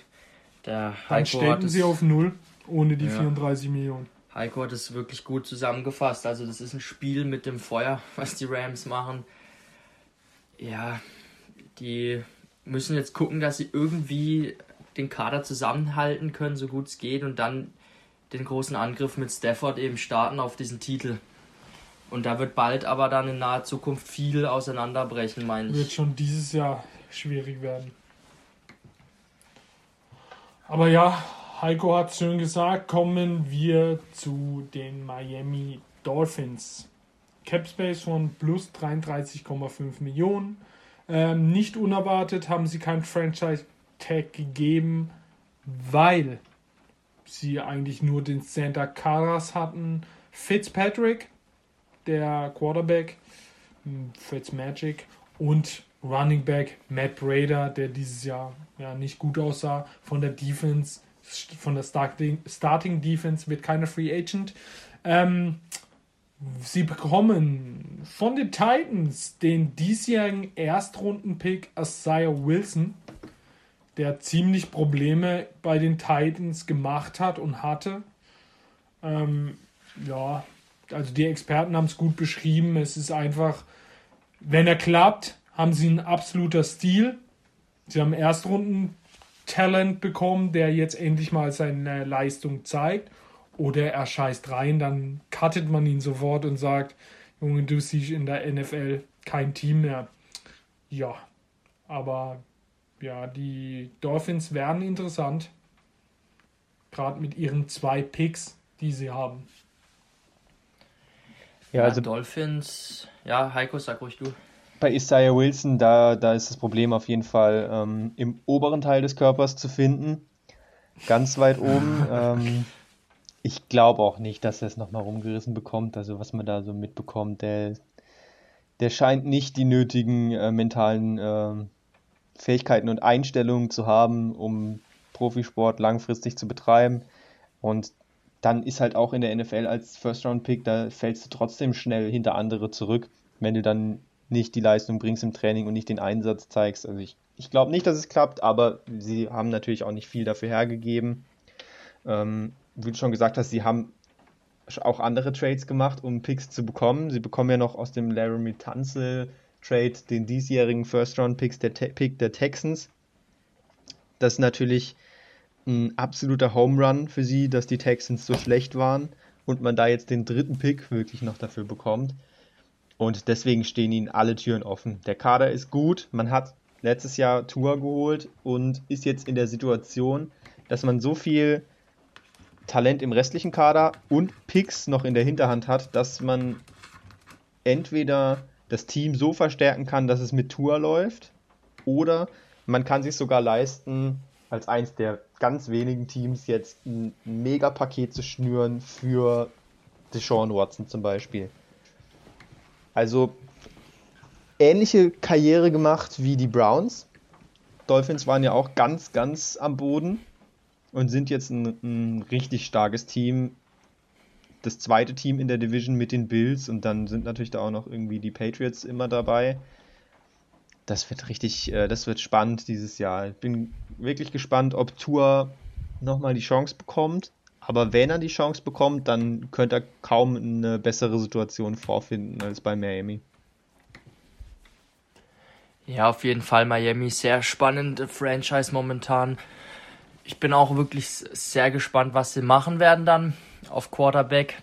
Der dann stellten sie auf Null ohne die ja. 34 Millionen. Heiko hat es wirklich gut zusammengefasst. Also das ist ein Spiel mit dem Feuer, was die Rams machen. Ja, die müssen jetzt gucken, dass sie irgendwie den Kader zusammenhalten können, so gut es geht, und dann den großen Angriff mit Stafford eben starten auf diesen Titel. Und da wird bald aber dann in naher Zukunft viel auseinanderbrechen, meine ich. Wird schon dieses Jahr schwierig werden. Aber ja, Heiko hat schön gesagt, kommen wir zu den Miami Dolphins. Capspace von plus 33,5 Millionen. Ähm, nicht unerwartet haben sie kein Franchise-Tag gegeben, weil sie eigentlich nur den Santa Caras hatten. Fitzpatrick, der Quarterback, hm, Fitzmagic und Running Back Matt Brader, der dieses Jahr ja nicht gut aussah. Von der Defense, von der Starting, Starting Defense wird keine Free Agent. Ähm, sie bekommen von den Titans den diesjährigen Erstrunden-Pick Isaiah Wilson, der ziemlich Probleme bei den Titans gemacht hat und hatte. Ähm, ja, also die Experten haben es gut beschrieben. Es ist einfach, wenn er klappt, haben sie ein absoluter Stil. Sie haben Erstrunden Talent bekommen, der jetzt endlich mal seine Leistung zeigt. Oder er scheißt rein, dann cuttet man ihn sofort und sagt, Junge, du siehst in der NFL kein Team mehr. Ja, aber ja, die Dolphins werden interessant. Gerade mit ihren zwei Picks, die sie haben. Ja, also Dolphins, ja, Heiko, sag ruhig du bei Isaiah Wilson, da, da ist das Problem auf jeden Fall ähm, im oberen Teil des Körpers zu finden. Ganz weit oben. ähm, ich glaube auch nicht, dass er es nochmal rumgerissen bekommt. Also was man da so mitbekommt, der, der scheint nicht die nötigen äh, mentalen äh, Fähigkeiten und Einstellungen zu haben, um Profisport langfristig zu betreiben. Und dann ist halt auch in der NFL als First-Round-Pick, da fällst du trotzdem schnell hinter andere zurück, wenn du dann nicht die Leistung bringst im Training und nicht den Einsatz zeigst. Also ich, ich glaube nicht, dass es klappt, aber sie haben natürlich auch nicht viel dafür hergegeben. Ähm, wie du schon gesagt hast, sie haben auch andere Trades gemacht, um Picks zu bekommen. Sie bekommen ja noch aus dem Laramie Tunzel Trade den diesjährigen First-Round-Picks der Pick der Texans. Das ist natürlich ein absoluter Home Run für sie, dass die Texans so schlecht waren und man da jetzt den dritten Pick wirklich noch dafür bekommt. Und deswegen stehen ihnen alle Türen offen. Der Kader ist gut. Man hat letztes Jahr Tour geholt und ist jetzt in der Situation, dass man so viel Talent im restlichen Kader und Picks noch in der Hinterhand hat, dass man entweder das Team so verstärken kann, dass es mit Tour läuft, oder man kann sich sogar leisten, als eins der ganz wenigen Teams jetzt ein Mega-Paket zu schnüren für Deshaun Watson zum Beispiel. Also ähnliche Karriere gemacht wie die Browns. Dolphins waren ja auch ganz, ganz am Boden und sind jetzt ein, ein richtig starkes Team. Das zweite Team in der Division mit den Bills und dann sind natürlich da auch noch irgendwie die Patriots immer dabei. Das wird richtig, äh, das wird spannend dieses Jahr. Ich bin wirklich gespannt, ob Tour nochmal die Chance bekommt. Aber wenn er die Chance bekommt, dann könnte er kaum eine bessere Situation vorfinden als bei Miami. Ja, auf jeden Fall Miami sehr spannende Franchise momentan. Ich bin auch wirklich sehr gespannt, was sie machen werden dann auf Quarterback.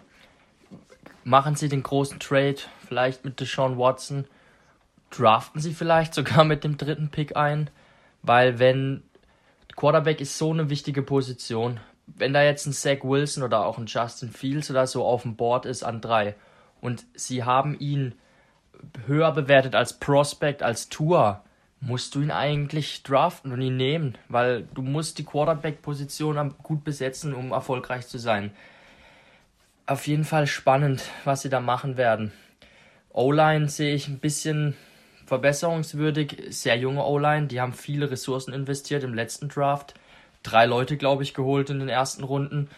Machen sie den großen Trade, vielleicht mit Deshaun Watson. Draften sie vielleicht sogar mit dem dritten Pick ein, weil wenn Quarterback ist so eine wichtige Position wenn da jetzt ein Zach Wilson oder auch ein Justin Fields oder so auf dem Board ist an drei und sie haben ihn höher bewertet als Prospect, als Tour, musst du ihn eigentlich draften und ihn nehmen, weil du musst die Quarterback-Position gut besetzen, um erfolgreich zu sein. Auf jeden Fall spannend, was sie da machen werden. O-Line sehe ich ein bisschen verbesserungswürdig. Sehr junge O-Line, die haben viele Ressourcen investiert im letzten Draft drei Leute, glaube ich, geholt in den ersten Runden.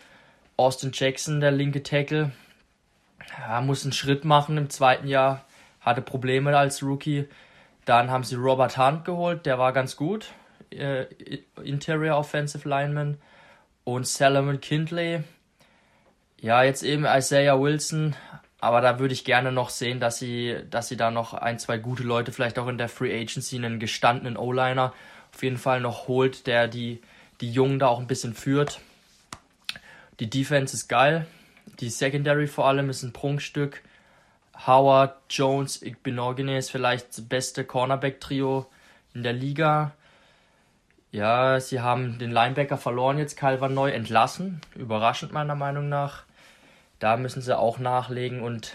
Austin Jackson, der linke Tackle, ja, muss einen Schritt machen im zweiten Jahr, hatte Probleme als Rookie. Dann haben sie Robert Hunt geholt, der war ganz gut, äh, Interior Offensive Lineman. Und Salomon Kindley, Ja, jetzt eben Isaiah Wilson, aber da würde ich gerne noch sehen, dass sie, dass sie da noch ein, zwei gute Leute, vielleicht auch in der Free Agency, einen gestandenen O-Liner auf jeden Fall noch holt, der die, die Jungen da auch ein bisschen führt. Die Defense ist geil. Die Secondary vor allem ist ein Prunkstück. Howard, Jones, Igbenogene ist vielleicht das beste Cornerback-Trio in der Liga. Ja, sie haben den Linebacker verloren, jetzt Calvin neu entlassen. Überraschend meiner Meinung nach. Da müssen sie auch nachlegen und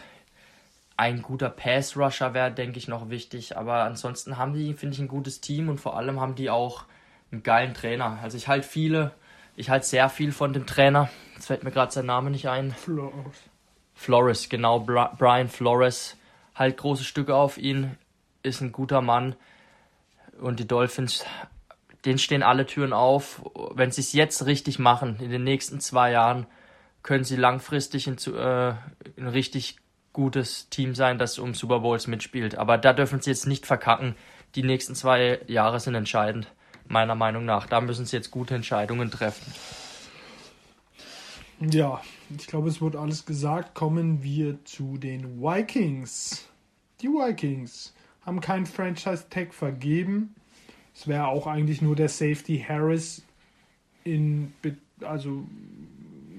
ein guter Pass-Rusher wäre, denke ich, noch wichtig. Aber ansonsten haben die, finde ich, ein gutes Team und vor allem haben die auch einen geilen Trainer. Also ich halte viele, ich halte sehr viel von dem Trainer. Jetzt fällt mir gerade sein Name nicht ein. Flores. Flores, genau, Brian Flores. Halt große Stücke auf ihn, ist ein guter Mann. Und die Dolphins, denen stehen alle Türen auf. Wenn sie es jetzt richtig machen, in den nächsten zwei Jahren, können sie langfristig in, äh, ein richtig gutes Team sein, das um Super Bowls mitspielt. Aber da dürfen sie jetzt nicht verkacken. Die nächsten zwei Jahre sind entscheidend, meiner Meinung nach. Da müssen sie jetzt gute Entscheidungen treffen. Ja, ich glaube, es wurde alles gesagt. Kommen wir zu den Vikings. Die Vikings haben keinen Franchise-Tag vergeben. Es wäre auch eigentlich nur der Safety Harris in, also,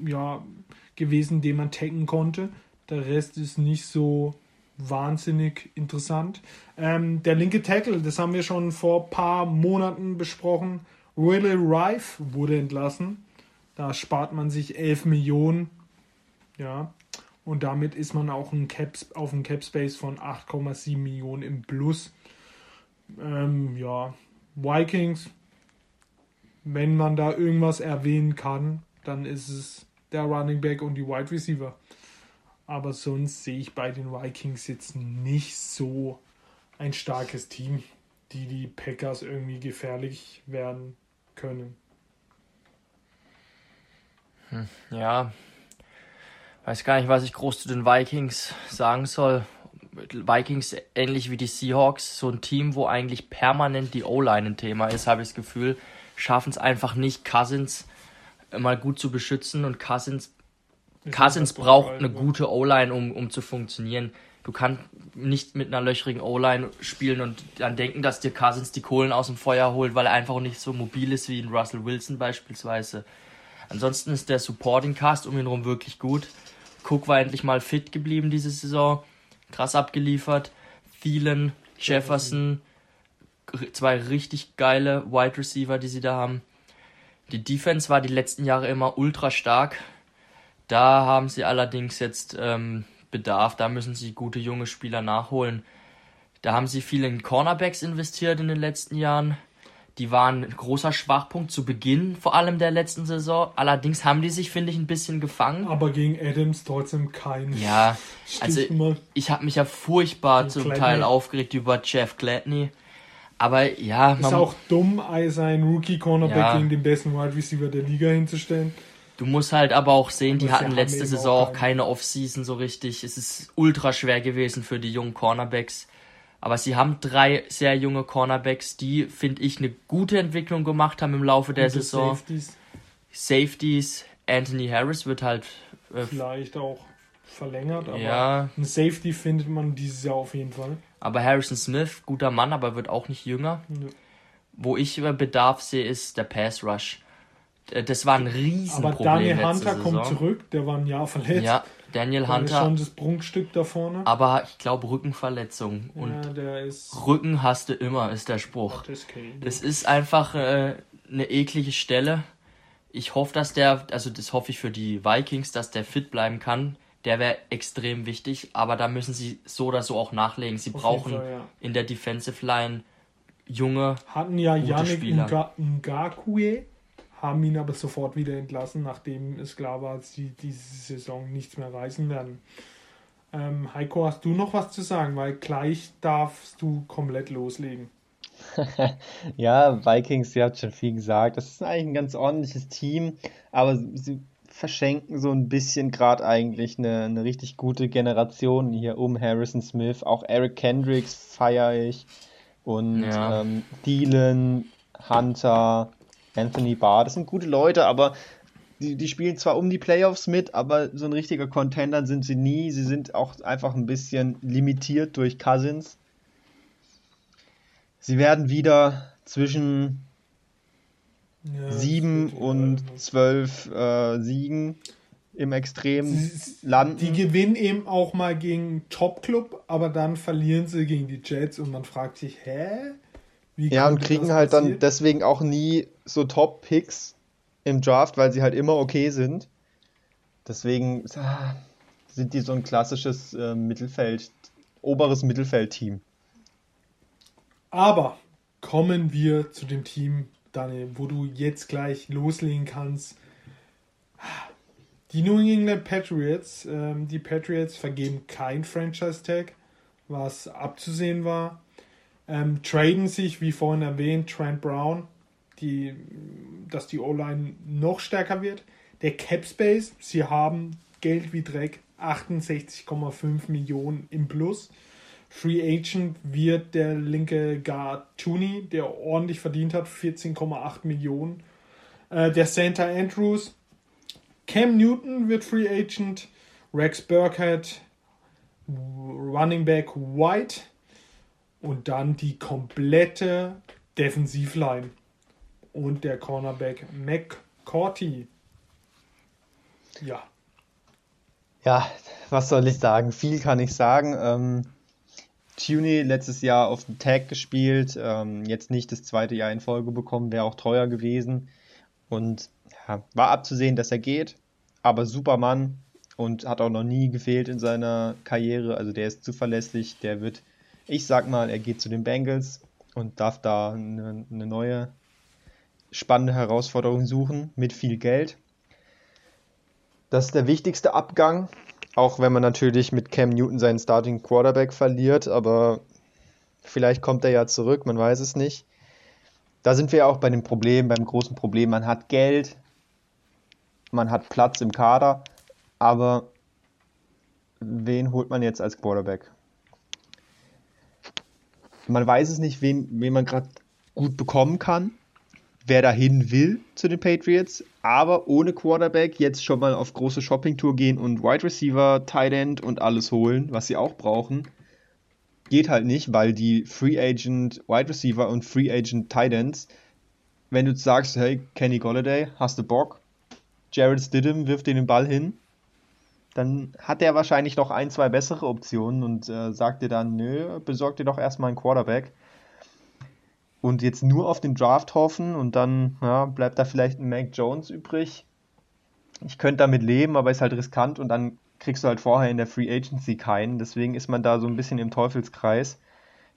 ja, gewesen, den man taggen konnte. Der Rest ist nicht so wahnsinnig interessant. Ähm, der linke Tackle, das haben wir schon vor ein paar Monaten besprochen. Willie Rife wurde entlassen. Da spart man sich 11 Millionen. Ja. Und damit ist man auch ein Cap, auf einem Cap Space von 8,7 Millionen im Plus. Ähm, ja, Vikings, wenn man da irgendwas erwähnen kann, dann ist es der Running Back und die Wide Receiver. Aber sonst sehe ich bei den Vikings jetzt nicht so ein starkes Team, die die Packers irgendwie gefährlich werden können. Hm, ja, weiß gar nicht, was ich groß zu den Vikings sagen soll. Vikings ähnlich wie die Seahawks, so ein Team, wo eigentlich permanent die O-Line ein Thema ist, habe ich das Gefühl, schaffen es einfach nicht, Cousins mal gut zu beschützen und Cousins, Cousins braucht eine gute O-Line, um, um zu funktionieren. Du kannst nicht mit einer löchrigen O-Line spielen und dann denken, dass dir Cousins die Kohlen aus dem Feuer holt, weil er einfach nicht so mobil ist wie ein Russell Wilson beispielsweise. Ansonsten ist der Supporting Cast um ihn herum wirklich gut. Cook war endlich mal fit geblieben diese Saison. Krass abgeliefert. Thielen, Jefferson, zwei richtig geile Wide Receiver, die sie da haben. Die Defense war die letzten Jahre immer ultra stark. Da haben sie allerdings jetzt ähm, Bedarf. Da müssen sie gute junge Spieler nachholen. Da haben sie viel in Cornerbacks investiert in den letzten Jahren. Die waren ein großer Schwachpunkt zu Beginn, vor allem der letzten Saison. Allerdings haben die sich, finde ich, ein bisschen gefangen. Aber gegen Adams trotzdem kein. Ja, also ich habe mich ja furchtbar zum Gladney. Teil aufgeregt über Jeff Gladney. Aber ja, man. Ist auch dumm, seinen Rookie-Cornerback ja. gegen den besten Wide Receiver der Liga hinzustellen. Du musst halt aber auch sehen, die hatten letzte Saison auch keine Offseason so richtig. Es ist ultra schwer gewesen für die jungen Cornerbacks. Aber sie haben drei sehr junge Cornerbacks, die, finde ich, eine gute Entwicklung gemacht haben im Laufe der Gute Saison. Safeties. Safeties. Anthony Harris wird halt. Äh, Vielleicht auch verlängert, aber ja. ein Safety findet man dieses Jahr auf jeden Fall. Aber Harrison Smith, guter Mann, aber wird auch nicht jünger. Ja. Wo ich Bedarf sehe, ist der Pass Rush. Das war ein Riesenproblem. Aber Daniel Hunter Saison. kommt zurück, der war ein Jahr verletzt. Ja, Daniel Hunter. Ist schon das Prunkstück da vorne. Aber ich glaube Rückenverletzung. Und ja, der ist Rücken hast du immer, ist der Spruch. Das, das ist einfach äh, eine eklige Stelle. Ich hoffe, dass der, also das hoffe ich für die Vikings, dass der fit bleiben kann. Der wäre extrem wichtig, aber da müssen sie so oder so auch nachlegen. Sie Auf brauchen Fall, ja. in der Defensive Line junge. Hatten ja Yannick Ngakwe haben ihn aber sofort wieder entlassen, nachdem es klar war, dass sie diese Saison nichts mehr reisen werden. Ähm, Heiko, hast du noch was zu sagen? Weil gleich darfst du komplett loslegen. ja, Vikings, ihr habt schon viel gesagt. Das ist eigentlich ein ganz ordentliches Team, aber sie verschenken so ein bisschen gerade eigentlich eine, eine richtig gute Generation hier um Harrison Smith. Auch Eric Kendricks feiere ich. Und ja. ähm, Thielen, Hunter, Anthony Barr, das sind gute Leute, aber die, die spielen zwar um die Playoffs mit, aber so ein richtiger Contender sind sie nie. Sie sind auch einfach ein bisschen limitiert durch Cousins. Sie werden wieder zwischen ja, sieben und zwölf äh, Siegen im Extrem landen. Die gewinnen eben auch mal gegen Top-Club, aber dann verlieren sie gegen die Jets und man fragt sich, hä? Wie ja, und kriegen halt passiert? dann deswegen auch nie so Top-Picks im Draft, weil sie halt immer okay sind. Deswegen ah, sind die so ein klassisches äh, Mittelfeld, oberes Mittelfeld-Team. Aber kommen wir zu dem Team, Daniel, wo du jetzt gleich loslegen kannst. Die New England Patriots, ähm, die Patriots vergeben kein Franchise-Tag, was abzusehen war. Ähm, traden sich, wie vorhin erwähnt, Trent Brown, die, dass die O-Line noch stärker wird. Der Cap Space, sie haben Geld wie Dreck, 68,5 Millionen im Plus. Free Agent wird der linke Guard Tooney, der ordentlich verdient hat, 14,8 Millionen. Äh, der Center Andrews, Cam Newton wird Free Agent, Rex Burkhead, Running Back White und dann die komplette Defensivline und der Cornerback McCourty. Ja. Ja, was soll ich sagen? Viel kann ich sagen. Ähm, Tuny letztes Jahr auf dem Tag gespielt, ähm, jetzt nicht das zweite Jahr in Folge bekommen, wäre auch teuer gewesen. Und ja, war abzusehen, dass er geht, aber Supermann und hat auch noch nie gefehlt in seiner Karriere. Also der ist zuverlässig, der wird, ich sag mal, er geht zu den Bengals und darf da eine, eine neue spannende Herausforderung suchen mit viel Geld. Das ist der wichtigste Abgang auch wenn man natürlich mit Cam Newton seinen Starting Quarterback verliert, aber vielleicht kommt er ja zurück, man weiß es nicht. Da sind wir ja auch bei dem Problem, beim großen Problem. Man hat Geld, man hat Platz im Kader, aber wen holt man jetzt als Quarterback? Man weiß es nicht, wen, wen man gerade gut bekommen kann wer dahin will zu den Patriots, aber ohne Quarterback jetzt schon mal auf große Shoppingtour gehen und Wide Receiver, Tight End und alles holen, was sie auch brauchen, geht halt nicht, weil die Free Agent Wide Receiver und Free Agent Tight Ends, wenn du sagst, hey, Kenny Golladay, hast du Bock? Jared Stidham wirft dir den Ball hin, dann hat er wahrscheinlich noch ein, zwei bessere Optionen und äh, sagt dir dann, nö, besorg dir doch erstmal einen Quarterback und jetzt nur auf den Draft hoffen und dann ja, bleibt da vielleicht ein Mac Jones übrig. Ich könnte damit leben, aber ist halt riskant und dann kriegst du halt vorher in der Free Agency keinen. Deswegen ist man da so ein bisschen im Teufelskreis.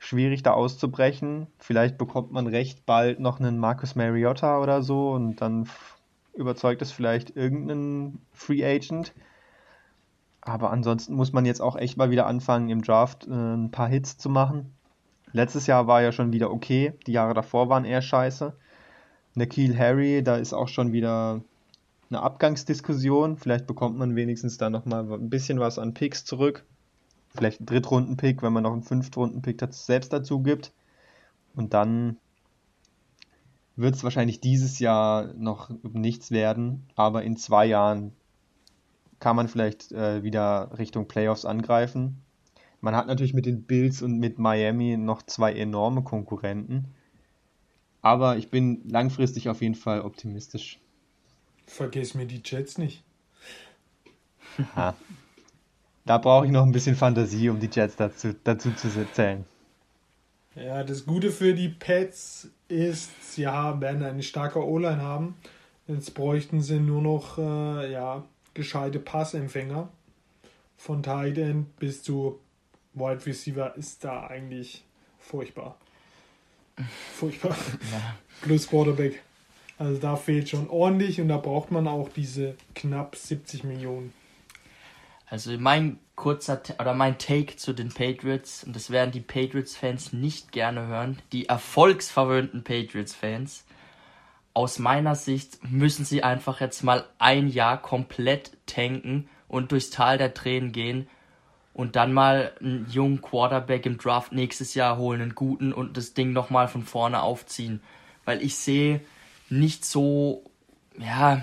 Schwierig da auszubrechen. Vielleicht bekommt man recht bald noch einen Marcus Mariota oder so und dann überzeugt es vielleicht irgendeinen Free Agent. Aber ansonsten muss man jetzt auch echt mal wieder anfangen, im Draft äh, ein paar Hits zu machen. Letztes Jahr war ja schon wieder okay, die Jahre davor waren eher scheiße. Nikhil Harry, da ist auch schon wieder eine Abgangsdiskussion. Vielleicht bekommt man wenigstens da nochmal ein bisschen was an Picks zurück. Vielleicht ein Drittrunden-Pick, wenn man noch einen Fünftrunden-Pick selbst dazu gibt. Und dann wird es wahrscheinlich dieses Jahr noch nichts werden, aber in zwei Jahren kann man vielleicht äh, wieder Richtung Playoffs angreifen. Man hat natürlich mit den Bills und mit Miami noch zwei enorme Konkurrenten. Aber ich bin langfristig auf jeden Fall optimistisch. Vergiss mir die Jets nicht. Ha. Da brauche ich noch ein bisschen Fantasie, um die Jets dazu, dazu zu zählen. Ja, das Gute für die Pets ist, sie haben, werden eine starke O-Line haben. Jetzt bräuchten sie nur noch äh, ja, gescheite Passempfänger. Von Tight End bis zu Wide Receiver ist da eigentlich furchtbar. Furchtbar. Ja. Plus Quarterback. Also da fehlt schon ordentlich und da braucht man auch diese knapp 70 Millionen. Also mein kurzer oder mein Take zu den Patriots und das werden die Patriots Fans nicht gerne hören, die erfolgsverwöhnten Patriots Fans. Aus meiner Sicht müssen sie einfach jetzt mal ein Jahr komplett tanken und durchs Tal der Tränen gehen und dann mal einen jungen Quarterback im Draft nächstes Jahr holen, einen guten und das Ding nochmal von vorne aufziehen. Weil ich sehe nicht so, ja,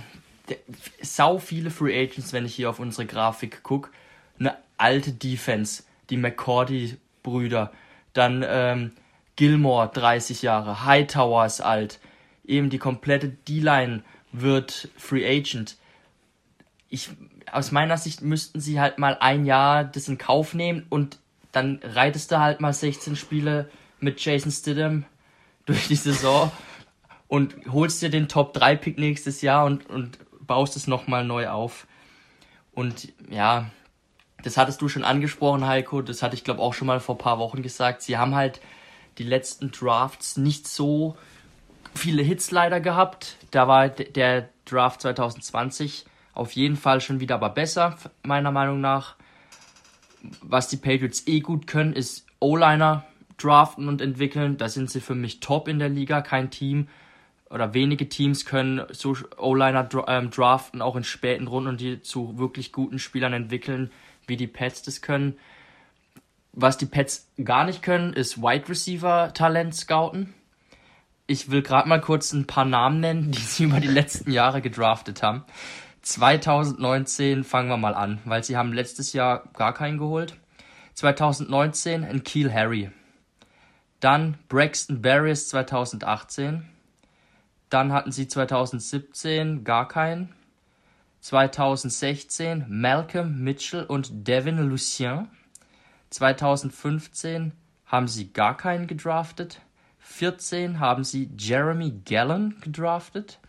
sau viele Free Agents, wenn ich hier auf unsere Grafik gucke. Eine alte Defense, die McCordy-Brüder. Dann ähm, Gilmore, 30 Jahre. Hightower ist alt. Eben die komplette D-Line wird Free Agent. Ich, aus meiner Sicht müssten sie halt mal ein Jahr das in Kauf nehmen und dann reitest du halt mal 16 Spiele mit Jason Stidham durch die Saison und holst dir den Top 3 Pick nächstes Jahr und, und baust es nochmal neu auf. Und ja, das hattest du schon angesprochen, Heiko. Das hatte ich, glaube auch schon mal vor ein paar Wochen gesagt. Sie haben halt die letzten Drafts nicht so viele Hits leider gehabt. Da war der Draft 2020 auf jeden Fall schon wieder aber besser, meiner Meinung nach. Was die Patriots eh gut können, ist O-Liner draften und entwickeln. Da sind sie für mich top in der Liga. Kein Team oder wenige Teams können so O-Liner ähm, draften, auch in späten Runden und die zu wirklich guten Spielern entwickeln, wie die Pets das können. Was die Pets gar nicht können, ist Wide Receiver Talent scouten. Ich will gerade mal kurz ein paar Namen nennen, die sie über die letzten Jahre gedraftet haben. 2019 fangen wir mal an, weil sie haben letztes Jahr gar keinen geholt. 2019 ein Keel Harry. Dann Braxton Barriers 2018. Dann hatten sie 2017 gar keinen. 2016 Malcolm Mitchell und Devin Lucien. 2015 haben sie gar keinen gedraftet. 14 haben sie Jeremy Gallen gedraftet.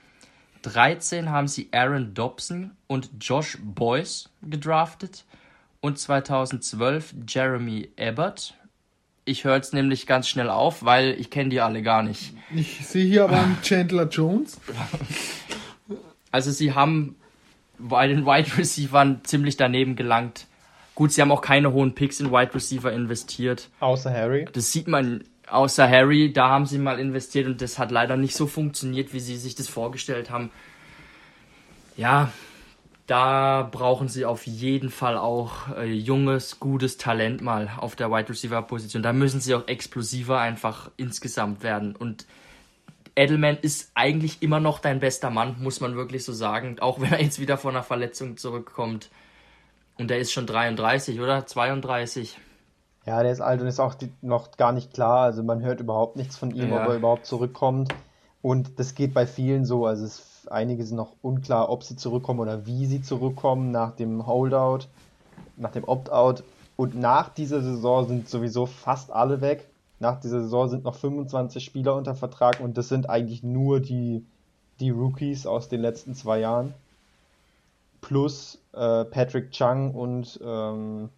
13 haben sie Aaron Dobson und Josh Boyce gedraftet. Und 2012 Jeremy Abbott. Ich höre jetzt nämlich ganz schnell auf, weil ich kenne die alle gar nicht. Ich sehe hier aber einen Chandler Jones. Also sie haben bei den Wide Receivers ziemlich daneben gelangt. Gut, sie haben auch keine hohen Picks in Wide Receiver investiert. Außer Harry. Das sieht man, außer Harry, da haben sie mal investiert und das hat leider nicht so funktioniert, wie sie sich das vorgestellt haben. Ja, da brauchen sie auf jeden Fall auch äh, junges, gutes Talent mal auf der Wide Receiver Position. Da müssen sie auch explosiver einfach insgesamt werden. Und Edelman ist eigentlich immer noch dein bester Mann, muss man wirklich so sagen. Auch wenn er jetzt wieder von einer Verletzung zurückkommt. Und der ist schon 33, oder? 32. Ja, der ist alt und ist auch die, noch gar nicht klar. Also man hört überhaupt nichts von ihm, ja. ob er überhaupt zurückkommt. Und das geht bei vielen so. Also es, einige sind noch unklar, ob sie zurückkommen oder wie sie zurückkommen nach dem Holdout, nach dem Opt-out. Und nach dieser Saison sind sowieso fast alle weg. Nach dieser Saison sind noch 25 Spieler unter Vertrag und das sind eigentlich nur die, die Rookies aus den letzten zwei Jahren. Plus äh, Patrick Chung und ähm,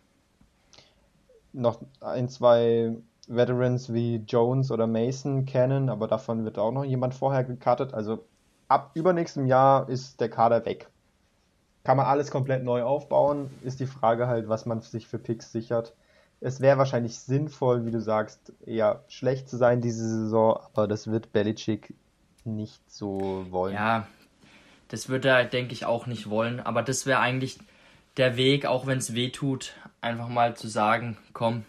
noch ein, zwei Veterans wie Jones oder Mason kennen, aber davon wird auch noch jemand vorher gekartet. Also ab übernächstem Jahr ist der Kader weg. Kann man alles komplett neu aufbauen, ist die Frage halt, was man sich für Picks sichert es wäre wahrscheinlich sinnvoll, wie du sagst, eher schlecht zu sein diese Saison, aber das wird Belichick nicht so wollen. Ja, das wird er, denke ich, auch nicht wollen. Aber das wäre eigentlich der Weg, auch wenn es weh tut, einfach mal zu sagen, komm,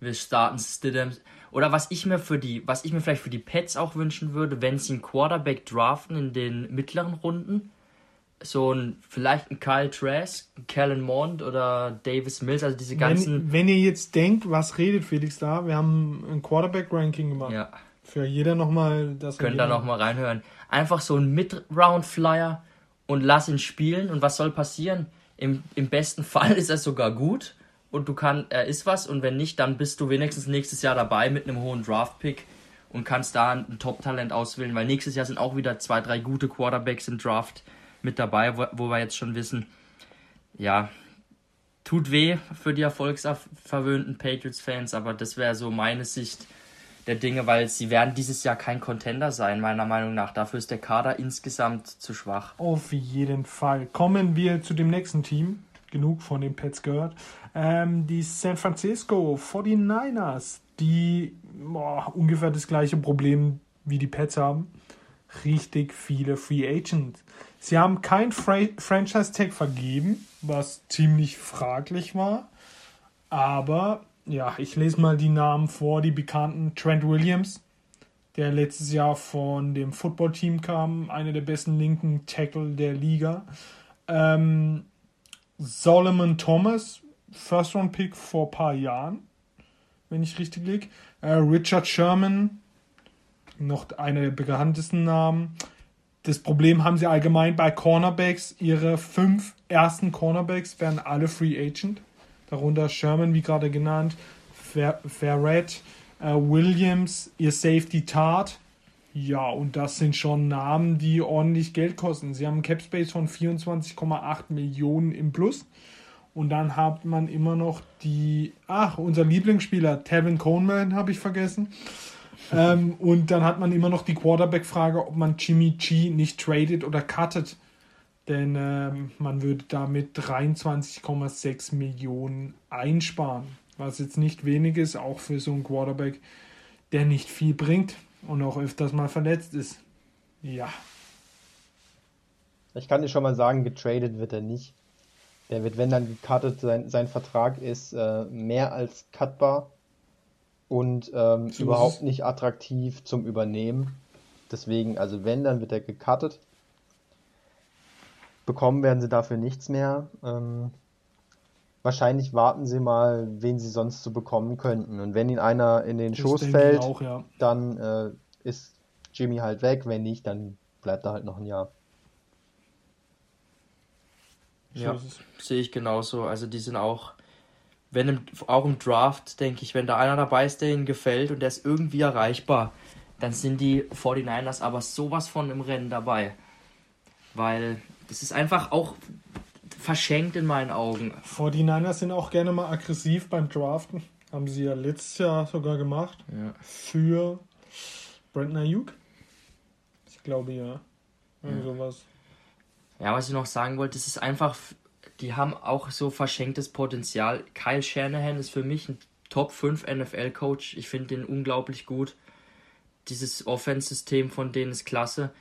wir starten Stidham. Oder was ich mir für die, was ich mir vielleicht für die Pets auch wünschen würde, wenn sie einen Quarterback draften in den mittleren Runden, so ein, vielleicht ein Kyle Trask, Kellen Mond oder Davis Mills, also diese ganzen. Wenn, wenn, ihr jetzt denkt, was redet Felix da? Wir haben ein Quarterback-Ranking gemacht. Ja. Für jeder nochmal das. Könnt da nochmal reinhören. Einfach so ein Mid-Round-Flyer und lass ihn spielen. Und was soll passieren? Im, Im besten Fall ist er sogar gut und du kannst, er ist was. Und wenn nicht, dann bist du wenigstens nächstes Jahr dabei mit einem hohen Draft-Pick und kannst da ein Top-Talent auswählen, weil nächstes Jahr sind auch wieder zwei, drei gute Quarterbacks im Draft mit dabei, wo, wo wir jetzt schon wissen, ja, tut weh für die erfolgsverwöhnten Patriots-Fans, aber das wäre so meine Sicht der Dinge, weil sie werden dieses Jahr kein Contender sein, meiner Meinung nach. Dafür ist der Kader insgesamt zu schwach. Auf jeden Fall. Kommen wir zu dem nächsten Team. Genug von den Pets gehört. Ähm, die San Francisco 49ers, die boah, ungefähr das gleiche Problem wie die Pets haben. Richtig viele Free Agents. Sie haben kein Fra Franchise-Tag vergeben, was ziemlich fraglich war. Aber ja, ich lese mal die Namen vor, die bekannten. Trent Williams, der letztes Jahr von dem Footballteam kam, einer der besten linken Tackle der Liga. Ähm, Solomon Thomas, First Round Pick vor ein paar Jahren, wenn ich richtig liege. Äh, Richard Sherman, noch einer der bekanntesten Namen. Das Problem haben sie allgemein bei Cornerbacks. Ihre fünf ersten Cornerbacks werden alle Free Agent. Darunter Sherman, wie gerade genannt, Ferret, äh, Williams, ihr Safety Tart. Ja, und das sind schon Namen, die ordentlich Geld kosten. Sie haben einen Cap Space von 24,8 Millionen im Plus. Und dann hat man immer noch die, ach, unser Lieblingsspieler, Tevin Coleman, habe ich vergessen. ähm, und dann hat man immer noch die Quarterback-Frage, ob man Jimmy G nicht tradet oder cuttet. Denn ähm, man würde damit 23,6 Millionen einsparen. Was jetzt nicht wenig ist, auch für so einen Quarterback, der nicht viel bringt und auch öfters mal verletzt ist. Ja. Ich kann dir schon mal sagen, getradet wird er nicht. Der wird, wenn dann gecuttet, sein, sein Vertrag ist äh, mehr als cutbar und ähm, so überhaupt nicht attraktiv zum Übernehmen. Deswegen, also wenn, dann wird er gecuttet. Bekommen werden sie dafür nichts mehr. Ähm, wahrscheinlich warten sie mal, wen sie sonst so bekommen könnten. Und wenn ihnen einer in den das Schoß fällt, auch, ja. dann äh, ist Jimmy halt weg. Wenn nicht, dann bleibt er halt noch ein Jahr. Ja, sehe ich genauso. Also die sind auch, wenn im, auch im Draft, denke ich, wenn da einer dabei ist, der ihnen gefällt und der ist irgendwie erreichbar, dann sind die 49ers aber sowas von im Rennen dabei. Weil das ist einfach auch verschenkt in meinen Augen. 49ers sind auch gerne mal aggressiv beim Draften. Haben sie ja letztes Jahr sogar gemacht. Ja. Für Brandon Ayuk. Ich glaube ja. Irgend ja. sowas. Ja, was ich noch sagen wollte, es ist einfach, die haben auch so verschenktes Potenzial. Kyle Shanahan ist für mich ein Top 5 NFL-Coach. Ich finde den unglaublich gut. Dieses Offense-System von denen ist klasse.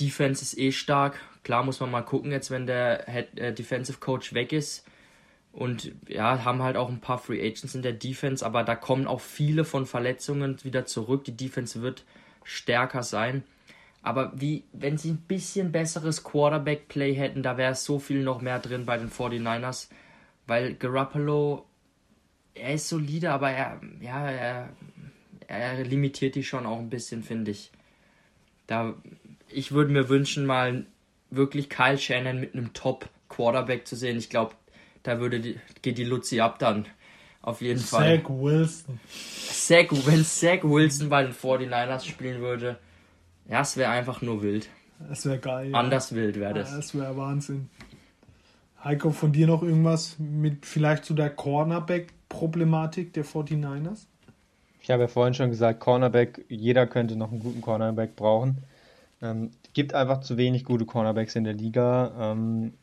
Defense ist eh stark. Klar muss man mal gucken, jetzt wenn der Head, äh, Defensive Coach weg ist. Und ja, haben halt auch ein paar Free Agents in der Defense, aber da kommen auch viele von Verletzungen wieder zurück. Die Defense wird stärker sein. Aber wie, wenn sie ein bisschen besseres Quarterback-Play hätten, da wäre so viel noch mehr drin bei den 49ers. Weil Garoppolo, er ist solide, aber er, ja, er, er limitiert die schon auch ein bisschen, finde ich. Da, ich würde mir wünschen, mal wirklich Kyle Shannon mit einem Top-Quarterback zu sehen. Ich glaube, da würde die, geht die Luzi ab dann. Auf jeden Zach Fall. Zach Wilson. Zach, wenn Zach Wilson bei den 49ers spielen würde, ja, es wäre einfach nur wild. Es wäre geil. Anders ja. wild wäre das. Ja, es wäre Wahnsinn. Heiko, von dir noch irgendwas mit vielleicht zu der Cornerback-Problematik der 49ers? Ich habe ja vorhin schon gesagt, Cornerback, jeder könnte noch einen guten Cornerback brauchen. Ähm, gibt einfach zu wenig gute Cornerbacks in der Liga. Ähm,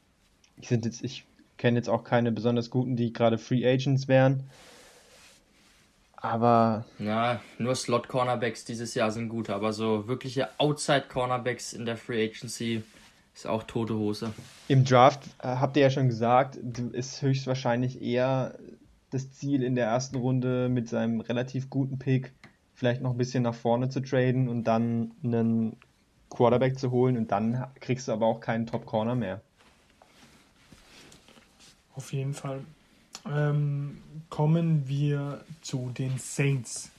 ich ich kenne jetzt auch keine besonders guten, die gerade Free Agents wären. Aber. Ja, nur Slot-Cornerbacks dieses Jahr sind gut, aber so wirkliche Outside-Cornerbacks in der Free Agency ist auch tote Hose. Im Draft, äh, habt ihr ja schon gesagt, ist höchstwahrscheinlich eher das Ziel in der ersten Runde mit seinem relativ guten Pick vielleicht noch ein bisschen nach vorne zu traden und dann einen Quarterback zu holen und dann kriegst du aber auch keinen Top-Corner mehr. Auf jeden Fall ähm, kommen wir zu den Saints,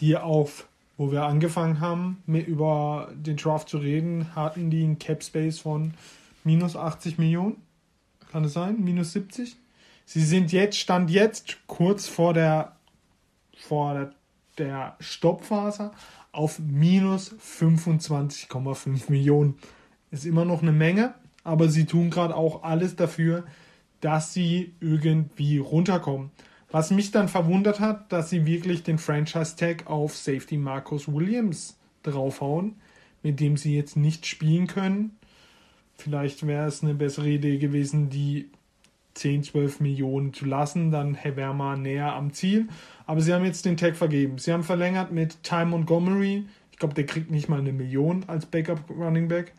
die auf, wo wir angefangen haben, mit über den Draft zu reden, hatten die einen Cap Space von minus 80 Millionen. Kann es sein? Minus 70? Sie sind jetzt, stand jetzt kurz vor der, vor der, der Stoppphase auf minus 25,5 Millionen. Ist immer noch eine Menge, aber sie tun gerade auch alles dafür, dass sie irgendwie runterkommen. Was mich dann verwundert hat, dass sie wirklich den Franchise-Tag auf Safety Marcus Williams draufhauen, mit dem sie jetzt nicht spielen können. Vielleicht wäre es eine bessere Idee gewesen, die 10, 12 Millionen zu lassen, dann wäre man näher am Ziel. Aber sie haben jetzt den Tag vergeben. Sie haben verlängert mit Ty Montgomery. Ich glaube, der kriegt nicht mal eine Million als Backup Running Back.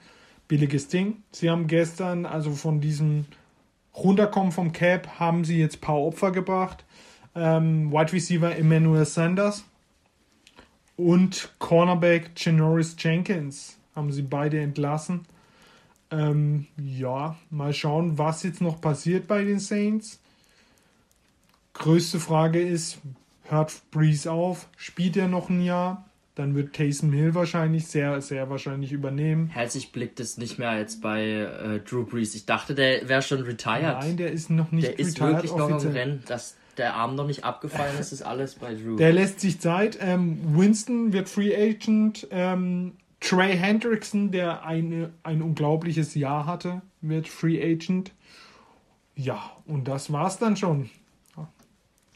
Billiges Ding. Sie haben gestern also von diesem runterkommen vom Cap, haben sie jetzt ein paar Opfer gebracht. Ähm, Wide Receiver Emmanuel Sanders und Cornerback Janoris Jenkins haben sie beide entlassen. Ähm, ja, mal schauen, was jetzt noch passiert bei den Saints. Größte Frage ist, hört Breeze auf? Spielt er noch ein Jahr? Dann wird Taysom Hill wahrscheinlich sehr, sehr wahrscheinlich übernehmen. Herzlich blickt es nicht mehr jetzt bei äh, Drew Brees. Ich dachte, der wäre schon retired. Nein, der ist noch nicht der ist wirklich noch im Rennen. Dass der Arm noch nicht abgefallen ist, ist alles bei Drew. Der lässt sich Zeit. Ähm, Winston wird Free Agent. Ähm, Trey Hendrickson, der eine, ein unglaubliches Jahr hatte, wird Free Agent. Ja, und das war's dann schon.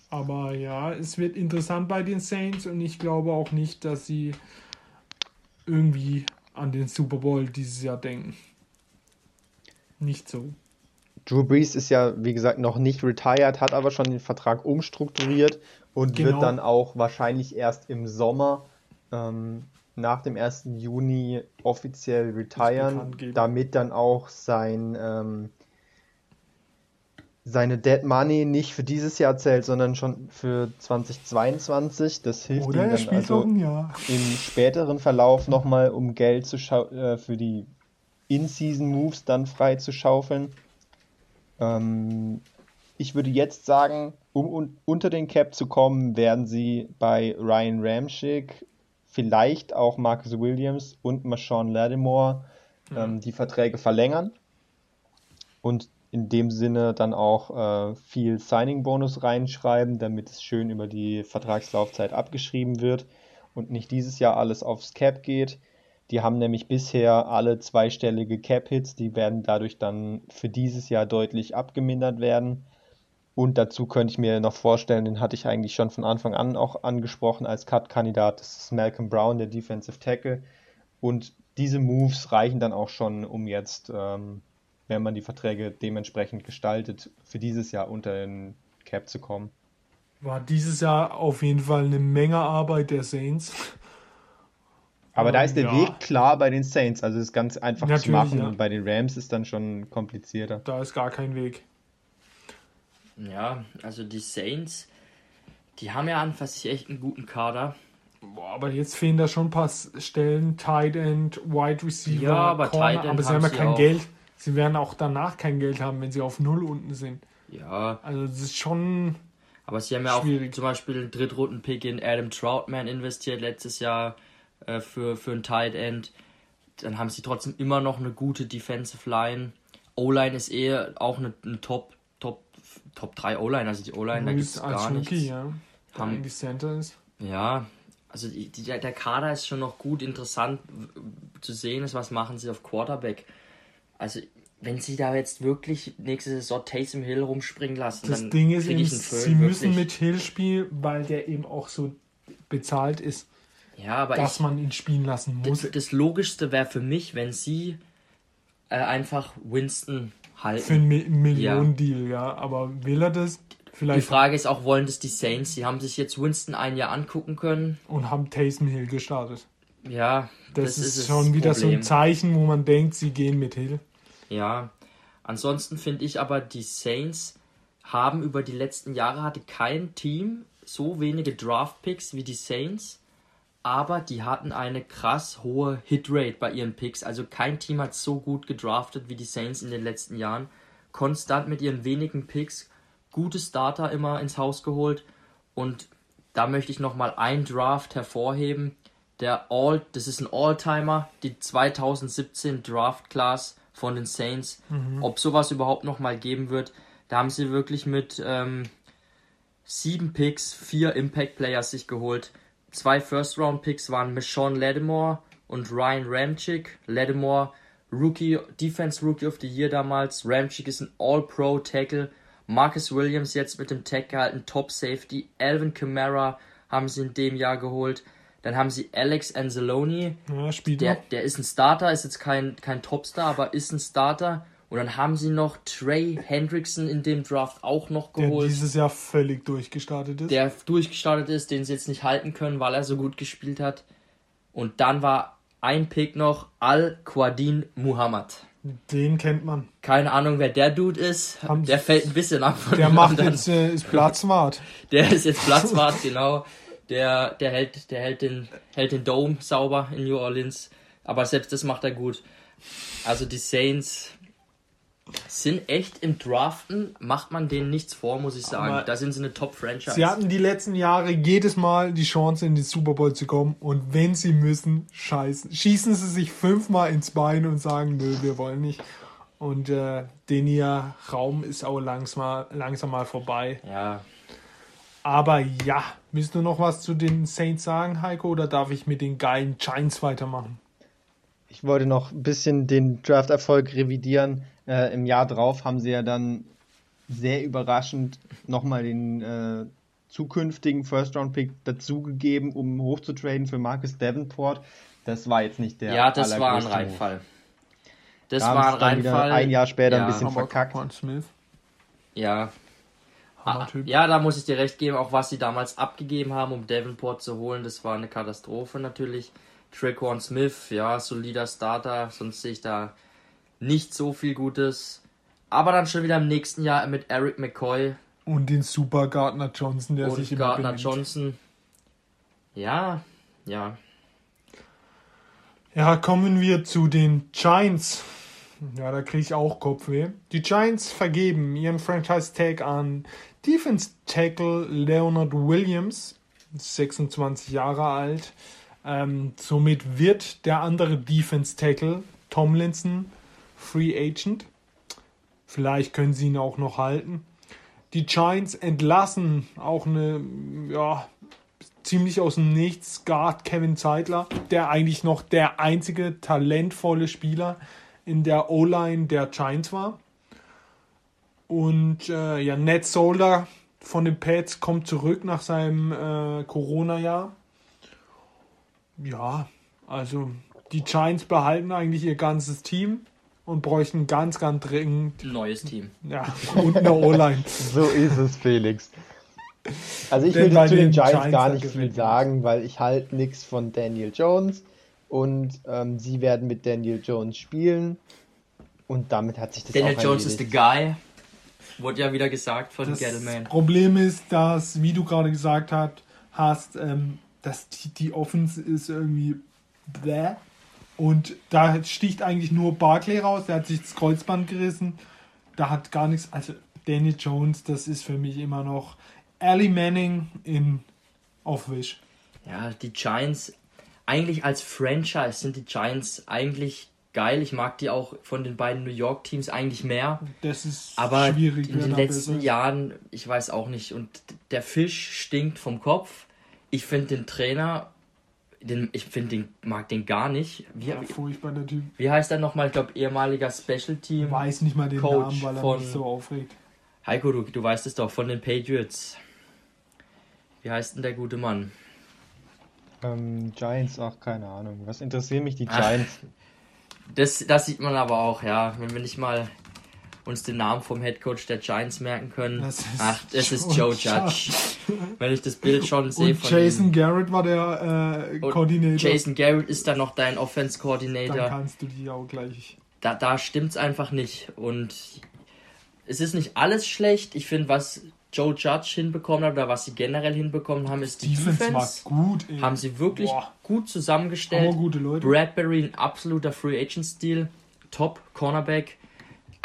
Aber ja, es wird interessant bei den Saints und ich glaube auch nicht, dass sie irgendwie an den Super Bowl dieses Jahr denken. Nicht so. Drew Brees ist ja, wie gesagt, noch nicht retired, hat aber schon den Vertrag umstrukturiert und genau. wird dann auch wahrscheinlich erst im Sommer ähm, nach dem 1. Juni offiziell retiren, damit dann auch sein ähm, seine Dead Money nicht für dieses Jahr zählt, sondern schon für 2022. Das hilft Oder ihm dann also im späteren Verlauf nochmal, um Geld zu äh, für die In-Season-Moves dann frei zu schaufeln. Ähm, ich würde jetzt sagen, um un unter den Cap zu kommen, werden sie bei Ryan Ramchick, vielleicht auch Marcus Williams und Marshawn Lattimore mhm. ähm, die Verträge verlängern. Und in dem Sinne dann auch äh, viel Signing-Bonus reinschreiben, damit es schön über die Vertragslaufzeit abgeschrieben wird und nicht dieses Jahr alles aufs Cap geht. Die haben nämlich bisher alle zweistellige Cap-Hits, die werden dadurch dann für dieses Jahr deutlich abgemindert werden. Und dazu könnte ich mir noch vorstellen, den hatte ich eigentlich schon von Anfang an auch angesprochen als Cut-Kandidat, das ist Malcolm Brown, der Defensive Tackle. Und diese Moves reichen dann auch schon, um jetzt ähm, wenn man die Verträge dementsprechend gestaltet, für dieses Jahr unter den Cap zu kommen. War dieses Jahr auf jeden Fall eine Menge Arbeit der Saints. Aber da ist der ja. Weg klar bei den Saints, also es ist ganz einfach Natürlich, zu machen. Ja. Bei den Rams ist dann schon komplizierter. Da ist gar kein Weg. Ja, also die Saints, die haben ja an sich echt einen guten Kader. Boah, aber jetzt fehlen da schon ein paar Stellen, Tight End, Wide Receiver, ja, aber Corner, Tight End aber sie haben ja kein auch. Geld sie werden auch danach kein Geld haben, wenn sie auf Null unten sind. Ja. Also das ist schon. Aber sie haben ja schwierig. auch zum Beispiel einen Drittrunden-Pick in Adam Troutman investiert letztes Jahr äh, für, für ein Tight End. Dann haben sie trotzdem immer noch eine gute Defensive Line. O-Line ist eher auch eine, eine Top, Top, Top 3 O-Line. Also die O-Line, da gibt es gar Rookie, nichts. Ja, haben, eigentlich Center ist. Ja, also die, die, der Kader ist schon noch gut interessant zu sehen, ist, was machen sie auf Quarterback also wenn sie da jetzt wirklich nächste Saison Taysom Hill rumspringen lassen, das dann Ding ist eben, sie müssen mit Hill spielen, weil der eben auch so bezahlt ist, ja, aber dass ich, man ihn spielen lassen muss. Das, das Logischste wäre für mich, wenn sie äh, einfach Winston halten. Für einen Mi Millionen-Deal, ja. ja. Aber will er das? Vielleicht die Frage ist auch, wollen das die Saints? Sie haben sich jetzt Winston ein Jahr angucken können. Und haben Taysom Hill gestartet. Ja, das, das ist, ist schon wieder Problem. so ein Zeichen, wo man denkt, sie gehen mit Hill. Ja, ansonsten finde ich aber, die Saints haben über die letzten Jahre hatte kein Team so wenige Draft-Picks wie die Saints, aber die hatten eine krass hohe Hitrate bei ihren Picks. Also kein Team hat so gut gedraftet wie die Saints in den letzten Jahren. Konstant mit ihren wenigen Picks, gute Starter immer ins Haus geholt und da möchte ich nochmal ein Draft hervorheben. Der All, das ist ein All-Timer, die 2017 Draft Class von den Saints. Mhm. Ob sowas überhaupt noch mal geben wird, da haben sie wirklich mit ähm, sieben Picks, vier Impact Players sich geholt. Zwei First Round Picks waren Michonne Lattimore und Ryan Ramchick. Lattimore Rookie, Defense Rookie of the Year damals. Ramchick ist ein All-Pro Tackle. Marcus Williams jetzt mit dem Tag gehalten, Top Safety. Alvin Kamara haben sie in dem Jahr geholt. Dann haben sie Alex Anzalone. Ja, der, der ist ein Starter, ist jetzt kein, kein Topstar, aber ist ein Starter. Und dann haben sie noch Trey Hendrickson in dem Draft auch noch geholt. Der dieses Jahr völlig durchgestartet ist. Der durchgestartet ist, den sie jetzt nicht halten können, weil er so gut gespielt hat. Und dann war ein Pick noch Al-Quadin Muhammad. Den kennt man. Keine Ahnung, wer der Dude ist. Haben der fällt ein bisschen ab von Der macht anderen. jetzt äh, ist Platzwart. Der ist jetzt Platzwart, genau. Der, der, hält, der hält, den, hält den Dome sauber in New Orleans. Aber selbst das macht er gut. Also die Saints sind echt im Draften, macht man denen nichts vor, muss ich sagen. Aber da sind sie eine Top-Franchise. Sie hatten die letzten Jahre jedes Mal die Chance, in den Super Bowl zu kommen. Und wenn sie müssen, scheißen. Schießen sie sich fünfmal ins Bein und sagen, nö, wir wollen nicht. Und äh, den ihr Raum ist auch langsam, langsam mal vorbei. Ja, Aber ja, willst du noch was zu den Saints sagen, Heiko? Oder darf ich mit den geilen Giants weitermachen? Ich wollte noch ein bisschen den Draft-Erfolg revidieren. Äh, Im Jahr drauf haben sie ja dann sehr überraschend nochmal den äh, zukünftigen First-Round-Pick dazugegeben, um hochzutraden für Marcus Davenport. Das war jetzt nicht der ja das war ein. Reinfall. Das Da war ein es dann wieder Reinfall. ein Jahr später ja, ein bisschen verkackt. Quan Smith. Ja, Ah, ja, da muss ich dir recht geben, auch was sie damals abgegeben haben, um Davenport zu holen, das war eine Katastrophe natürlich. Traquan Smith, ja, solider Starter, sonst sehe ich da nicht so viel Gutes. Aber dann schon wieder im nächsten Jahr mit Eric McCoy Und den Super Gardner Johnson, der sich und immer Gardner benimmt. Johnson. Ja, ja. Ja, kommen wir zu den Giants. Ja, da kriege ich auch Kopfweh. Die Giants vergeben ihren Franchise-Tag an Defense Tackle Leonard Williams, 26 Jahre alt. Ähm, somit wird der andere Defense Tackle Tomlinson Free Agent. Vielleicht können sie ihn auch noch halten. Die Giants entlassen auch eine, ja, ziemlich aus dem Nichts Guard Kevin Zeitler, der eigentlich noch der einzige talentvolle Spieler in der O-Line der Giants war. Und äh, ja, Ned Solder von den Pets kommt zurück nach seinem äh, Corona-Jahr. Ja, also die Giants behalten eigentlich ihr ganzes Team und bräuchten ganz, ganz dringend Neues Team. ja, und eine O-Line. So ist es, Felix. Also ich Denn will zu den den Giants Giants, gar nicht viel sagen, weil ich halt nichts von Daniel Jones und ähm, sie werden mit Daniel Jones spielen und damit hat sich das Daniel auch Jones ist the erledigt. guy. Wurde ja wieder gesagt von Das Gettleman. Problem ist, dass, wie du gerade gesagt hast, hast ähm, dass die, die Offense ist irgendwie bäh. Und da sticht eigentlich nur Barclay raus, der hat sich das Kreuzband gerissen. Da hat gar nichts. Also Danny Jones, das ist für mich immer noch Ali Manning in Aufwisch. Ja, die Giants, eigentlich als Franchise sind die Giants eigentlich geil. Ich mag die auch von den beiden New York Teams eigentlich mehr. Das ist Aber schwierig. in den letzten ist. Jahren, ich weiß auch nicht. Und der Fisch stinkt vom Kopf. Ich finde den Trainer, den, ich finde den, mag den gar nicht. Wie, Ja, furchtbar der Typ. wie heißt er nochmal? Ich glaube, ehemaliger Special Team. Weiß nicht mal den Coach Namen, weil er von- mich so aufregt. Heiko, du, du weißt es doch, von den Patriots. Wie heißt denn der gute Mann? Ähm, Giants, ach keine Ahnung. Was interessieren mich die Ach. Giants? Das, das sieht man aber auch, ja. Wenn wir nicht mal uns den Namen vom Headcoach der Giants merken können. Das ist Ach, das ist Joe Judge. Wenn ich das Bild schon sehe von Jason ihm. Garrett war der äh. Jason Garrett ist dann noch dein Offense Dann Coordinator. kannst du die auch gleich. Da, da stimmt's einfach nicht. Und es ist nicht alles schlecht. Ich finde, was Joe Judge hinbekommen hat oder was sie generell hinbekommen haben, ist die Defense, Defense. war gut. Ey. Haben sie wirklich Boah. gut zusammengestellt. Aber gute Leute. Bradbury, ein absoluter Free Agent Stil, Top Cornerback.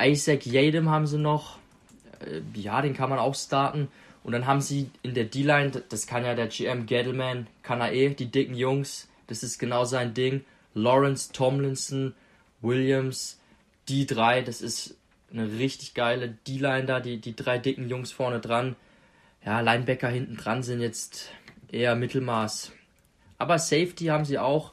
Isaac Yadam haben sie noch. Äh, Ja, den kann man auch starten. Und dann haben sie in der D-Line, das kann ja der GM Gettleman, kann er eh, die dicken Jungs, das ist genau sein Ding. Lawrence, Tomlinson, Williams, die drei, das ist eine richtig geile D-Line da, die, die drei dicken Jungs vorne dran. Ja, Linebacker hinten dran sind jetzt eher Mittelmaß. Aber Safety haben sie auch.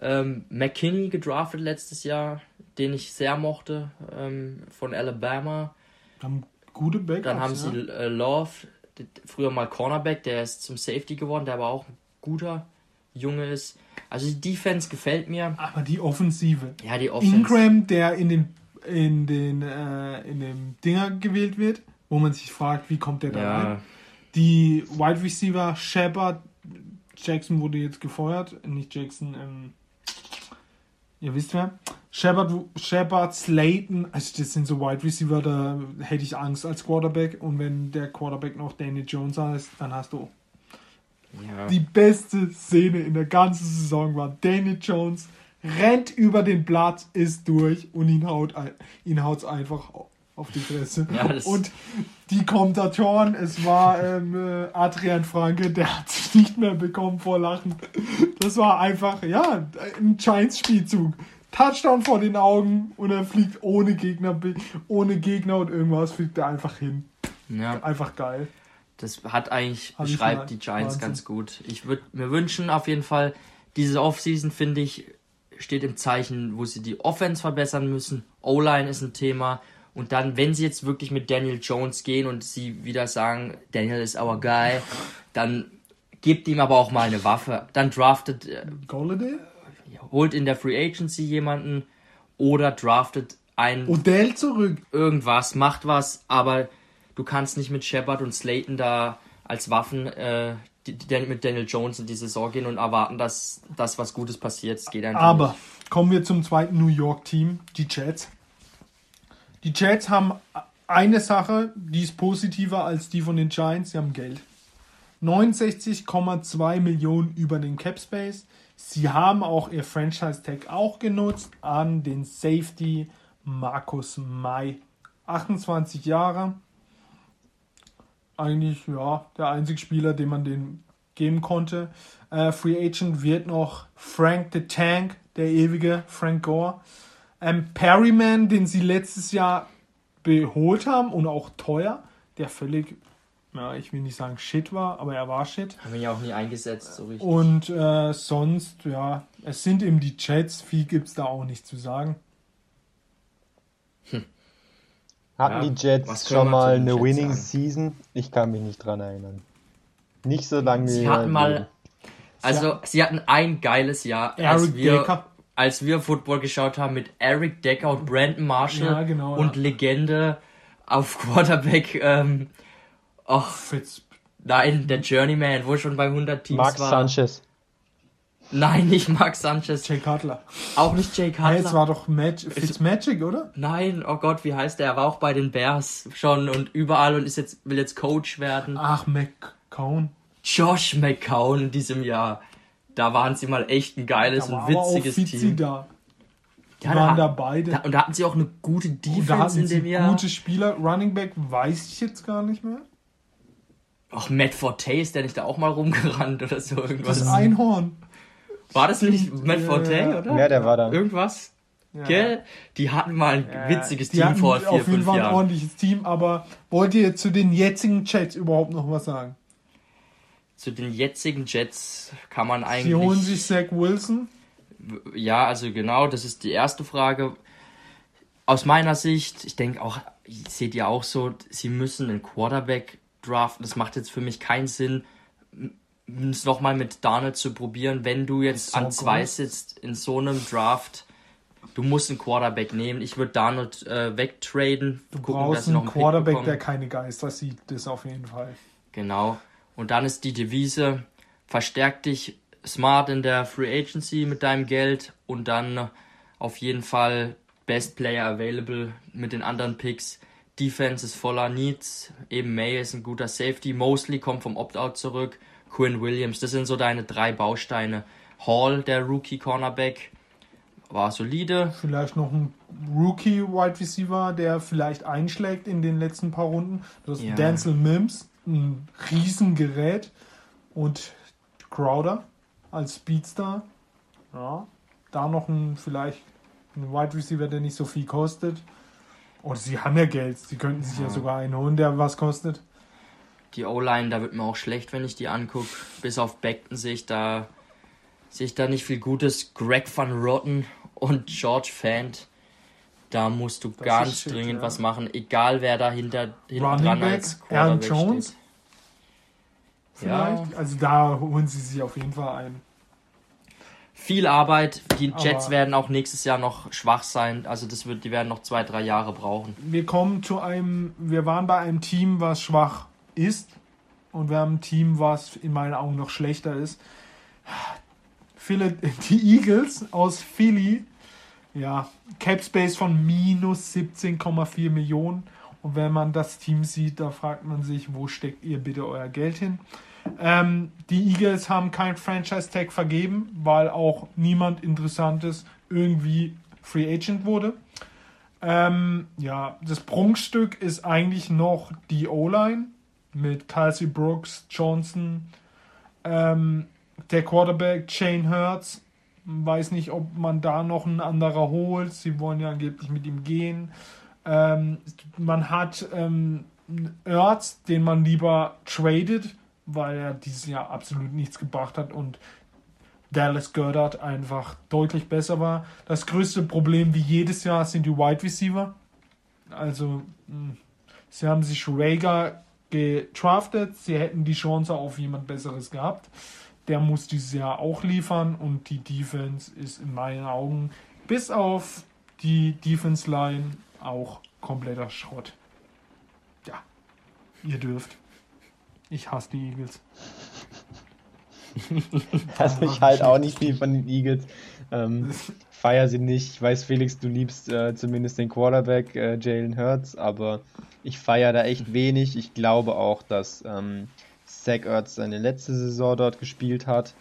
Ähm, McKinney gedraftet letztes Jahr, den ich sehr mochte, ähm, von Alabama. Haben gute Backups. Dann haben ja. sie äh, Love, früher mal Cornerback, der ist zum Safety geworden, der aber auch ein guter Junge ist. Also die Defense gefällt mir. Aber die Offensive. Ja, die Offense. Ingram, der in den in den äh, in dem Dinger gewählt wird, wo man sich fragt, wie kommt der da rein? Ja, Die Wide Receiver Shepard Jackson wurde jetzt gefeuert, nicht Jackson. Ähm, ihr wisst wer? Shepard, Shepard, Slayton, also das sind so Wide Receiver, da hätte ich Angst als Quarterback. Und wenn der Quarterback noch Danny Jones heißt, dann hast du Ja. Die beste Szene in der ganzen Saison war Daniel Jones rennt über den Platz, ist durch und ihn haut ihn haut's einfach auf die Fresse. Ja, und die Kommentatoren, es war ähm, äh, Adrian Franke, der hat sich nicht mehr bekommen vor Lachen. Das war einfach, ja, ein Giants-Spielzug. Touchdown vor den Augen und er fliegt ohne Gegner, ohne Gegner und irgendwas fliegt er einfach hin. Ja, Einfach geil. das hat eigentlich, ich beschreibt die Giants Wahnsinn. ganz gut. Ich würde mir wünschen, auf jeden Fall, diese Offseason, finde ich, steht im Zeichen, wo sie die Offense verbessern müssen. O-Line ist ein Thema. Und dann, wenn sie jetzt wirklich mit Daniel Jones gehen und sie wieder sagen, Daniel ist our guy, dann gebt ihm aber auch mal eine Waffe. Dann draftet, äh, Golladay? holt in der Free Agency jemanden oder draftet einen Odell zurück. irgendwas, macht was, aber du kannst nicht mit Shepard und Slayton da als Waffen äh, die, die, mit Daniel Jones in die Saison gehen und erwarten, dass das was Gutes passiert. Es geht einfach Aber kommen wir zum zweiten New York Team, die Jets. Die Jets haben eine Sache, die ist positiver als die von den Giants, sie haben Geld. 69,2 Millionen über den Cap Space. Sie haben auch ihr Franchise Tag auch genutzt an den Safety Markus May. 28 Jahre. Eigentlich, ja, der einzige Spieler, den man den geben konnte. Äh, Free Agent wird noch Frank the Tank, der ewige Frank Gore. Ähm, Perryman, den sie letztes Jahr beholt haben und auch teuer, der völlig, ja, ich will nicht sagen Shit war, aber er war Shit. Haben wir ja auch nie eingesetzt, so richtig. Und äh, sonst, ja, es sind eben die Jets, viel gibt es da auch nicht zu sagen. Hatten Ja, die Jets schon mal eine Jets Winning sagen? Season? Ich kann mich nicht dran erinnern. Nicht so lange Sie wie hatten mal, also sie hatten ein geiles Jahr, als Eric wir, Decker. Als wir Football geschaut haben mit Eric Decker und Brandon Marshall Ja, genau, und ja. Legende auf Quarterback. Ähm, ach, Fitz, nein, der Journeyman, wo schon bei 100 Teams Mark war. Sanchez. Nein, nicht Mark Sanchez, Jay Cutler. auch nicht Jake Hey, Cutler. es war doch Mag Fitzmagic, oder? Nein, oh Gott, wie heißt der? Er war auch bei den Bears schon und überall und ist jetzt, will jetzt Coach werden. Ach, McCone. Josh McCown in diesem Jahr. Da waren sie mal echt ein geiles und auch witziges Fitzi Team. da. Die Ja, waren da- da beide. Da, und da hatten sie auch eine gute und da Defense hatten in sie dem Jahr. gute Spieler. Running Back weiß ich jetzt gar nicht mehr. Ach, Matt Forte ist der nicht da auch mal rumgerannt oder so irgendwas? Das Einhorn. war das nicht Matt Ja. Forte, oder? Ja, der war da. Irgendwas? Ja. Gell? Die hatten mal ein witziges Die Team vor vier, auf jeden fünf Fall ein Jahren. ordentliches Team, aber wollt ihr zu den jetzigen Chats überhaupt noch was sagen? Zu den jetzigen Jets kann man Sie holen eigentlich. sich Zach Wilson. Ja, also genau, das ist die erste Frage. Aus meiner Sicht, ich denke auch, seht ihr auch so, sie müssen einen Quarterback draften. Das macht jetzt für mich keinen Sinn, es nochmal mit Darnold zu probieren, wenn du jetzt so an zwei groß. sitzt in so einem Draft. Du musst einen Quarterback nehmen. Ich würde Darnold äh, wegtraden. Du gucken, brauchst einen Pick Quarterback, der keine Geister sieht. Das auf jeden Fall. Genau. Und dann ist die Devise, verstärk dich smart in der Free Agency mit deinem Geld und dann auf jeden Fall Best Player Available mit den anderen Picks. Defense ist voller Needs. Eben May ist ein guter Safety. Mosley kommt vom Opt-out zurück. Quinn Williams, das sind so deine drei Bausteine. Hall, der Rookie Cornerback, war solide. Vielleicht noch ein Rookie-Wide Receiver, der vielleicht einschlägt in den letzten paar Runden. Das ist Ja. Denzel Mims, ein Riesengerät. Und Crowder als Speedstar. Ja. Da noch ein vielleicht ein Wide Receiver, der nicht so viel kostet. Und sie haben ja Geld. Sie könnten sich ja, Ja. sogar einen holen, der was kostet. Die O-Line, da wird mir auch schlecht, wenn ich die angucke. Bis auf Beckton sehe ich da, sehe ich da nicht viel Gutes. Greg Van Rotten und George Fant, da musst du Das ganz shit, dringend ja. was machen, egal wer da hinter, hinten Running dran Back, als Aaron Jones? steht. Vielleicht. Also da holen sie sich auf jeden Fall einen. Viel Arbeit. Die Jets Aber- werden auch nächstes Jahr noch schwach sein. Also das wird, die werden noch zwei, drei Jahre brauchen. Wir kommen zu einem, wir waren bei einem Team, was schwach ist. Und wir haben ein Team, was in meinen Augen noch schlechter ist. Phila- Die Eagles aus Philly, ja, Cap Space von minus 17,4 Millionen. Und wenn man das Team sieht, da fragt man sich, wo steckt ihr bitte euer Geld hin? Ähm, die Eagles haben kein Franchise-Tag vergeben, weil auch niemand Interessantes irgendwie Free Agent wurde. Ähm, ja, das Prunkstück ist eigentlich noch die O-Line mit Kelsey Brooks, Johnson, ähm, der Quarterback Shane Hurts. Weiß nicht, ob man da noch einen anderer holt. Sie wollen ja angeblich mit ihm gehen. Ähm, man hat ähm, Ertz, den man lieber tradet, weil er dieses Jahr absolut nichts gebracht hat und Dallas Goddard einfach deutlich besser war. Das größte Problem wie jedes Jahr sind die Wide Receiver. Also, hm, sie haben sich Rager getraftet, sie hätten die Chance auf jemand Besseres gehabt. Der muss dieses Jahr auch liefern und die Defense ist in meinen Augen bis auf die Defense Line auch kompletter Schrott. Ja, ihr dürft. Ich hasse die Eagles. also ich halt auch nicht viel von den Eagles. Ähm, feier sie nicht. Ich weiß, Felix, du liebst äh, zumindest den Quarterback äh, Jalen Hurts, aber ich feiere da echt wenig. Ich glaube auch, dass ähm, Zach Ertz seine letzte Saison dort gespielt hat.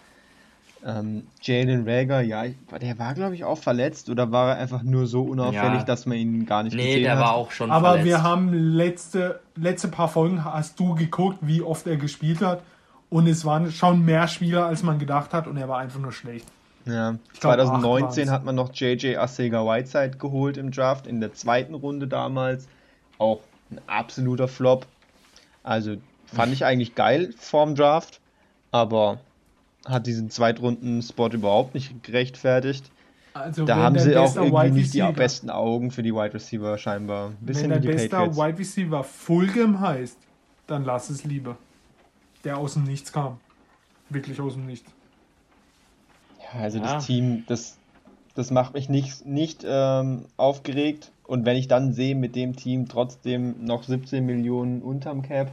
Ähm, Jalen Rager, ja, der war glaube ich auch verletzt oder war er einfach nur so unauffällig, ja. dass man ihn gar nicht nee, gesehen hat? Nee, der war auch schon Aber verletzt. wir haben letzte, letzte paar Folgen, hast du geguckt, wie oft er gespielt hat und es waren schon mehr Spieler, als man gedacht hat und er war einfach nur schlecht. Ja, glaub, 2019 hat man noch JJ Asega Whiteside geholt im Draft, in der zweiten Runde damals. Auch ein absoluter Flop. Also fand ich eigentlich geil vorm Draft, aber hat diesen Zweitrunden-Spot überhaupt nicht gerechtfertigt. Also da haben sie auch irgendwie nicht die besten Augen für die Wide Receiver scheinbar. Ein bisschen wenn der beste Wide Receiver Fulgham heißt, dann lass es lieber. Der aus dem Nichts kam. Wirklich aus dem Nichts. Ja, also ja. das Team, das, das macht mich nicht, nicht ähm, aufgeregt. Und wenn ich dann sehe, mit dem Team trotzdem noch 17 Millionen unterm Cap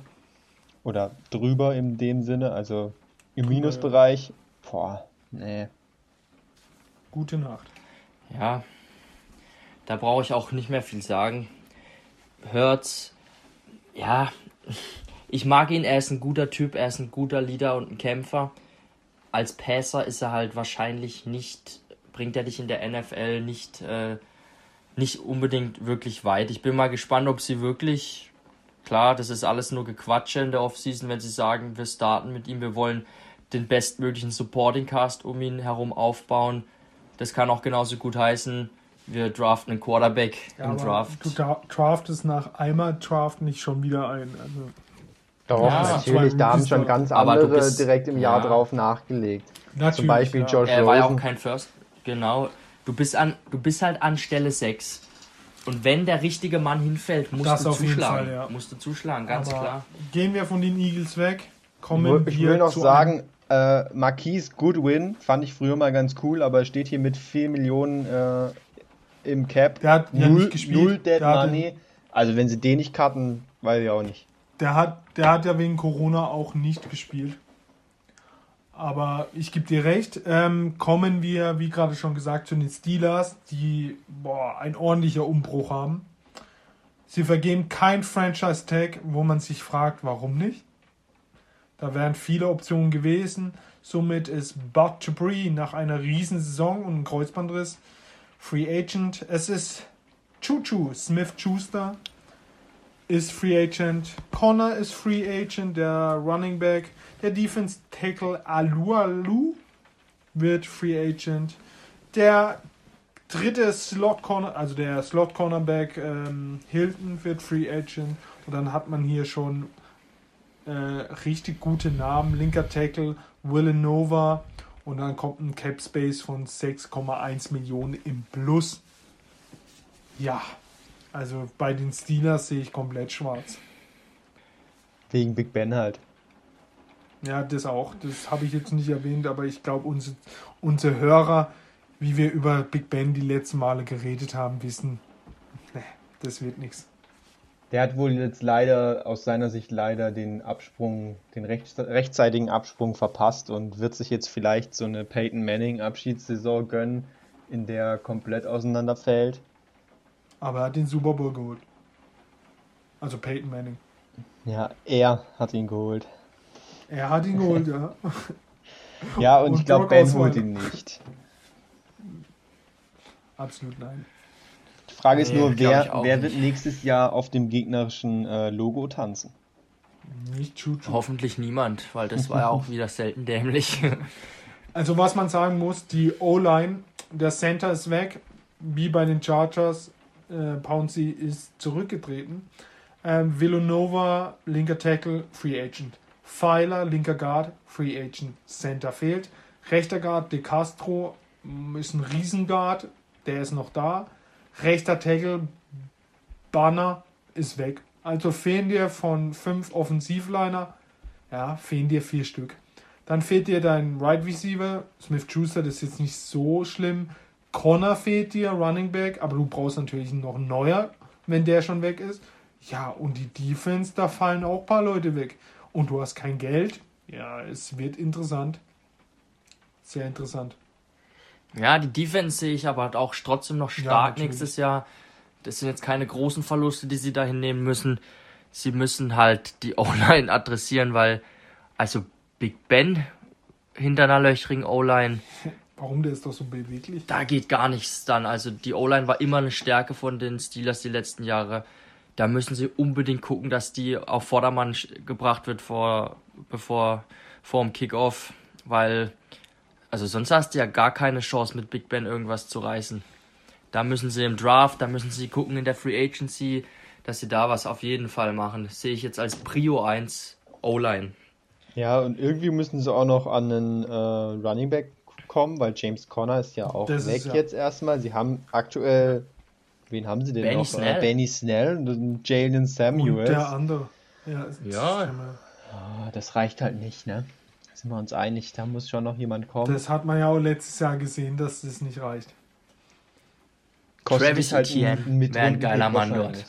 oder drüber in dem Sinne, also im Minusbereich. Boah, nee. Gute Nacht. Ja, da brauche ich auch nicht mehr viel sagen. Hört's, ja, ich mag ihn, er ist ein guter Typ, er ist ein guter Leader und ein Kämpfer. Als Passer ist er halt wahrscheinlich nicht, bringt er dich in der NFL nicht, äh, nicht unbedingt wirklich weit. Ich bin mal gespannt, ob sie wirklich, klar, das ist alles nur Gequatsche in der Offseason, wenn sie sagen, wir starten mit ihm, wir wollen den bestmöglichen Supporting Cast um ihn herum aufbauen. Das kann auch genauso gut heißen, wir draften einen Quarterback ja, im Draft. Du draftest nach einmal Draft nicht schon wieder ein. Also Doch, ja, natürlich, da haben schon ganz andere bist, direkt im Jahr drauf nachgelegt. Natürlich, Zum Beispiel ja. Josh Er war ja auch kein First. Genau. Du bist, an, du bist halt an Stelle 6. Und wenn der richtige Mann hinfällt, musst das du zuschlagen. Fall, ja. Musst du zuschlagen, ganz Aber klar. Gehen wir von den Eagles weg. Kommen ich will noch sagen, äh, Marquise Goodwin fand ich früher mal ganz cool, aber steht hier mit 4 Millionen äh, im Cap. Der hat null, nicht gespielt. Null Dead der Money. Also wenn sie den nicht cutten, weiß ich auch nicht. Der hat, der hat ja wegen Corona auch nicht gespielt. Aber ich gebe dir recht. Ähm, kommen wir, wie gerade schon gesagt, zu den Steelers, die boah, ein ordentlicher Umbruch haben. Sie vergeben kein Franchise-Tag, wo man sich fragt, warum nicht. Da wären viele Optionen gewesen. Somit ist Bud Dupree nach einer Riesensaison und einem Kreuzbandriss Free Agent. Es ist Chuchu Smith Schuster ist Free Agent. Connor ist Free Agent, der Running Back. Der Defense Tackle Alualu wird Free Agent. Der dritte Slot Corner, also der Slot Cornerback ähm, Hilton wird Free Agent. Und dann hat man hier schon äh, richtig gute Namen. Linker Tackle, Villanova und dann kommt ein Cap Space von 6,1 Millionen im Plus. Ja, also bei den Steelers sehe ich komplett schwarz. Wegen Big Ben halt. Ja, das auch. Das habe ich jetzt nicht erwähnt, aber ich glaube, unsere, unsere Hörer, wie wir über Big Ben die letzten Male geredet haben, wissen, nee, das wird nichts. Der hat wohl jetzt leider, aus seiner Sicht leider den Absprung, den recht, rechtzeitigen Absprung verpasst und wird sich jetzt vielleicht so eine Peyton Manning Abschiedssaison gönnen, in der er komplett auseinanderfällt. Aber er hat den Super Bowl geholt. Also Peyton Manning. Ja, er hat ihn geholt. Er hat ihn geholt, ja. Ja, und, und ich glaube, Ben holt ihn nicht. Absolut nein. Die Frage ist nee, nur, wer, wer wird nächstes Jahr auf dem gegnerischen äh, Logo tanzen? Nicht Chuchu. Hoffentlich niemand, weil das war ja auch wieder selten dämlich. Also was man sagen muss, die O-Line, der Center ist weg, wie bei den Chargers. Äh, Pouncy ist zurückgetreten. Ähm, Villanova, linker Tackle, Free Agent. Pfeiler, linker Guard, Free Agent. Center fehlt. Rechter Guard, De Castro mm, ist ein Riesenguard, der ist noch da. Rechter Tackle, Banner ist weg. Also fehlen dir von fünf Offensivliner, ja, fehlen dir vier Stück. Dann fehlt dir dein Right Receiver, Smith Schuster, das ist jetzt nicht so schlimm. Connor fehlt dir, Running Back, aber du brauchst natürlich noch einen neuer, wenn der schon weg ist. Ja, und die Defense, da fallen auch ein paar Leute weg. Und du hast kein Geld. Ja, es wird interessant. Sehr interessant. Ja, die Defense sehe ich aber halt auch trotzdem noch stark ja, nächstes Jahr. Das sind jetzt keine großen Verluste, die sie da hinnehmen müssen. Sie müssen halt die O-Line adressieren, weil, also Big Ben hinter einer löchrigen O-Line. Warum, der ist doch so beweglich? Da geht gar nichts dann. Also die O-Line war immer eine Stärke von den Steelers die letzten Jahre. Da müssen sie unbedingt gucken, dass die auf Vordermann gebracht wird vor, bevor, vor dem Kickoff, weil, also sonst hast du ja gar keine Chance mit Big Ben irgendwas zu reißen. Da müssen sie im Draft, da müssen sie gucken in der Free Agency, dass sie da was auf jeden Fall machen. Das sehe ich jetzt als Prio 1 O-Line. Ja, und irgendwie müssen sie auch noch an einen äh, Running Back kommen, weil James Conner ist ja auch das weg ja. jetzt erstmal. Sie haben aktuell, wen haben sie denn Benny noch? Äh, Snell. Benny Snell und Jalen Samuels. Und der andere. Ja, ja. Oh, das reicht halt nicht, ne? Sind wir uns einig, da muss schon noch jemand kommen. Das hat man ja auch letztes Jahr gesehen, dass das nicht reicht. Kostet Travis halt Etienne wäre ein geiler Mann dort.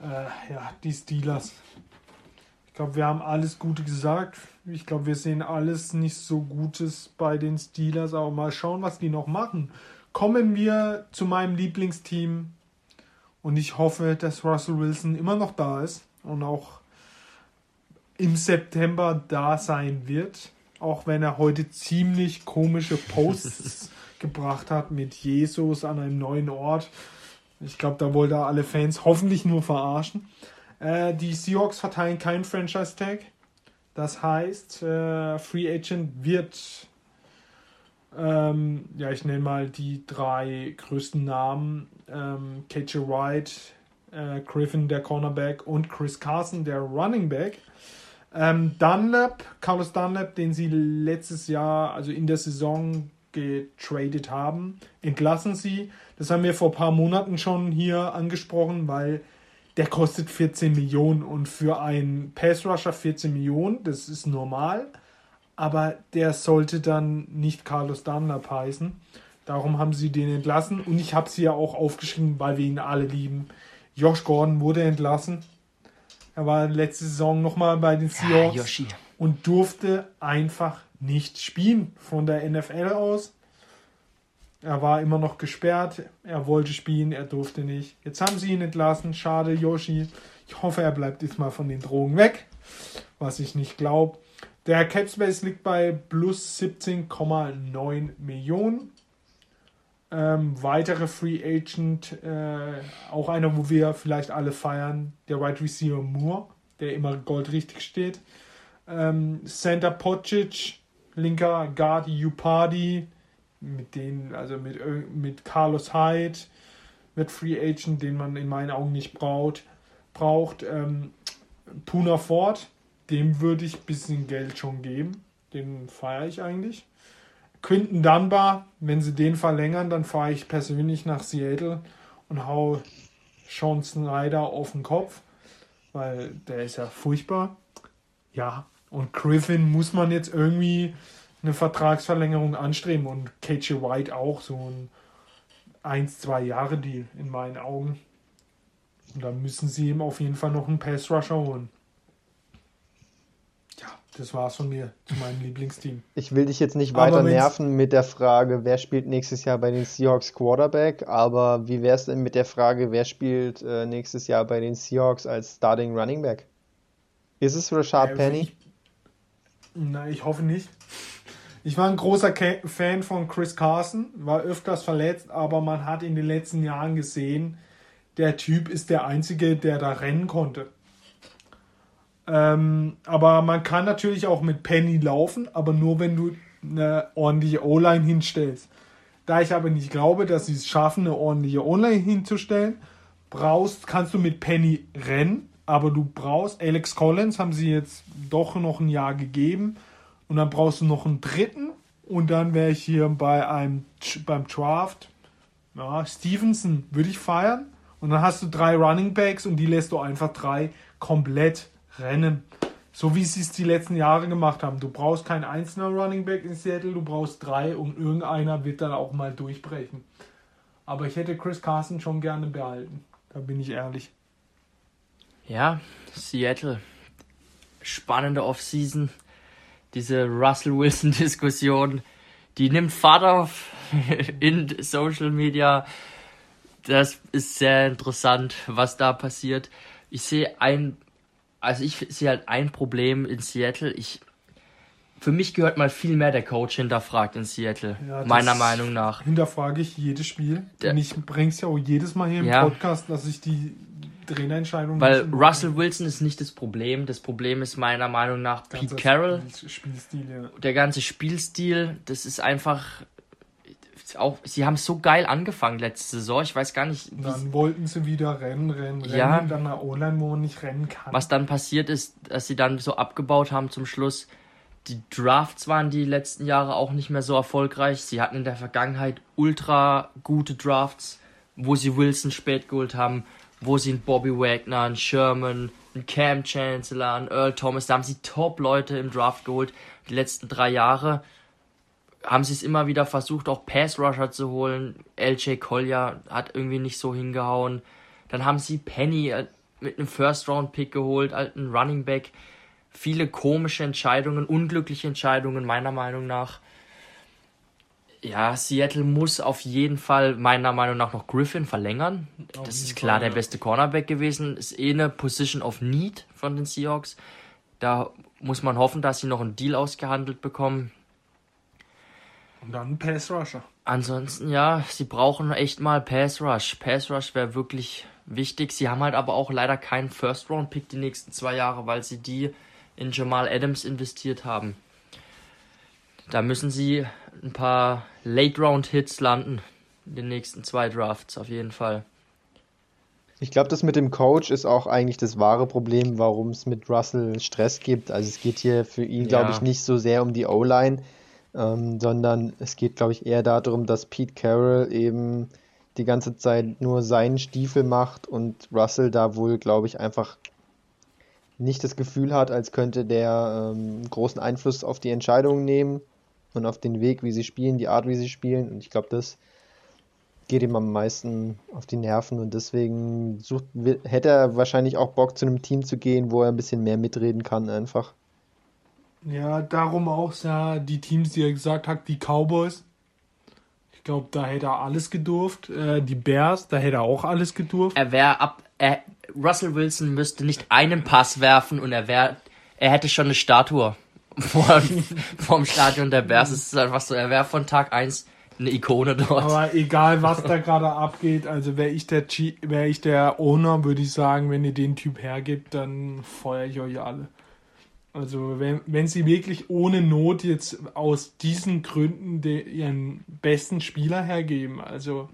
Äh, ja, die Steelers glaube, wir haben alles Gute gesagt. Ich glaube, wir sehen alles nicht so Gutes bei den Steelers, aber mal schauen, was die noch machen. Kommen wir zu meinem Lieblingsteam und ich hoffe, dass Russell Wilson immer noch da ist und auch im September da sein wird, auch wenn er heute ziemlich komische Posts gebracht hat mit Jesus an einem neuen Ort. Ich glaube, da wollte er alle Fans hoffentlich nur verarschen. Äh, die Seahawks verteilen keinen Franchise Tag. Das heißt, äh, Free Agent wird, ähm, ja, ich nenne mal die drei größten Namen: ähm, KJ Wright, äh, Griffin, der Cornerback, und Chris Carson, der Running Back. Ähm, Dunlap, Carlos Dunlap, den sie letztes Jahr, also in der Saison getradet haben, entlassen sie. Das haben wir vor ein paar Monaten schon hier angesprochen, weil der kostet 14 Millionen und für einen Pass Rusher 14 Millionen, das ist normal, aber der sollte dann nicht Carlos Dunlap heißen. Darum haben sie den entlassen und ich habe sie ja auch aufgeschrieben, weil wir ihn alle lieben. Josh Gordon wurde entlassen. Er war letzte Saison nochmal bei den Seahawks ja, und durfte einfach nicht spielen von der NFL aus. Er war immer noch gesperrt. Er wollte spielen, er durfte nicht. Jetzt haben sie ihn entlassen. Schade, Yoshi. Ich hoffe, er bleibt diesmal von den Drogen weg. Was ich nicht glaube. Der Capspace liegt bei plus 17,9 Millionen. Ähm, weitere Free Agent, äh, auch einer, wo wir vielleicht alle feiern, der Wide Receiver Moore, der immer goldrichtig steht. Ähm, Center Pocic, linker Guard Upadi, mit denen, also mit, mit Carlos Hyde, mit Free Agent, den man in meinen Augen nicht braucht, braucht. Ähm, Puna Ford, dem würde ich ein bisschen Geld schon geben. Den feiere ich eigentlich. Quinton Dunbar, wenn sie den verlängern, dann fahre ich persönlich nach Seattle und hau Sean Snyder auf den Kopf, weil der ist ja furchtbar. Ja, und Griffin muss man jetzt irgendwie eine Vertragsverlängerung anstreben und KJ White auch so ein 1, 2 Jahre Deal in meinen Augen. Und da müssen sie ihm auf jeden Fall noch einen Pass Rusher holen. Ja, das war's von mir zu meinem Lieblingsteam. Ich will dich jetzt nicht weiter nerven mit der Frage, wer spielt nächstes Jahr bei den Seahawks Quarterback, aber wie wär's denn mit der Frage, wer spielt äh, nächstes Jahr bei den Seahawks als Starting Running Back? Ist es Rashad ja, Penny? Ich, Na, ich hoffe nicht. Ich war ein großer Fan von Chris Carson, war öfters verletzt, aber man hat in den letzten Jahren gesehen, der Typ ist der Einzige, der da rennen konnte. Ähm, aber man kann natürlich auch mit Penny laufen, aber nur wenn du eine ordentliche O-Line hinstellst. Da ich aber nicht glaube, dass sie es schaffen, eine ordentliche O-Line hinzustellen, brauchst, kannst du mit Penny rennen, aber du brauchst, Alex Collins haben sie jetzt doch noch ein Jahr gegeben und dann brauchst du noch einen dritten und dann wäre ich hier bei einem beim Draft. Ja, Stevenson würde ich feiern und dann hast du drei Running Backs und die lässt du einfach drei komplett rennen. So wie sie es die letzten Jahre gemacht haben. Du brauchst kein einzelner Running Back in Seattle, du brauchst drei und irgendeiner wird dann auch mal durchbrechen. Aber ich hätte Chris Carson schon gerne behalten. Da bin ich ehrlich. Ja, Seattle. Spannende Offseason. Diese Russell Wilson-Diskussion, die nimmt Fahrt auf in Social Media. Das ist sehr interessant, was da passiert. Ich sehe ein, also ich sehe halt ein Problem in Seattle. Ich, für mich gehört mal viel mehr der Coach hinterfragt in Seattle, Ja, meiner Meinung nach. Hinterfrage ich jedes Spiel. Der- und ich bringe es ja auch jedes Mal hier im Ja. Podcast, dass ich die Trainerentscheidung Weil Russell Wilson ist nicht das Problem. Das Problem ist meiner Meinung nach Pete Carroll. Spiel- Spielstil, ja. Der ganze Spielstil, das ist einfach auch. Sie haben so geil angefangen letzte Saison. Ich weiß gar nicht, dann wollten sie wieder rennen, rennen, Ja. rennen. Dann eine O-Line, wo man nicht rennen kann. was dann passiert ist, dass sie dann so abgebaut haben zum Schluss. Die Drafts waren die letzten Jahre auch nicht mehr so erfolgreich. Sie hatten in der Vergangenheit ultra gute Drafts, wo sie Wilson spät geholt haben, wo sie einen Bobby Wagner, einen Sherman, einen Cam Chancellor, einen Earl Thomas, da haben sie Top-Leute im Draft geholt. Die letzten drei Jahre haben sie es immer wieder versucht, auch Pass-Rusher zu holen. LJ Collier hat irgendwie nicht so hingehauen. Dann haben sie Penny äh, mit einem First-Round-Pick geholt, alten Running Back. Viele komische Entscheidungen, unglückliche Entscheidungen, meiner Meinung nach. Ja, Seattle muss auf jeden Fall meiner Meinung nach noch Griffin verlängern. Auf Das ist klar Fall, der beste Cornerback gewesen. Ist eh eine Position of Need von den Seahawks. Da muss man hoffen, dass sie noch einen Deal ausgehandelt bekommen. Und dann ein Pass-Rusher. Ansonsten, ja, sie brauchen echt mal Pass Rush. Pass Rush wäre wirklich wichtig. Sie haben halt aber auch leider keinen First-Round-Pick die nächsten zwei Jahre, weil sie die in Jamal Adams investiert haben. Da müssen sie ein paar Late-Round-Hits landen in den nächsten zwei Drafts, auf jeden Fall. Ich glaube, das mit dem Coach ist auch eigentlich das wahre Problem, warum es mit Russell Stress gibt. Also es geht hier für ihn, glaube Ja. ich, nicht so sehr um die O-Line, ähm, sondern es geht, glaube ich, eher darum, dass Pete Carroll eben die ganze Zeit nur seinen Stiefel macht und Russell da wohl, glaube ich, einfach nicht das Gefühl hat, als könnte der ähm, großen Einfluss auf die Entscheidungen nehmen und auf den Weg, wie sie spielen, die Art, wie sie spielen. Und ich glaube, das geht ihm am meisten auf die Nerven und deswegen sucht, hätte er wahrscheinlich auch Bock, zu einem Team zu gehen, wo er ein bisschen mehr mitreden kann, einfach. Ja, darum auch ja, die Teams, die er gesagt hat, die Cowboys. Ich glaube, da hätte er alles gedurft. Äh, die Bears, da hätte er auch alles gedurft. Er wäre ab. Er, Russell Wilson müsste nicht einen Pass werfen und er wäre. Er hätte schon eine Statue vor, vorm Stadion der Bears. Es einfach so, er wäre von Tag 1 eine Ikone dort. Aber egal, was da gerade abgeht, also wäre ich der G wäre ich der Owner, würde ich sagen, wenn ihr den Typ hergibt, dann feuere ich euch alle. Also wenn, wenn sie wirklich ohne Not jetzt aus diesen Gründen de, ihren besten Spieler hergeben, also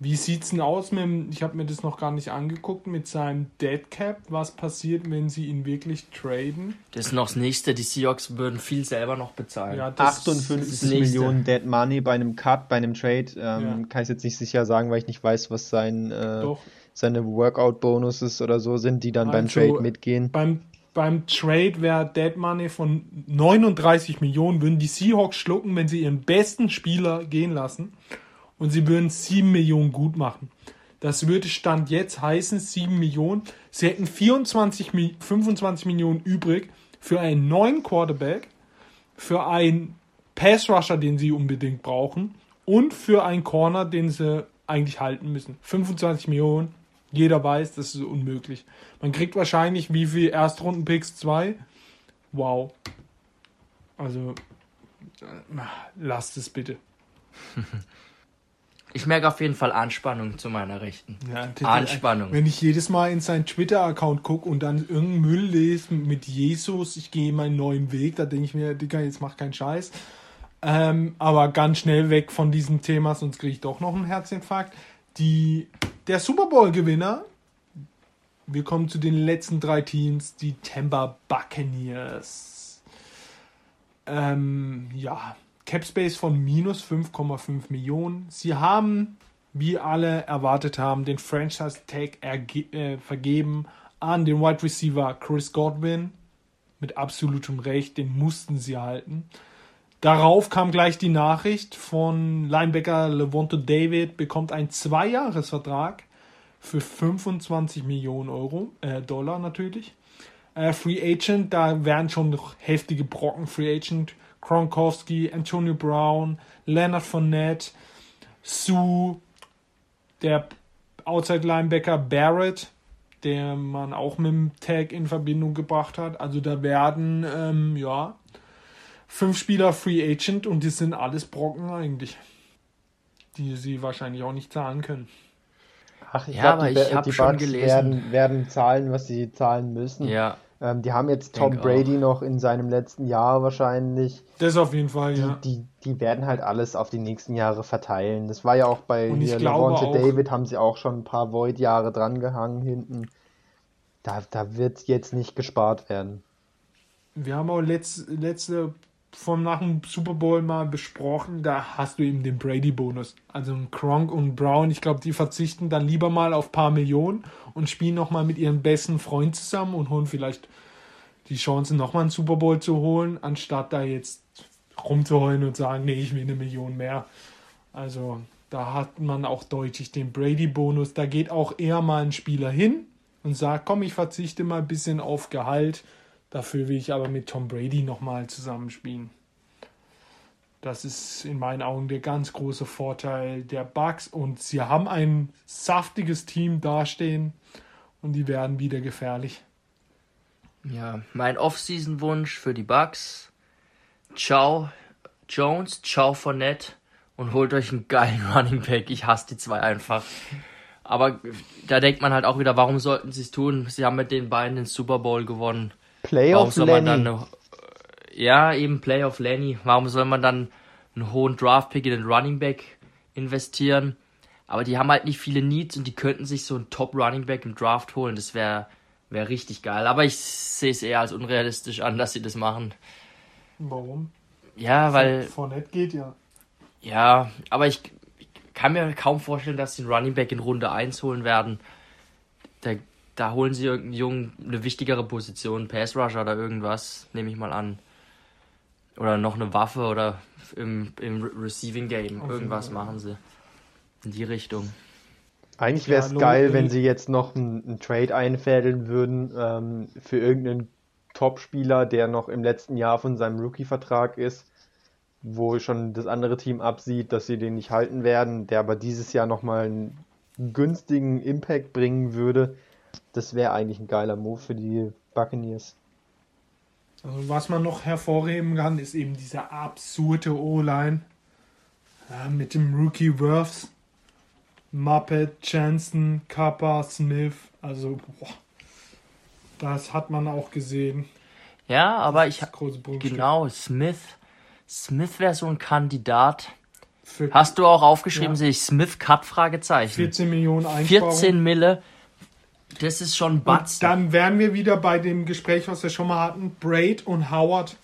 wie sieht's denn aus mit dem, ich habe mir das noch gar nicht angeguckt, mit seinem Dead Cap, was passiert, wenn sie ihn wirklich traden? Das ist noch das nächste. Die Seahawks würden viel selber noch bezahlen. Ja, das, 58 das nächste. Millionen Dead Money bei einem Cut, bei einem Trade. Ähm, Ja. Kann ich jetzt nicht sicher sagen, weil ich nicht weiß, was sein, äh, seine Workout-Bonuses oder so sind, die dann beim Also, Trade mitgehen. beim, beim Trade wäre Dead Money von 39 Millionen, würden die Seahawks schlucken, wenn sie ihren besten Spieler gehen lassen. Und sie würden 7 Millionen gut machen. Das würde Stand jetzt heißen, 7 Millionen. Sie hätten 24, Mi- 25 Millionen übrig für einen neuen Quarterback, für einen Pass Rusher, den sie unbedingt brauchen, und für einen Corner, den sie eigentlich halten müssen. 25 Millionen. Jeder weiß, das ist unmöglich. Man kriegt wahrscheinlich wie viel Erstrunden-Picks? Zwei? Wow. Also äh, lasst es bitte. Ich merke auf jeden Fall Anspannung zu meiner Rechten. Ja, Anspannung. Wenn ich jedes Mal in seinen Twitter-Account gucke und dann irgendeinen Müll lese mit Jesus, ich gehe meinen neuen Weg, da denke ich mir, Digga, jetzt mach keinen Scheiß. Ähm, aber ganz schnell weg von diesem Thema, sonst kriege ich doch noch einen Herzinfarkt. Die, der Super Bowl-Gewinner, wir kommen zu den letzten drei Teams, die Tampa Buccaneers. Ähm, ja, Capspace von minus 5,5 Millionen. Sie haben, wie alle erwartet haben, den Franchise Tag äh, vergeben an den Wide Receiver Chris Godwin. Mit absolutem Recht, den mussten sie halten. Darauf kam gleich die Nachricht von Linebacker Levonto David, bekommt einen Zweijahresvertrag für 25 Millionen Euro, äh, Dollar natürlich. Äh, Free Agent, da wären schon noch heftige Brocken. Free Agent, Kronkowski, Antonio Brown, Leonard Fournette, Sue, der Outside Linebacker Barrett, der man auch mit dem Tag in Verbindung gebracht hat. Also da werden, ähm, ja, fünf Spieler Free Agent und die sind alles Brocken eigentlich. Die sie wahrscheinlich auch nicht zahlen können. Ach, ich Ja, glaub, aber die, ich Ba- hab die schon gelesen. Werden, werden zahlen, was sie zahlen müssen. Ja, Ähm, die haben jetzt Tom Brady noch in seinem letzten Jahr wahrscheinlich. Das auf jeden Fall, Die, ja. die, die werden halt alles auf die nächsten Jahre verteilen. Das war ja auch bei auch- David, haben sie auch schon ein paar Void-Jahre drangehangen hinten. Da, da wird jetzt nicht gespart werden. Wir haben auch letz, letzte vom nach dem Super Bowl mal besprochen, da hast du eben den Brady-Bonus. Also ein Gronk und Brown, ich glaube, die verzichten dann lieber mal auf paar Millionen und spielen nochmal mit ihrem besten Freund zusammen und holen vielleicht die Chance, nochmal einen Super Bowl zu holen, anstatt da jetzt rumzuheulen und sagen, nee, ich will eine Million mehr. Also da hat man auch deutlich den Brady-Bonus. Da geht auch eher mal ein Spieler hin und sagt, komm, ich verzichte mal ein bisschen auf Gehalt. Dafür will ich aber mit Tom Brady nochmal zusammenspielen. Das ist in meinen Augen der ganz große Vorteil der Bucks und sie haben ein saftiges Team dastehen und die werden wieder gefährlich. ja. Mein Off-Season-Wunsch für die Bucks. Ciao Jones, ciao Fournette und holt euch einen geilen Running Back. Ich hasse die zwei einfach. Aber da denkt man halt auch wieder, warum sollten sie es tun? Sie haben mit den beiden den Super Bowl gewonnen. Warum Playoff soll man Lenny. dann eine, ja eben Playoff Lenny? Warum soll man dann einen hohen Draft Pick in den Running Back investieren? Aber die haben halt nicht viele Needs und die könnten sich so einen Top Running Back im Draft holen. Das wäre wäre richtig geil. Aber ich sehe es eher als unrealistisch an, dass sie das machen. Warum? Ja, weil Fournette geht ja. ja, aber ich, ich kann mir kaum vorstellen, dass sie einen Running Back in Runde 1 holen werden. Da, da holen sie irgendeinen Jungen eine wichtigere Position, Pass Rusher oder irgendwas, nehme ich mal an. Oder noch eine Waffe oder im, im Re- Receiving Game. Auf Irgendwas machen sie. In die Richtung. Eigentlich Ja, wäre es Lo- geil, wenn sie jetzt noch einen, einen Trade einfädeln würden ähm, für irgendeinen Topspieler, der noch im letzten Jahr von seinem Rookie-Vertrag ist, wo schon das andere Team absieht, dass sie den nicht halten werden, der aber dieses Jahr nochmal einen günstigen Impact bringen würde. Das wäre eigentlich ein geiler Move für die Buccaneers. Also was man noch hervorheben kann, ist eben diese absurde O-Line ja, mit dem Rookie Worths, Muppet, Jansen, Kappa, Smith. Also boah, das hat man auch gesehen. Ja, aber ich Prunkstück. genau, Smith. Smith wäre so ein Kandidat. Für Hast du auch aufgeschrieben, Ja. sehe ich Smith Cut Fragezeichen. 14 Millionen Einsparungen. 14 Mille. Das ist schon Batzen. dann wären wir wieder bei dem Gespräch, was wir schon mal hatten. Braid und Howard,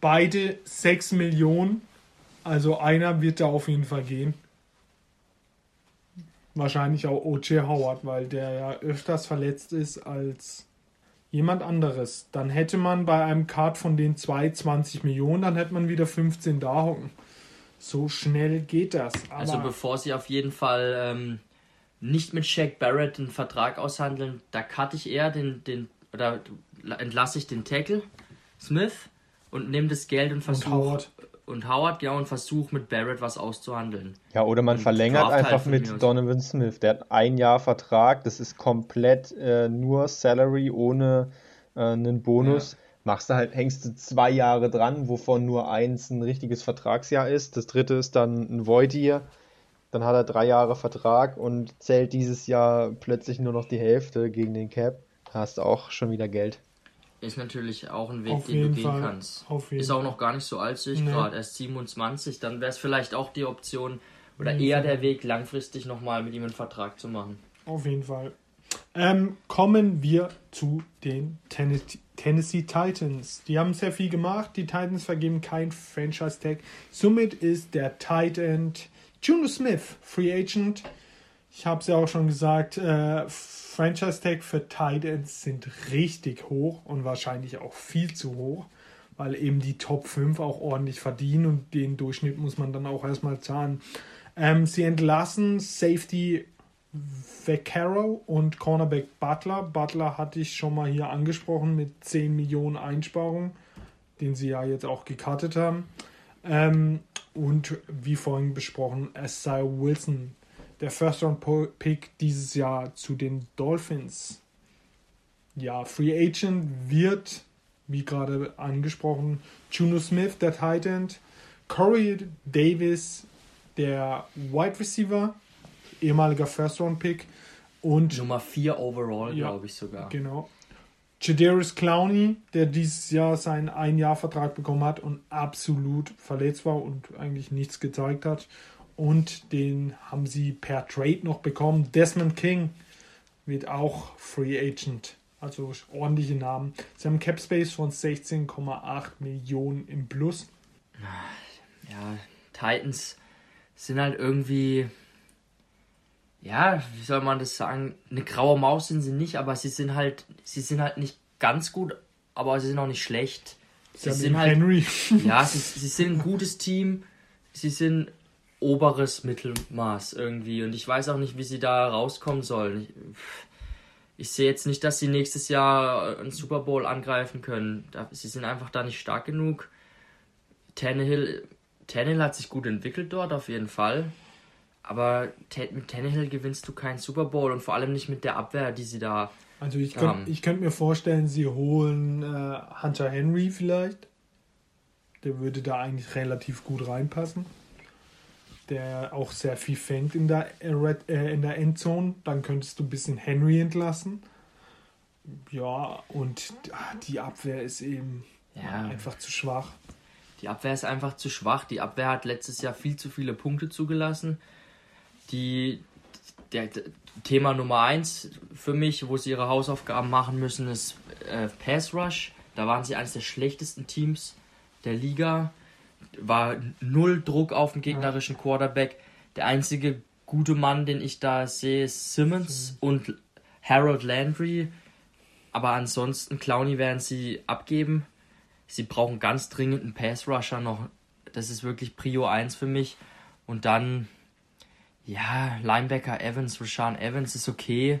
beide 6 Millionen. Also einer wird da auf jeden Fall gehen. Wahrscheinlich auch O.J. Howard, weil der ja öfters verletzt ist als jemand anderes. Dann hätte man bei einem Card von den 220 Millionen, dann hätte man wieder 15 da hocken. So schnell geht das. Aber Also bevor sie auf jeden Fall ähm, nicht mit Shaq Barrett einen Vertrag aushandeln, da cutte ich eher den, den oder entlasse ich den Tackle Smith und nehme das Geld und und versuche Howard. und Howard ja und versuche mit Barrett was auszuhandeln. Ja, oder man Und verlängert halt einfach mir mit. Donovan Smith. Der hat ein Jahr Vertrag, das ist komplett äh, nur Salary ohne äh, einen Bonus. machst du halt, hängst du zwei Jahre dran, wovon nur eins ein richtiges Vertragsjahr ist. Das dritte ist dann ein Void Year. Dann hat er drei Jahre Vertrag und zählt dieses Jahr plötzlich nur noch die Hälfte gegen den Cap. Da hast du auch schon wieder Geld. Ist natürlich auch ein Weg, Auf den du jeden gehen Fall. kannst. Auf jeden Ist auch noch gar nicht so alt, sehe ich Nee. gerade, erst 27. Dann wäre es vielleicht auch die Option oder Mhm. eher der Weg, langfristig nochmal mit ihm einen Vertrag zu machen. Auf jeden Fall. Ähm, kommen wir zu den Tennessee, Tennessee Titans. Die haben sehr viel gemacht. Die Titans vergeben kein Franchise-Tag. Somit ist der Tight End Juno Smith Free Agent. Ich habe es ja auch schon gesagt, äh, Franchise-Tag für Tight Ends sind richtig hoch und wahrscheinlich auch viel zu hoch, weil eben die Top 5 auch ordentlich verdienen und den Durchschnitt muss man dann auch erstmal zahlen. Ähm, sie entlassen Safety Vaccaro und Cornerback Butler. Butler hatte ich schon mal hier angesprochen mit 10 Millionen Einsparungen, den sie ja jetzt auch gekartet haben. Ähm, und wie vorhin besprochen, Asai Wilson, der First-Round-Pick dieses Jahr zu den Dolphins. Ja, Free Agent wird, wie gerade angesprochen, Juno Smith, der Tight End, Corey Davis, der Wide Receiver, ehemaliger First-Round-Pick und Nummer 4 overall, Ja. glaube ich sogar. Genau. Jadarius Clowney, der dieses Jahr seinen Ein-Jahr-Vertrag bekommen hat und absolut verletzt war und eigentlich nichts gezeigt hat. Und den haben sie per Trade noch bekommen. Desmond King wird auch Free Agent. Also ordentliche Namen. Sie haben Cap Space von 16,8 Millionen im Plus. Ja, Titans sind halt irgendwie, ja, wie soll man das sagen? Eine graue Maus sind sie nicht, aber sie sind halt, sie sind halt nicht ganz gut, aber sie sind auch nicht schlecht. Sie haben sind halt, Henry. ja, sie, sie sind ein gutes Team. Sie sind oberes Mittelmaß irgendwie und ich weiß auch nicht, wie sie da rauskommen sollen. Ich, ich sehe jetzt nicht, dass sie nächstes Jahr einen Super Bowl angreifen können. Sie sind einfach da nicht stark genug. Tannehill, Tannehill hat sich gut entwickelt dort, auf jeden Fall. Aber mit Tannehill gewinnst du keinen Super Bowl und vor allem nicht mit der Abwehr, die sie da. Also ich könnte könnt mir vorstellen, sie holen äh, Hunter Henry vielleicht. Der würde da eigentlich relativ gut reinpassen. Der auch sehr viel fängt in der, äh, Red- äh, in der Endzone. Dann könntest du ein bisschen Henry entlassen. Ja, und ah, die Abwehr ist eben Ja. einfach zu schwach. Die Abwehr ist einfach zu schwach. Die Abwehr hat letztes Jahr viel zu viele Punkte zugelassen. Die, der, der Thema Nummer eins für mich, wo sie ihre Hausaufgaben machen müssen, ist äh, Pass Rush. Da waren sie eines der schlechtesten Teams der Liga. War null Druck auf den gegnerischen Quarterback. Der einzige gute Mann, den ich da sehe, ist Simmons und Harold Landry. Aber ansonsten, Clowney werden sie abgeben. Sie brauchen ganz dringend einen Pass-Rusher noch. Das ist wirklich Prio 1 für mich. Und dann, ja, Linebacker Evans, Rashawn Evans ist okay.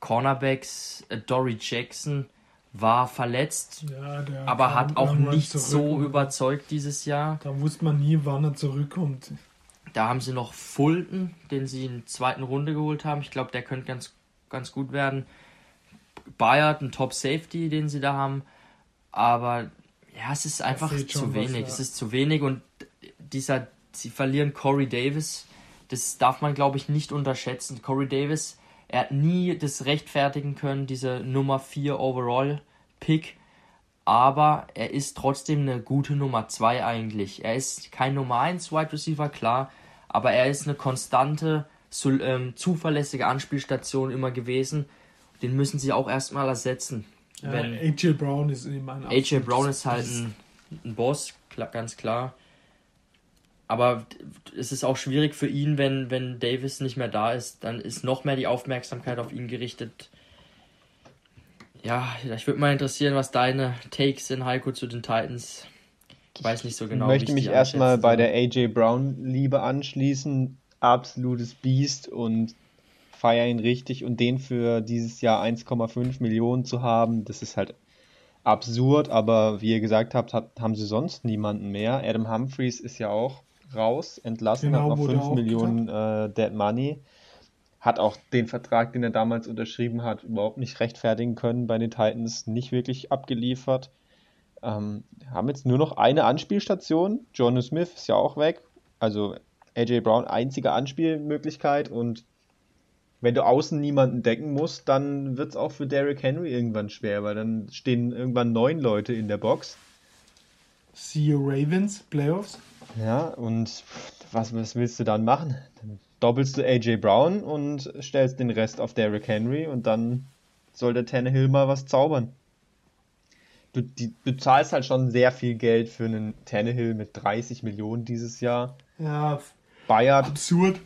Cornerbacks, äh, Dory Jackson war verletzt, Ja, aber hat auch nicht so überzeugt dieses Jahr. Da wusste man nie, wann er zurückkommt. Da haben sie noch Fulton, den sie in der zweiten Runde geholt haben. Ich glaube, der könnte ganz, ganz gut werden. Bayard, ein Top Safety, den sie da haben. Aber ja, es ist einfach zu schon was, wenig. ja. Es ist zu wenig und dieser, sie verlieren Corey Davis. Das darf man, glaube ich, nicht unterschätzen. Corey Davis, er hat nie das rechtfertigen können, diese Nummer 4 Overall Pick. Aber er ist trotzdem eine gute Nummer 2 eigentlich. Er ist kein Nummer 1 Wide Receiver, klar. Aber er ist eine konstante, ähm, zuverlässige Anspielstation immer gewesen. Den müssen sie auch erstmal ersetzen. Ja, AJ Brown ist eben ein AJ Brown ist halt ein, ein Boss, ganz klar. Aber es ist auch schwierig für ihn, wenn, wenn Davis nicht mehr da ist. Dann ist noch mehr die Aufmerksamkeit auf ihn gerichtet. Ja, ich würde mal interessieren, was deine Takes sind, Heiko, zu den Titans. Ich weiß nicht so genau. ich möchte mich erstmal bei der AJ Brown-Liebe anschließen. Absolutes Biest und feier ihn richtig. Und den für dieses Jahr 1,5 Millionen zu haben, das ist halt absurd. Aber wie ihr gesagt habt, hat, haben sie sonst niemanden mehr. Adam Humphreys ist ja auch raus, entlassen, Genau, hat noch wurde 5 auch Millionen äh, Dead Money. Hat auch den Vertrag, den er damals unterschrieben hat, überhaupt nicht rechtfertigen können bei den Titans, nicht wirklich abgeliefert. Ähm, haben jetzt nur noch eine Anspielstation. Jonas Smith ist ja auch weg. Also AJ Brown einzige Anspielmöglichkeit und wenn du außen niemanden decken musst, dann wird es auch für Derrick Henry irgendwann schwer, weil dann stehen irgendwann neun Leute in der Box. See you Ravens, Playoffs. Ja, und was, was willst du dann machen? Dann doppelst du AJ Brown und stellst den Rest auf Derrick Henry und dann soll der Tannehill mal was zaubern. Du, die, du zahlst halt schon sehr viel Geld für einen Tannehill mit 30 Millionen dieses Jahr. Ja, Bayard absurd.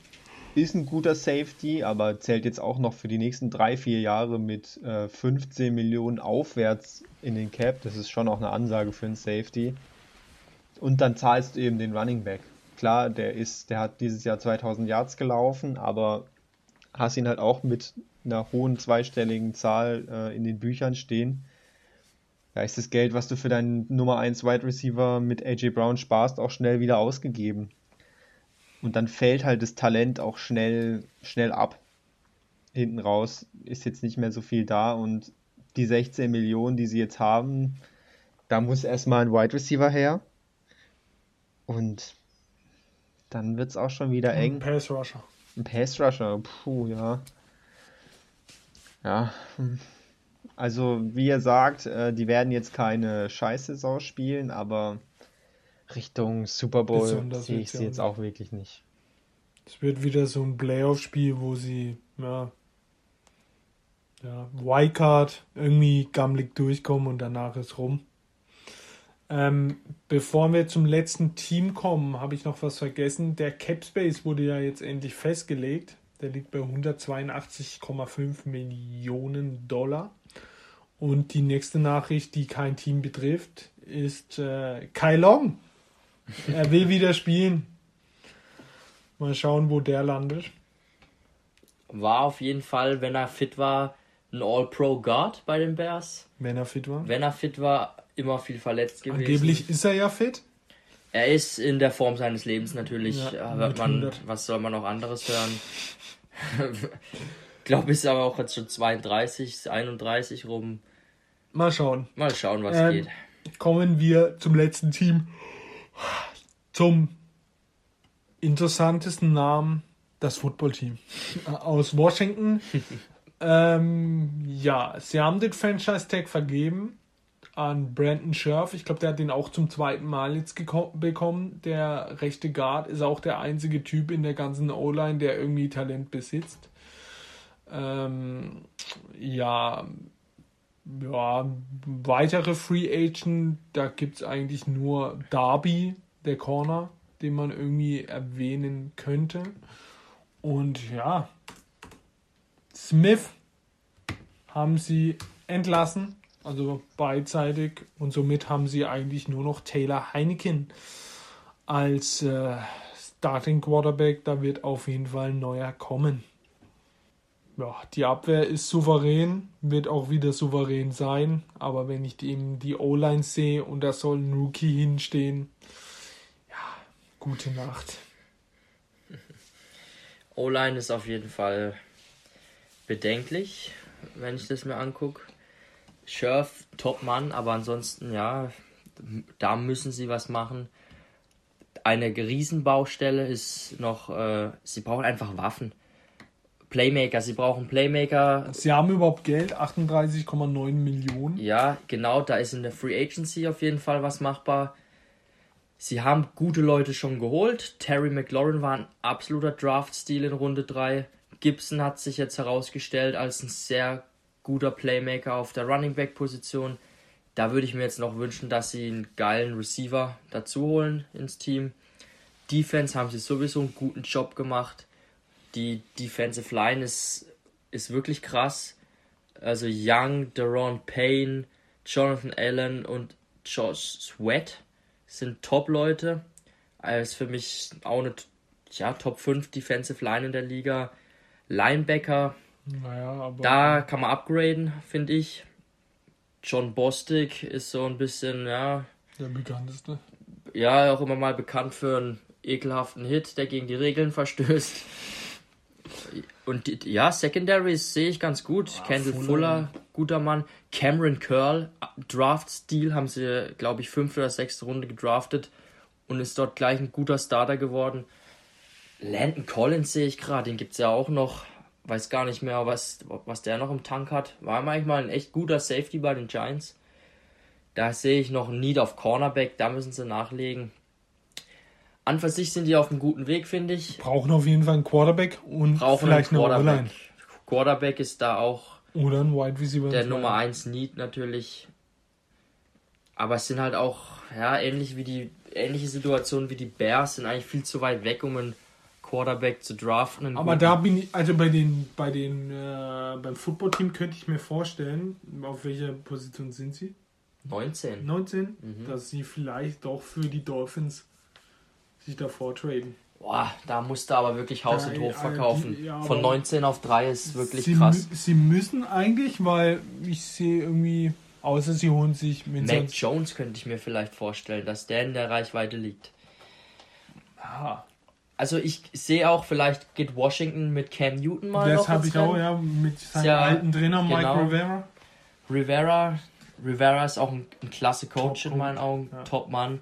ist ein guter Safety, aber zählt jetzt auch noch für die nächsten drei, vier Jahre mit äh, 15 Millionen aufwärts in den Cap. Das ist schon auch eine Ansage für einen Safety. Und dann zahlst du eben den Running Back. Klar, der ist, der hat dieses Jahr 2000 Yards gelaufen, aber hast ihn halt auch mit einer hohen zweistelligen Zahl äh, in den Büchern stehen. Da ist das Geld, was du für deinen Nummer 1 Wide Receiver mit AJ Brown sparst, auch schnell wieder ausgegeben. Und dann fällt halt das Talent auch schnell, schnell ab. Hinten raus ist jetzt nicht mehr so viel da und die 16 Millionen, die sie jetzt haben, da muss erstmal ein Wide Receiver her. Und dann wird es auch schon wieder eng. Ein Pass Rusher. Ein Pass Rusher, puh, ja. Ja, hm. also wie ihr sagt, äh, die werden jetzt keine Scheißsaison spielen, aber Richtung Super Bowl sehe ich sie jetzt auch wirklich nicht. Es wird wieder so ein Playoff-Spiel, wo sie, ja, ja, Wildcard irgendwie gammelig durchkommen und danach ist rum. Ähm, bevor wir zum letzten Team kommen, habe ich noch was vergessen. Der Cap Space wurde ja jetzt endlich festgelegt. Der liegt bei 182,5 Millionen Dollar. Und die nächste Nachricht, die kein Team betrifft, ist äh, Kai Long. Er will wieder spielen. Mal schauen, wo der landet. War auf jeden Fall, wenn er fit war, ein All-Pro-Guard bei den Bears. Wenn er fit war. Wenn er fit war, immer viel verletzt gewesen. Angeblich ist er ja fit. Er ist in der Form seines Lebens natürlich. Ja, hört man, 100. was soll man noch anderes hören? glaube, ist aber auch jetzt schon 32, 31 rum. Mal schauen. Mal schauen, was Ähm, geht. Kommen wir zum letzten Team. Zum interessantesten Namen, das Footballteam aus Washington. ähm, ja, sie haben den Franchise-Tag vergeben an Brandon Scherf. Ich glaube, der hat den auch zum zweiten Mal jetzt bekommen. Der rechte Guard ist auch der einzige Typ in der ganzen O-Line, der irgendwie Talent besitzt. Ähm, ja, ja, weitere Free Agent, da gibt es eigentlich nur Darby, der Corner, den man irgendwie erwähnen könnte. Und ja, Smith haben sie entlassen, also beidseitig. Und somit haben sie eigentlich nur noch Taylor Heineken als äh, Starting Quarterback. Da wird auf jeden Fall ein neuer kommen. Ja, die Abwehr ist souverän, wird auch wieder souverän sein. Aber wenn ich eben die O-Line sehe und da soll ein Rookie hinstehen, ja, gute Nacht. O-Line ist auf jeden Fall bedenklich, wenn ich das mir angucke. Scherf, Top-Mann, aber ansonsten, ja, da müssen sie was machen. Eine Riesenbaustelle ist noch, äh, sie brauchen einfach Waffen. Playmaker, sie brauchen Playmaker. Sie haben überhaupt Geld, 38,9 Millionen. Ja, genau, da ist in der Free Agency auf jeden Fall was machbar. Sie haben gute Leute schon geholt. Terry McLaurin war ein absoluter Draft-Stil in Runde 3. Gibson hat sich jetzt herausgestellt als ein sehr guter Playmaker auf der Running Back Position. Da würde ich mir jetzt noch wünschen, dass sie einen geilen Receiver dazu holen ins Team. Defense haben sie sowieso einen guten Job gemacht. Die Defensive Line ist, ist wirklich krass. Also Young, Deron Payne, Jonathan Allen und Josh Sweat sind Top-Leute. Er ist für mich auch eine ja, Top 5 Defensive Line in der Liga. Linebacker, Naja, da kann man upgraden, finde ich. John Bostic ist so ein bisschen, ja, der bekannteste. ja, auch immer mal bekannt für einen ekelhaften Hit, der gegen die Regeln verstößt. Und ja, Secondaries sehe ich ganz gut. Kendall Fuller. Fuller, guter Mann. Cameron Curl, Draft-Stil, haben sie, glaube ich, fünfte oder sechste Runde gedraftet und ist dort gleich ein guter Starter geworden. Landon Collins sehe ich gerade, den gibt es ja auch noch. Weiß gar nicht mehr, was, was der noch im Tank hat. War manchmal ein echt guter Safety bei den Giants. Da sehe ich noch ein Need auf Cornerback, da müssen sie nachlegen. An für sich sind die auf einem guten Weg, finde ich. Brauchen auf jeden Fall einen Quarterback und Brauchen vielleicht einen Quarterback. eine. Quarterback ist da auch oder ein Wide Receiver. Der Nummer 1 Need natürlich. Aber es sind halt auch, ja, ähnlich wie die, ähnliche Situationen wie die Bears sind eigentlich viel zu weit weg, um einen Quarterback zu draften. Aber da bin ich, also bei den, bei den, äh, beim Footballteam könnte ich mir vorstellen, auf welcher Position sind sie? 19. 19? Mhm. Dass sie vielleicht doch für die Dolphins sich davor traden. Boah, da musste aber wirklich Haus und Hof verkaufen. Die, ja, Von 19 auf 3 ist wirklich sie krass. sie müssen eigentlich, weil ich sehe irgendwie, außer sie holen sich mit Mac Jones könnte ich mir vielleicht vorstellen, dass der in der Reichweite liegt. Ah. Also ich sehe auch, vielleicht geht Washington mit Cam Newton mal Das habe ich auch, ja, mit seinem ja, alten Trainer Mike genau. Rivera. Rivera. Rivera ist auch ein, ein klasse Coach Top in meinen Augen, ja. Top-Mann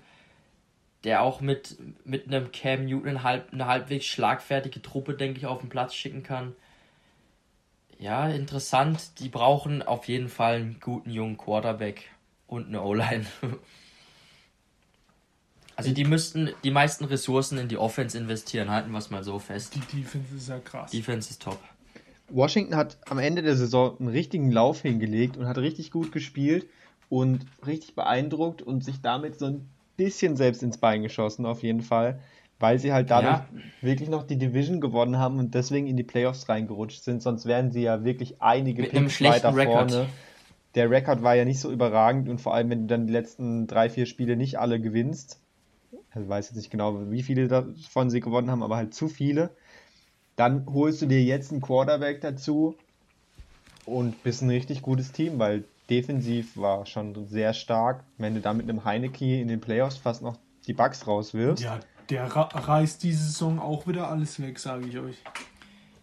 der auch mit, mit einem Cam Newton halb, eine halbwegs schlagfertige Truppe, denke ich, auf den Platz schicken kann. Ja, interessant. Die brauchen auf jeden Fall einen guten jungen Quarterback und eine O-Line. Also die müssten die meisten Ressourcen in die Offense investieren, halten wir es mal so fest. Die Defense ist ja krass. Defense ist top. Washington hat am Ende der Saison einen richtigen Lauf hingelegt und hat richtig gut gespielt und richtig beeindruckt und sich damit so ein bisschen selbst ins Bein geschossen, auf jeden Fall, weil sie halt dadurch ja. wirklich noch die Division gewonnen haben und deswegen in die Playoffs reingerutscht sind. Sonst wären sie ja wirklich einige Mit Picks weiter Record. vorne. Der Rekord war ja nicht so überragend und vor allem, wenn du dann die letzten drei, vier Spiele nicht alle gewinnst, also ich weiß jetzt nicht genau, wie viele davon sie gewonnen haben, aber halt zu viele, dann holst du dir jetzt einen Quarterback dazu und bist ein richtig gutes Team, weil defensiv war schon sehr stark. Wenn du da mit einem Heineke in den Playoffs fast noch die Bugs rauswirfst. Ja, der reißt diese Saison auch wieder alles weg, sage ich euch.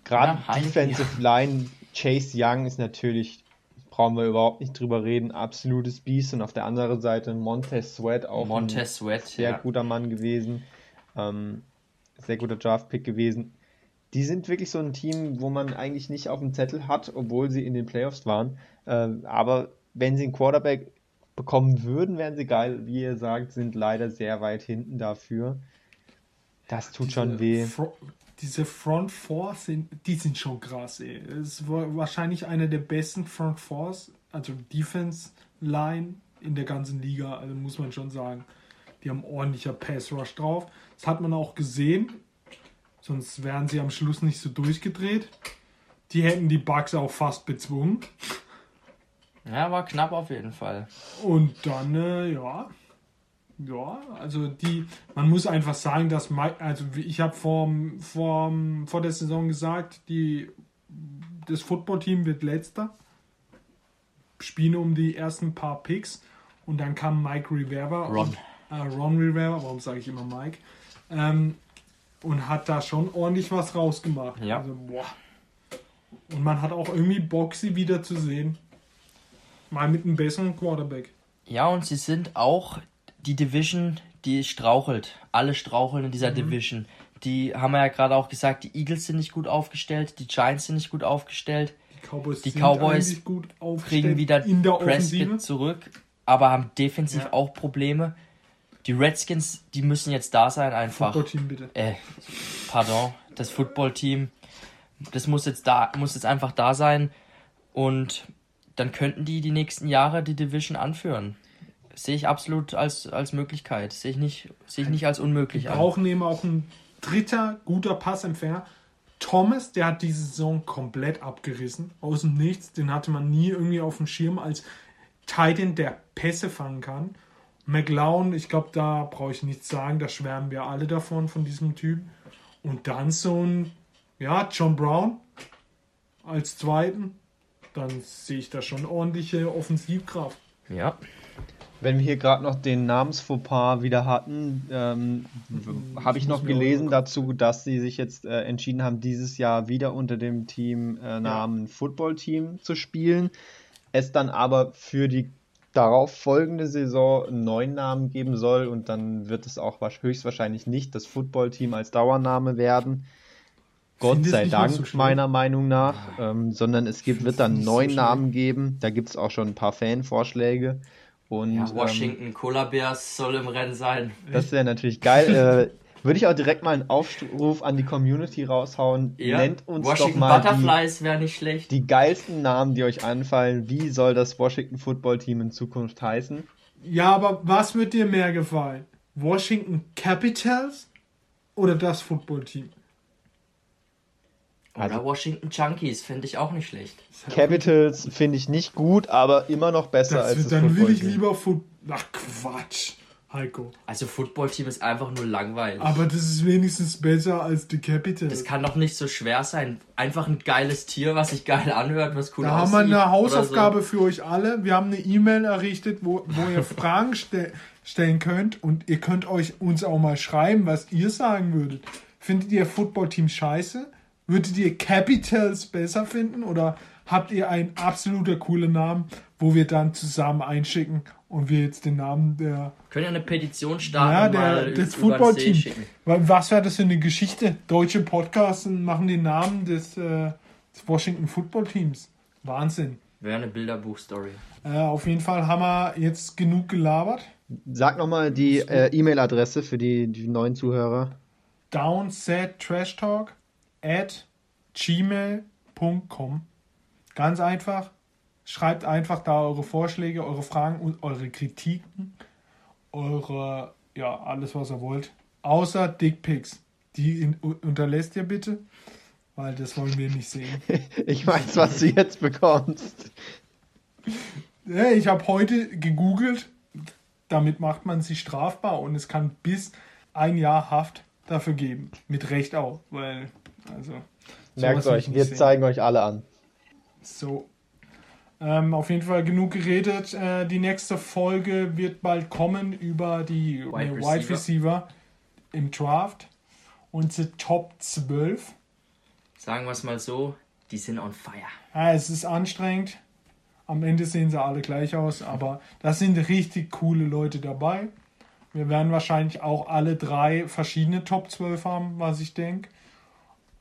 Gerade ja, Defensive ja. Line, Chase Young ist natürlich, brauchen wir überhaupt nicht drüber reden, absolutes Biest. Und auf der anderen Seite Montez Sweat, auch Montez Sweat, sehr ja. guter Mann gewesen. Ähm, sehr guter Draft-Pick gewesen. Die sind wirklich so ein Team, wo man eigentlich nicht auf dem Zettel hat, obwohl sie in den Playoffs waren. Ähm, aber wenn sie einen Quarterback bekommen würden, wären sie geil. Wie ihr sagt, sind leider sehr weit hinten dafür. Das tut schon weh. Diese Front Four sind, die sind schon krass, ey. Es ist wahrscheinlich eine der besten Front Fours, also Defense Line in der ganzen Liga, also muss man schon sagen. Die haben ordentlicher Pass Rush drauf. Das hat man auch gesehen. Sonst wären sie am Schluss nicht so durchgedreht. Die hätten die Bugs auch fast bezwungen. Ja, war knapp auf jeden Fall. Und dann, äh, ja. Ja, also die, man muss einfach sagen, dass Mike, also ich habe vor, vor, vor der Saison gesagt, die, das Footballteam wird letzter, spielen um die ersten paar Picks und dann kam Mike Rivera, Ron, und, äh, Ron Rivera, warum sage ich immer Mike, ähm, und hat da schon ordentlich was rausgemacht. Ja. Also, boah. Und man hat auch irgendwie Bock, sie wieder zu sehen. Mal mit einem besseren Quarterback. Ja, und sie sind auch die Division, die strauchelt. Alle straucheln in dieser mhm. Division. Die haben wir ja gerade auch gesagt, die Eagles sind nicht gut aufgestellt, die Giants sind nicht gut aufgestellt. Die Cowboys, die Cowboys kriegen wieder Prescott zurück, aber haben defensiv ja. auch Probleme. Die Redskins, die müssen jetzt da sein einfach. Footballteam bitte. Äh, pardon, das Footballteam, das muss jetzt da, muss jetzt einfach da sein und dann könnten die die nächsten Jahre die Division anführen. Sehe ich absolut als, als Möglichkeit. Sehe ich nicht, sehe ich nicht als unmöglich an. Wir brauchen eben auch ein dritter guter Passempfänger. Thomas, der hat diese Saison komplett abgerissen. Aus dem Nichts. Den hatte man nie irgendwie auf dem Schirm als Titan, der Pässe fangen kann. McLeod, ich glaube, da brauche ich nichts sagen. Da schwärmen wir alle davon, von diesem Typ. Und dann so ein, ja, John Brown als Zweiten dann sehe ich da schon ordentliche Offensivkraft. Ja. Wenn wir hier gerade noch den Namensfauxpas wieder hatten, ähm, habe ich noch gelesen dazu, dass sie sich jetzt äh, entschieden haben, dieses Jahr wieder unter dem Teamnamen äh, ja. Football Team zu spielen. es dann aber für die darauf folgende Saison einen neuen Namen geben soll und dann wird es auch höchstwahrscheinlich nicht das Footballteam als Dauername werden. Gott sei Dank, so meiner Meinung nach, ähm, sondern es gibt, wird dann einen so neuen schlimm. Namen geben. Da gibt es auch schon ein paar Fanvorschläge. Und Ja, ähm, Washington Cola Bears soll im Rennen sein. das wäre natürlich geil. äh, würde ich auch direkt mal einen Aufruf an die Community raushauen. Ja. Nennt uns Washington doch mal die, Butterflies wäre nicht schlecht. die geilsten Namen, die euch einfallen. Wie soll das Washington Football Team in Zukunft heißen? Ja, aber was wird dir mehr gefallen? Washington Capitals oder das Footballteam? Oder Also- Washington Junkies, finde ich auch nicht schlecht. Capitals finde ich nicht gut, aber immer noch besser Das als das dann will ich lieber Foot. Ach Quatsch, Heiko. Also Footballteam ist einfach nur langweilig. Aber das ist wenigstens besser als die Capitals. Das kann doch nicht so schwer sein. Einfach ein geiles Tier, was sich geil anhört, was cool Da haben aussieht. wir eine oder Hausaufgabe für euch alle. Wir haben eine E-Mail errichtet, wo, wo ihr Fragen ste stellen könnt und ihr könnt euch uns auch mal schreiben, was ihr sagen würdet. Findet ihr Footballteam scheiße? Würdet ihr Capitals besser finden oder habt ihr einen absoluter cooler Namen, wo wir dann zusammen einschicken und wir jetzt den Namen der. Können ja eine Petition ja, starten, der, mal das über den See Footballteam. schicken. Weil Was wäre das für eine Geschichte? Deutsche Podcasts machen den Namen des, äh, des Washington Football Teams. Wahnsinn. Wäre eine Bilderbuchstory. Äh, auf jeden Fall haben wir jetzt genug gelabert. Sag nochmal die äh, E-Mail-Adresse für die, die neuen Zuhörer. downsettrashtalk at gmail.com. Ganz einfach. Schreibt einfach da eure Vorschläge, eure Fragen und eure Kritiken. Eure, ja, alles was ihr wollt. Außer Dickpics. Die in, unterlässt ihr bitte, weil das wollen wir nicht sehen. Ich weiß, was du jetzt bekommst. Ja, ich habe heute gegoogelt, damit macht man sich strafbar und es kann bis ein Jahr Haft dafür geben. Mit Recht auch, weil, also. Merkt euch, wir sehen. zeigen euch alle an. So. Ähm, auf jeden Fall genug geredet. Äh, die nächste Folge wird bald kommen über die Wide äh, Receiver. Wide Receiver im Draft. Unsere Top 12. Sagen wir es mal so, die sind on fire. Ja, es ist anstrengend. Am Ende sehen sie alle gleich aus, aber da sind richtig coole Leute dabei. Wir werden wahrscheinlich auch alle drei verschiedene Top 12 haben, was ich denke.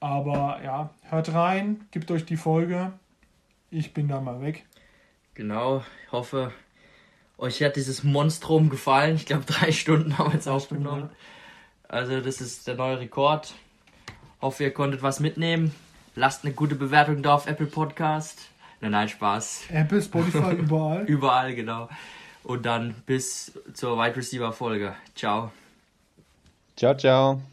Aber ja, hört rein, gebt euch die Folge. Ich bin da mal weg. Genau, ich hoffe, euch hat dieses Monstrum gefallen. Ich glaube, drei Stunden haben wir jetzt aufgenommen. Also, das ist der neue Rekord. Hoffe, ihr konntet was mitnehmen. Lasst eine gute Bewertung da auf Apple Podcast. Nein, nein, Spaß. Apple, Spotify, überall. Überall, genau. Und dann bis zur Wide Receiver Folge. Ciao. Ciao, ciao.